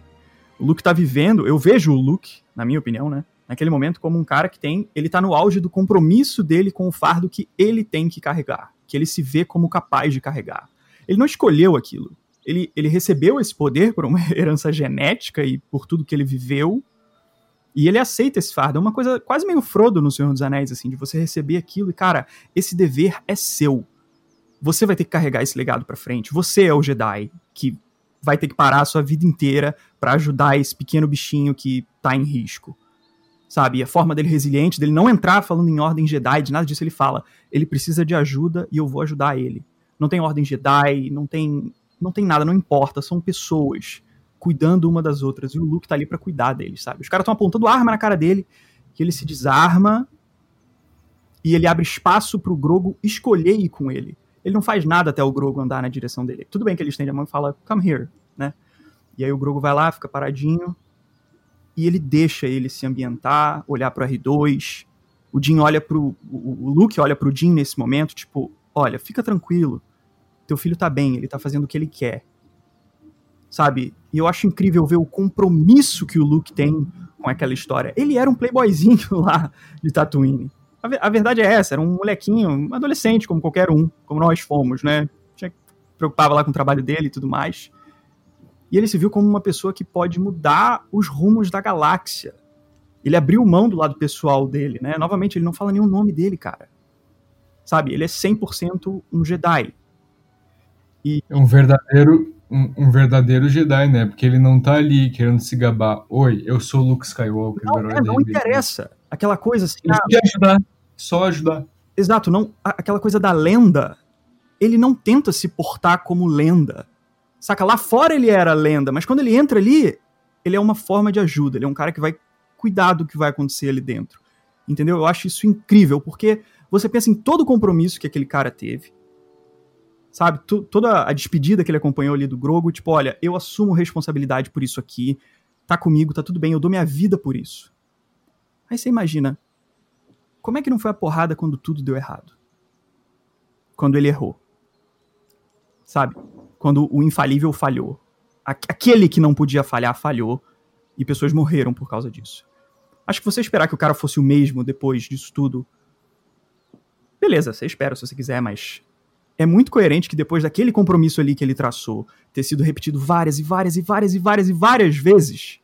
O Luke tá vivendo, eu vejo o Luke, na minha opinião, né? Naquele momento, como um cara que tem. Ele tá no auge do compromisso dele com o fardo que ele tem que carregar. Que ele se vê como capaz de carregar. Ele não escolheu aquilo. Ele, ele recebeu esse poder por uma herança genética e por tudo que ele viveu e ele aceita esse fardo. É uma coisa quase meio Frodo no Senhor dos Anéis, assim, de você receber aquilo e, cara, esse dever é seu. Você vai ter que carregar esse legado para frente. Você é o Jedi que vai ter que parar a sua vida inteira para ajudar esse pequeno bichinho que tá em risco. Sabe? E a forma dele resiliente, dele não entrar falando em ordem Jedi, de nada disso ele fala. Ele precisa de ajuda e eu vou ajudar ele. Não tem ordem Jedi, não tem não tem nada, não importa, são pessoas cuidando uma das outras. E o Luke tá ali para cuidar deles, sabe? Os caras estão apontando arma na cara dele, que ele se desarma e ele abre espaço pro Grogo escolher ir com ele. Ele não faz nada até o Grogo andar na direção dele. Tudo bem que ele estende a mão e fala, come here, né? E aí o Grogo vai lá, fica paradinho, e ele deixa ele se ambientar, olhar pro R2. O Jin olha pro. O Luke olha pro Jin nesse momento, tipo, olha, fica tranquilo. Teu filho tá bem, ele tá fazendo o que ele quer sabe? E eu acho incrível ver o compromisso que o Luke tem com aquela história. Ele era um playboyzinho lá de Tatooine. a, a, verdade é essa, era um molequinho, um adolescente, como qualquer um, como nós fomos, né? Tinha, preocupava lá com o trabalho dele e tudo mais. E ele se viu como uma pessoa que pode mudar os rumos da galáxia. Ele abriu mão do lado pessoal dele, né? Novamente, ele não fala nenhum nome dele, cara. Sabe? Ele é 100% um Jedi. E... É um verdadeiro um, um, verdadeiro Jedi, né? Porque ele não tá ali querendo se gabar. Oi, eu sou Luke Skywalker. Não, é, não interessa. Aquela coisa assim. Ah, ajudar. Só ajudar. Exato, não, aquela coisa da lenda. Ele não tenta se portar como lenda. Saca? Lá fora ele era lenda, mas quando ele entra ali, ele é uma forma de ajuda. Ele é um cara que vai cuidar do que vai acontecer ali dentro. Entendeu? Eu acho isso incrível, porque você pensa em todo o compromisso que aquele cara teve sabe? toda a despedida que ele acompanhou ali do Grogo, tipo, olha, eu assumo responsabilidade por isso aqui, tá comigo, tá tudo bem, eu dou minha vida por isso. Aí você imagina, como é que não foi a porrada quando tudo deu errado? Quando ele errou. Sabe? Quando o infalível falhou. Aquele que não podia falhar, falhou. E pessoas morreram por causa disso. Acho que você esperar que o cara fosse o mesmo depois disso tudo. Beleza, você espera se você quiser, mas é muito coerente que depois daquele compromisso ali que ele traçou, ter sido repetido várias e várias e várias e várias e várias vezes,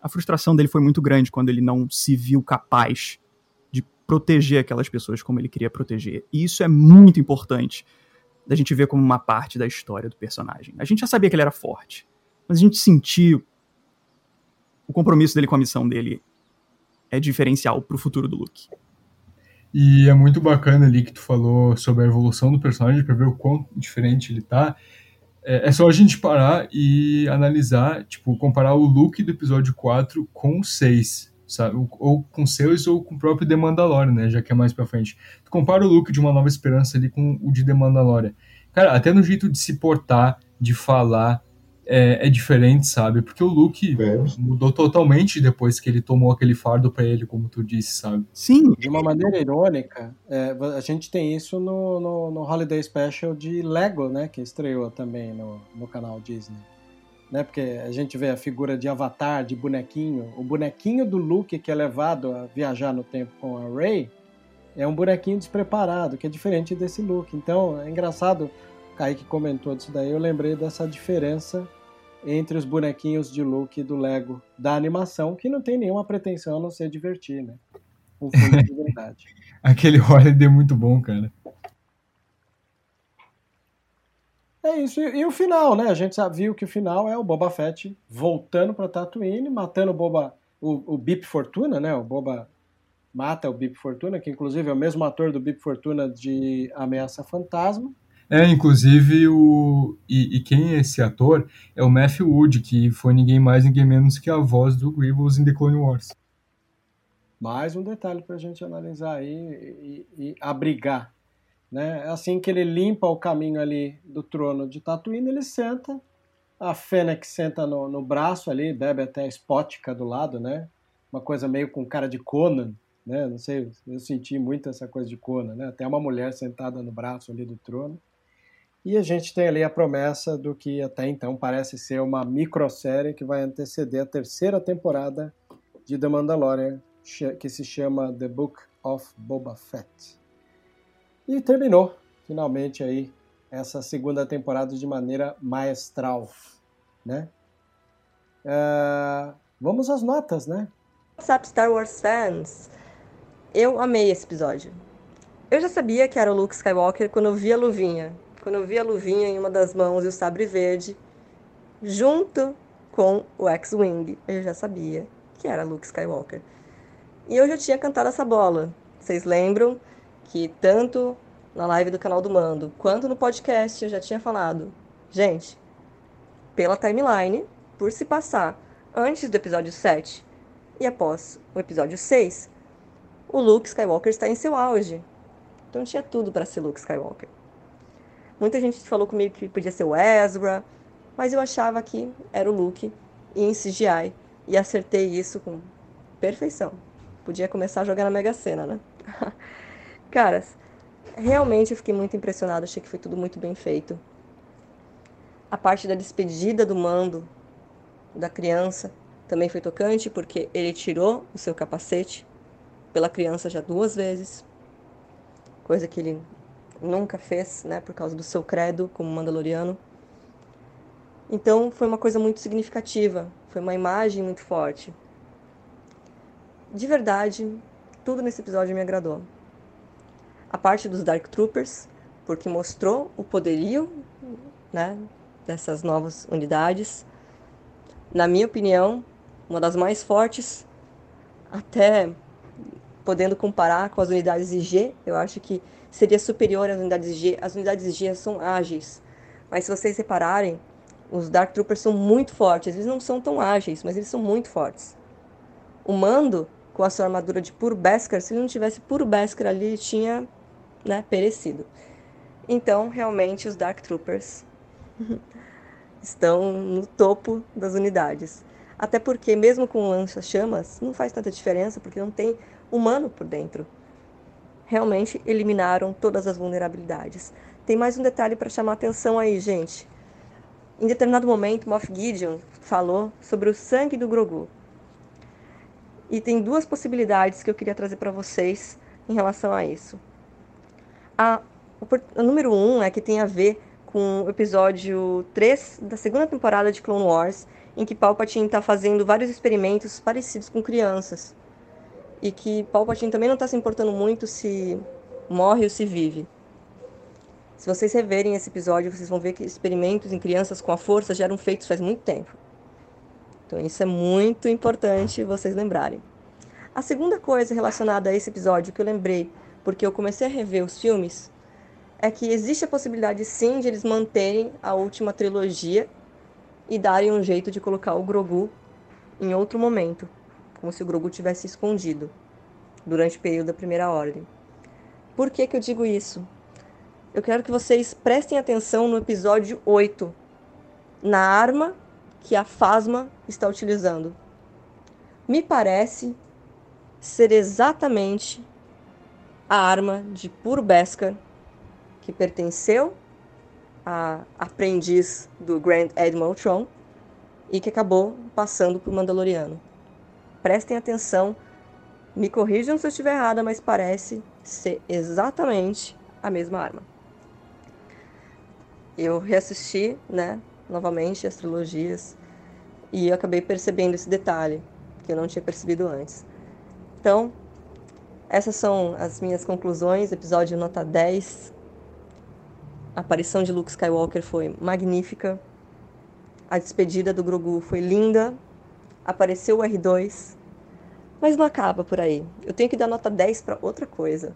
a frustração dele foi muito grande quando ele não se viu capaz de proteger aquelas pessoas como ele queria proteger. E isso é muito importante da gente ver como uma parte da história do personagem. A gente já sabia que ele era forte, mas a gente sentiu o compromisso dele com a missão dele é diferencial pro futuro do Luke. E é muito bacana ali que tu falou sobre a evolução do personagem, para ver o quão diferente ele tá. É, é, só a gente parar e analisar, tipo, comparar o look do episódio 4 com o 6, sabe? Ou com o 6 ou com o próprio The Mandalorian, né? Já que é mais pra frente. Tu compara o look de Uma Nova Esperança ali com o de The Mandalorian. Cara, até no jeito de se portar, de falar, é, é, diferente, sabe? Porque o Luke é. mudou totalmente depois que ele tomou aquele fardo para ele, como tu disse, sabe? Sim. De uma maneira irônica, é, a gente tem isso no, no, no, Holiday Special de Lego, né? Que estreou também no, no canal Disney. Né, porque a gente vê a figura de Avatar, de bonequinho. O bonequinho do Luke que é levado a viajar no tempo com a Rey é um bonequinho despreparado, que é diferente desse Luke. Então é engraçado, o Kaique comentou disso daí, eu lembrei dessa diferença entre os bonequinhos de Luke do Lego da animação, que não tem nenhuma pretensão a não ser divertir, né? Um filme de verdade. Aquele Holiday é muito bom, cara. É isso. E, e, o final, né? A gente já viu que o final é o Boba Fett voltando para Tatooine, matando o Boba, o, o Bip Fortuna, né? O Boba mata o Bip Fortuna, que inclusive é o mesmo ator do Bip Fortuna de Ameaça Fantasma. É, inclusive, o. E, e, quem é esse ator é o Matthew Wood, que foi ninguém mais, ninguém menos que a voz do Grievous em The Clone Wars. Mais um detalhe para a gente analisar aí e, e, abrigar. Né? É assim que ele limpa o caminho ali do trono de Tatooine, ele senta, a Fennec senta no, no braço ali, bebe até a espótica do lado, né? Uma coisa meio com cara de Conan, né? Não sei, eu senti muito essa coisa de Conan, né? Até uma mulher sentada no braço ali do trono. E a gente tem ali a promessa do que até então parece ser uma microsérie que vai anteceder a terceira temporada de The Mandalorian, que se chama The Book of Boba Fett. E terminou, finalmente, aí, essa segunda temporada de maneira maestral, né? Uh, vamos às notas, né? What's up, Star Wars fans? Eu amei esse episódio. Eu já sabia que era o Luke Skywalker quando eu vi a luvinha, quando eu vi a luvinha em uma das mãos e o sabre verde, junto com o X-Wing, eu já sabia que era Luke Skywalker. E eu já tinha cantado essa bola. Vocês lembram que tanto na live do canal do Mando quanto no podcast eu já tinha falado. Gente, pela timeline, por se passar antes do episódio 7 e após o episódio 6, o Luke Skywalker está em seu auge. Então tinha tudo para ser Luke Skywalker. Muita gente falou comigo que podia ser o Ezra, mas eu achava que era o Luke em CGI. E acertei isso com perfeição. Podia começar a jogar na Mega Sena, né? Caras, realmente eu fiquei muito impressionado, achei que foi tudo muito bem feito. A parte da despedida do mando da criança também foi tocante, porque ele tirou o seu capacete pela criança já duas vezes, coisa que ele nunca fez, né, por causa do seu credo como mandaloriano. Então foi uma coisa muito significativa, foi uma imagem muito forte. De verdade, tudo nesse episódio me agradou. A parte dos Dark Troopers, porque mostrou o poderio né, dessas novas unidades. Na minha opinião, uma das mais fortes, até podendo comparar com as unidades IG, eu acho que seria superior às unidades IG. As unidades IG são ágeis, mas se vocês repararem, os Dark Troopers são muito fortes. Eles não são tão ágeis, mas eles são muito fortes. O Mando, com a sua armadura de puro Beskar, se ele não tivesse puro Beskar ali, ele tinha né, perecido. Então, realmente, os Dark Troopers estão no topo das unidades. Até porque, mesmo com lança-chamas, não faz tanta diferença, porque não tem humano por dentro. Realmente eliminaram todas as vulnerabilidades. Tem mais um detalhe para chamar atenção aí, gente. Em determinado momento, Moff Gideon falou sobre o sangue do Grogu. E tem duas possibilidades que eu queria trazer para vocês em relação a isso. A, o, número um é que tem a ver com o episódio 3 da segunda temporada de Clone Wars, em que Palpatine está fazendo vários experimentos parecidos com crianças. E que Palpatine também não está se importando muito se morre ou se vive. Se vocês reverem esse episódio, vocês vão ver que experimentos em crianças com a força já eram feitos faz muito tempo. Então isso é muito importante vocês lembrarem. A segunda coisa relacionada a esse episódio que eu lembrei, porque eu comecei a rever os filmes, é que existe a possibilidade sim de eles manterem a última trilogia e darem um jeito de colocar o Grogu em outro momento, como se o Grogu tivesse escondido durante o período da Primeira Ordem. Por que, que eu digo isso? eu quero que vocês prestem atenção no episódio 8, na arma que a Fasma está utilizando. Me parece ser exatamente a arma de Puro Beskar que pertenceu a aprendiz do Grand Admiral Tron e que acabou passando para o Mandaloriano. Prestem atenção, me corrijam se eu estiver errada, mas parece ser exatamente a mesma arma eu reassisti, né, novamente as trilogias e acabei percebendo esse detalhe que eu não tinha percebido antes. Então, essas são as minhas conclusões, episódio nota 10. A aparição de Luke Skywalker foi magnífica. A despedida do Grogu foi linda. Apareceu o R2. Mas não acaba por aí. Eu tenho que dar nota 10 para outra coisa.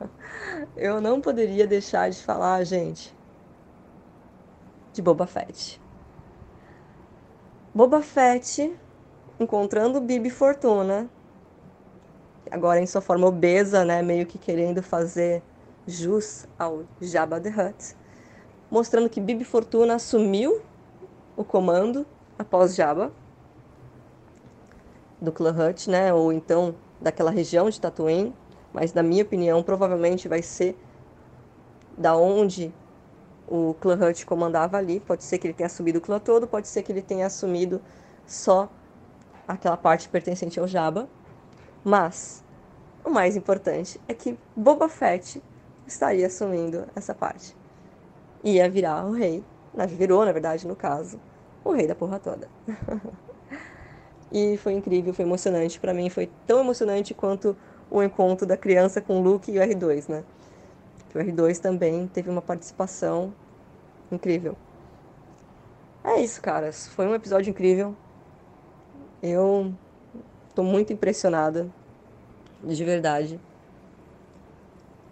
Eu não poderia deixar de falar, gente, de Boba Fett. Boba Fett encontrando Bibi Fortuna, agora em sua forma obesa, né, meio que querendo fazer jus ao Jabba the Hutt, mostrando que Bibi Fortuna assumiu o comando após Jabba do Hutt, né, ou então daquela região de Tatooine, mas na minha opinião provavelmente vai ser da onde o Hutt comandava ali. Pode ser que ele tenha assumido o clã todo, pode ser que ele tenha assumido só aquela parte pertencente ao Jabba. Mas o mais importante é que Boba Fett estaria assumindo essa parte. Ia virar o rei, virou, na verdade, no caso, o rei da porra toda. e foi incrível, foi emocionante. Para mim foi tão emocionante quanto o encontro da criança com o Luke e o R2, né? o R2 também teve uma participação incrível. É isso, caras. Foi um episódio incrível. Eu tô muito impressionada, de verdade.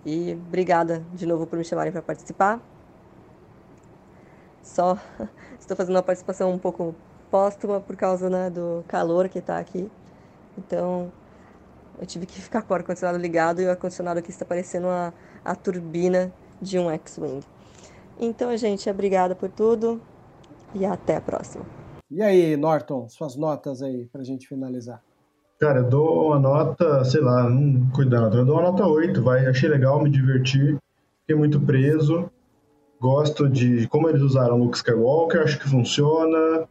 E obrigada de novo por me chamarem para participar. Só estou fazendo uma participação um pouco póstuma por causa né, do calor que está aqui. Então, eu tive que ficar com o ar-condicionado ligado e o ar-condicionado aqui está parecendo uma a turbina de um X-Wing. Então, gente, obrigada por tudo e até a próxima. E aí, Norton, suas notas aí pra gente finalizar. Cara, eu dou uma nota, sei lá, não cuidado, eu dou uma nota 8, vai. Achei legal, me divertir, fiquei muito preso. Gosto de como eles usaram Luke Skywalker, acho que funciona.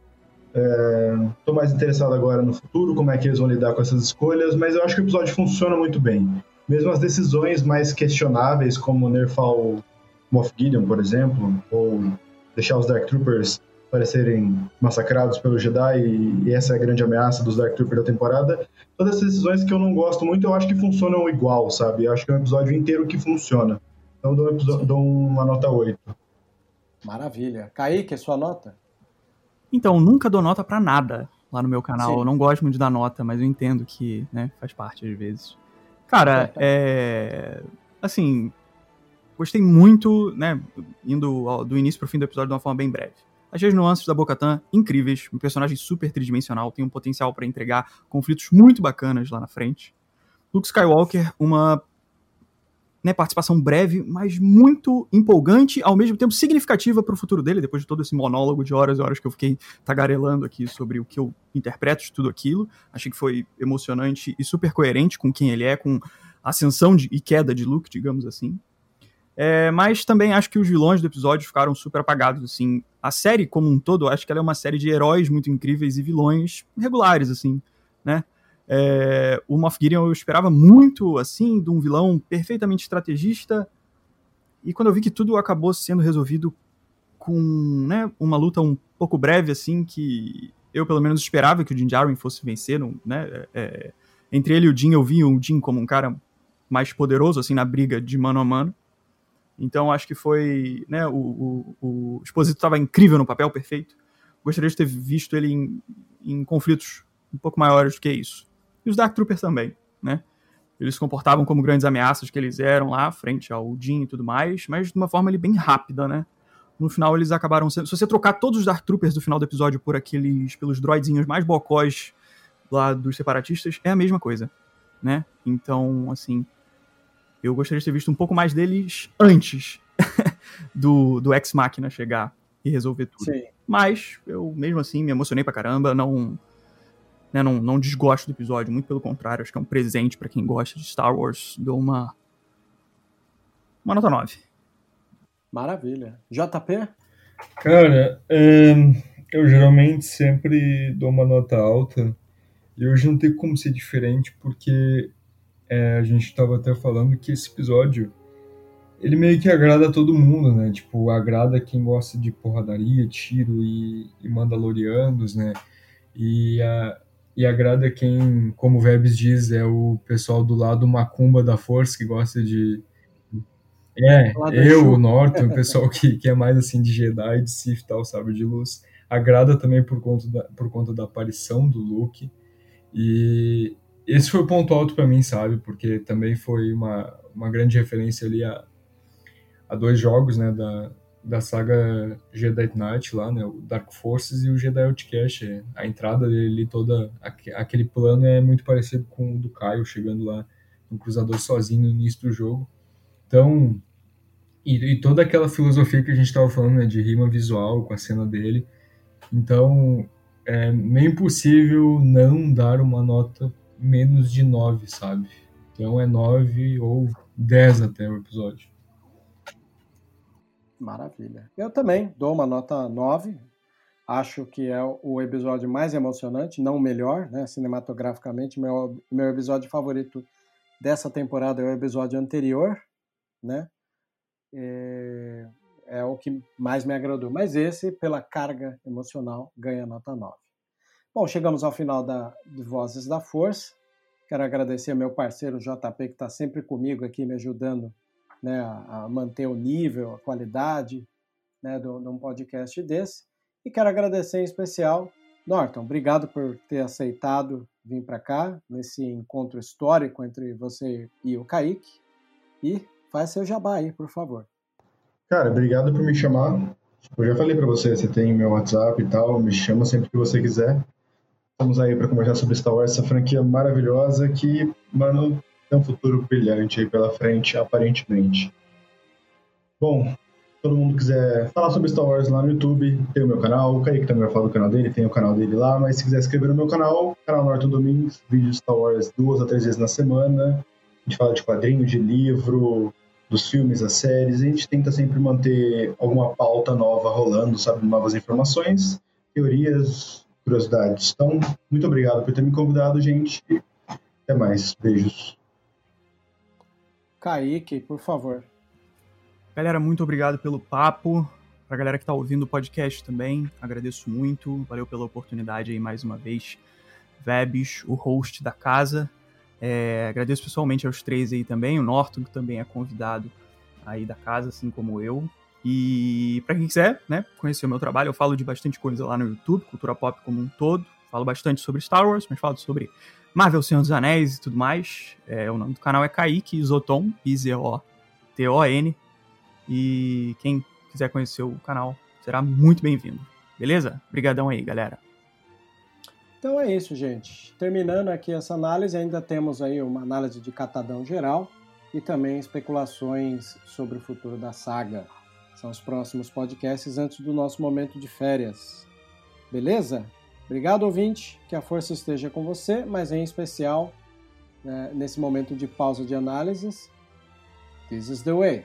Estou é, mais interessado agora no futuro, como é que eles vão lidar com essas escolhas, mas eu acho que o episódio funciona muito bem. Mesmo as decisões mais questionáveis, como nerfar o Moff Gideon, por exemplo, ou deixar os Dark Troopers parecerem massacrados pelo Jedi, e essa é a grande ameaça dos Dark Troopers da temporada. Todas essas decisões que eu não gosto muito, eu acho que funcionam igual, sabe? Eu acho que é um episódio inteiro que funciona. Então dou, um episódio, dou uma nota 8. Maravilha. Kaique, sua nota? Então, nunca dou nota para nada lá no meu canal. Sim. Eu não gosto muito de dar nota, mas eu entendo que, né, faz parte às vezes. Cara, é. Assim. Gostei muito, né? Indo do início pro fim do episódio de uma forma bem breve. Achei as nuances da Bocatan incríveis, um personagem super tridimensional, tem um potencial para entregar conflitos muito bacanas lá na frente. Luke Skywalker, uma né, participação breve, mas muito empolgante, ao mesmo tempo significativa para o futuro dele, depois de todo esse monólogo de horas e horas que eu fiquei tagarelando aqui sobre o que eu interpreto de tudo aquilo. Achei que foi emocionante e super coerente com quem ele é, com ascensão de, e queda de Luke, digamos assim. É, mas também acho que os vilões do episódio ficaram super apagados, assim. A série como um todo, acho que ela é uma série de heróis muito incríveis e vilões regulares, assim, né? É, o Moff Gideon eu esperava muito, assim, de um vilão perfeitamente estrategista. E quando eu vi que tudo acabou sendo resolvido com né, uma luta um pouco breve, assim, que eu pelo menos esperava que o Jin Djarin fosse vencer, né? É, é, entre ele e o Jin, eu vi o Jin como um cara mais poderoso, assim, na briga de mano a mano. Então acho que foi, né, o, o, o Exposito estava incrível no papel, perfeito. Gostaria de ter visto ele em, em conflitos um pouco maiores do que isso. E os Dark Troopers também, né? Eles se comportavam como grandes ameaças que eles eram lá, frente ao Jin e tudo mais, mas de uma forma ali bem rápida, né? No final eles acabaram sendo... Se você trocar todos os Dark Troopers do final do episódio por aqueles... pelos droidzinhos mais bocós lá dos separatistas, é a mesma coisa, né? Então, assim... Eu gostaria de ter visto um pouco mais deles antes do, do Ex-Máquina chegar e resolver tudo. Sim. Mas eu, mesmo assim, me emocionei pra caramba, não né, não, não desgosto do episódio, muito pelo contrário, acho que é um presente para quem gosta de Star Wars. Dou uma. Uma nota 9. Maravilha. JP? Cara, é, eu geralmente sempre dou uma nota alta. E hoje não tem como ser diferente, porque é, a gente estava até falando que esse episódio ele meio que agrada a todo mundo, né? Tipo, agrada quem gosta de porradaria, tiro e, e mandalorianos, né? E a, e agrada quem, como o Vebs diz, é o pessoal do lado macumba da força que gosta de. É, eu, o Norton, o pessoal que, que é mais assim de Jedi, de Sith e tal, sabe, de luz. Agrada também por conta da, por conta da aparição do Luke. E esse foi o ponto alto para mim, sabe, porque também foi uma, uma grande referência ali a, a dois jogos, né, da, da saga Jedi Knight lá, né, o Dark Forces e o Jedi Outcast. A entrada dele toda, aquele plano é muito parecido com o do Caio chegando lá no cruzador sozinho no início do jogo. Então, e, e toda aquela filosofia que a gente estava falando, né, de rima visual com a cena dele. Então, é meio impossível não dar uma nota menos de 9, sabe? Então é 9 ou 10 até o episódio. Maravilha. Eu também dou uma nota 9. Acho que é o episódio mais emocionante, não o melhor, né? Cinematograficamente, meu, meu episódio favorito dessa temporada é o episódio anterior, né? É, é o que mais me agradou. Mas esse, pela carga emocional, ganha nota 9. Bom, chegamos ao final da, de Vozes da Força. Quero agradecer ao meu parceiro JP, que está sempre comigo aqui, me ajudando né, a, manter o nível, a qualidade né, de, um podcast desse. E quero agradecer em especial, Norton, obrigado por ter aceitado vir para cá, nesse encontro histórico entre você e o Kaique. E faz seu jabá aí, por favor. Cara, obrigado por me chamar. Eu já falei para você, você tem meu WhatsApp e tal, me chama sempre que você quiser. Estamos aí para conversar sobre Star Wars, essa franquia maravilhosa que, mano, tem um futuro brilhante aí pela frente, aparentemente. Bom, todo mundo quiser falar sobre Star Wars lá no YouTube, tem o meu canal, o Kaique também vai falar do canal dele, tem o canal dele lá, mas se quiser inscrever no meu canal, canal Norton Domingos, vídeos Star Wars duas a três vezes na semana, a gente fala de quadrinho, de livro, dos filmes, das séries, a gente tenta sempre manter alguma pauta nova rolando, sabe, novas informações, teorias, curiosidades. Então, muito obrigado por ter me convidado, gente. Até mais. Beijos. Kaique, por favor. Galera, muito obrigado pelo papo. Pra galera que tá ouvindo o podcast também, agradeço muito. Valeu pela oportunidade aí mais uma vez. Vebs, o host da casa. É, agradeço pessoalmente aos três aí também. O Norton, que também é convidado aí da casa, assim como eu. E para quem quiser, né, conhecer o meu trabalho, eu falo de bastante coisa lá no YouTube, cultura pop como um todo. Falo bastante sobre Star Wars, mas falo sobre Marvel, Senhor dos Anéis e tudo mais. É, o nome do canal é Kaique Isoton, I-Z-O-T-O-N. E quem quiser conhecer o canal será muito bem-vindo. Beleza? Obrigadão aí, galera. Então é isso, gente. Terminando aqui essa análise, ainda temos aí uma análise de catadão geral e também especulações sobre o futuro da saga. São os próximos podcasts antes do nosso momento de férias. Beleza? Obrigado, ouvinte. Que a força esteja com você, mas em especial né, nesse momento de pausa de análises. This is the way.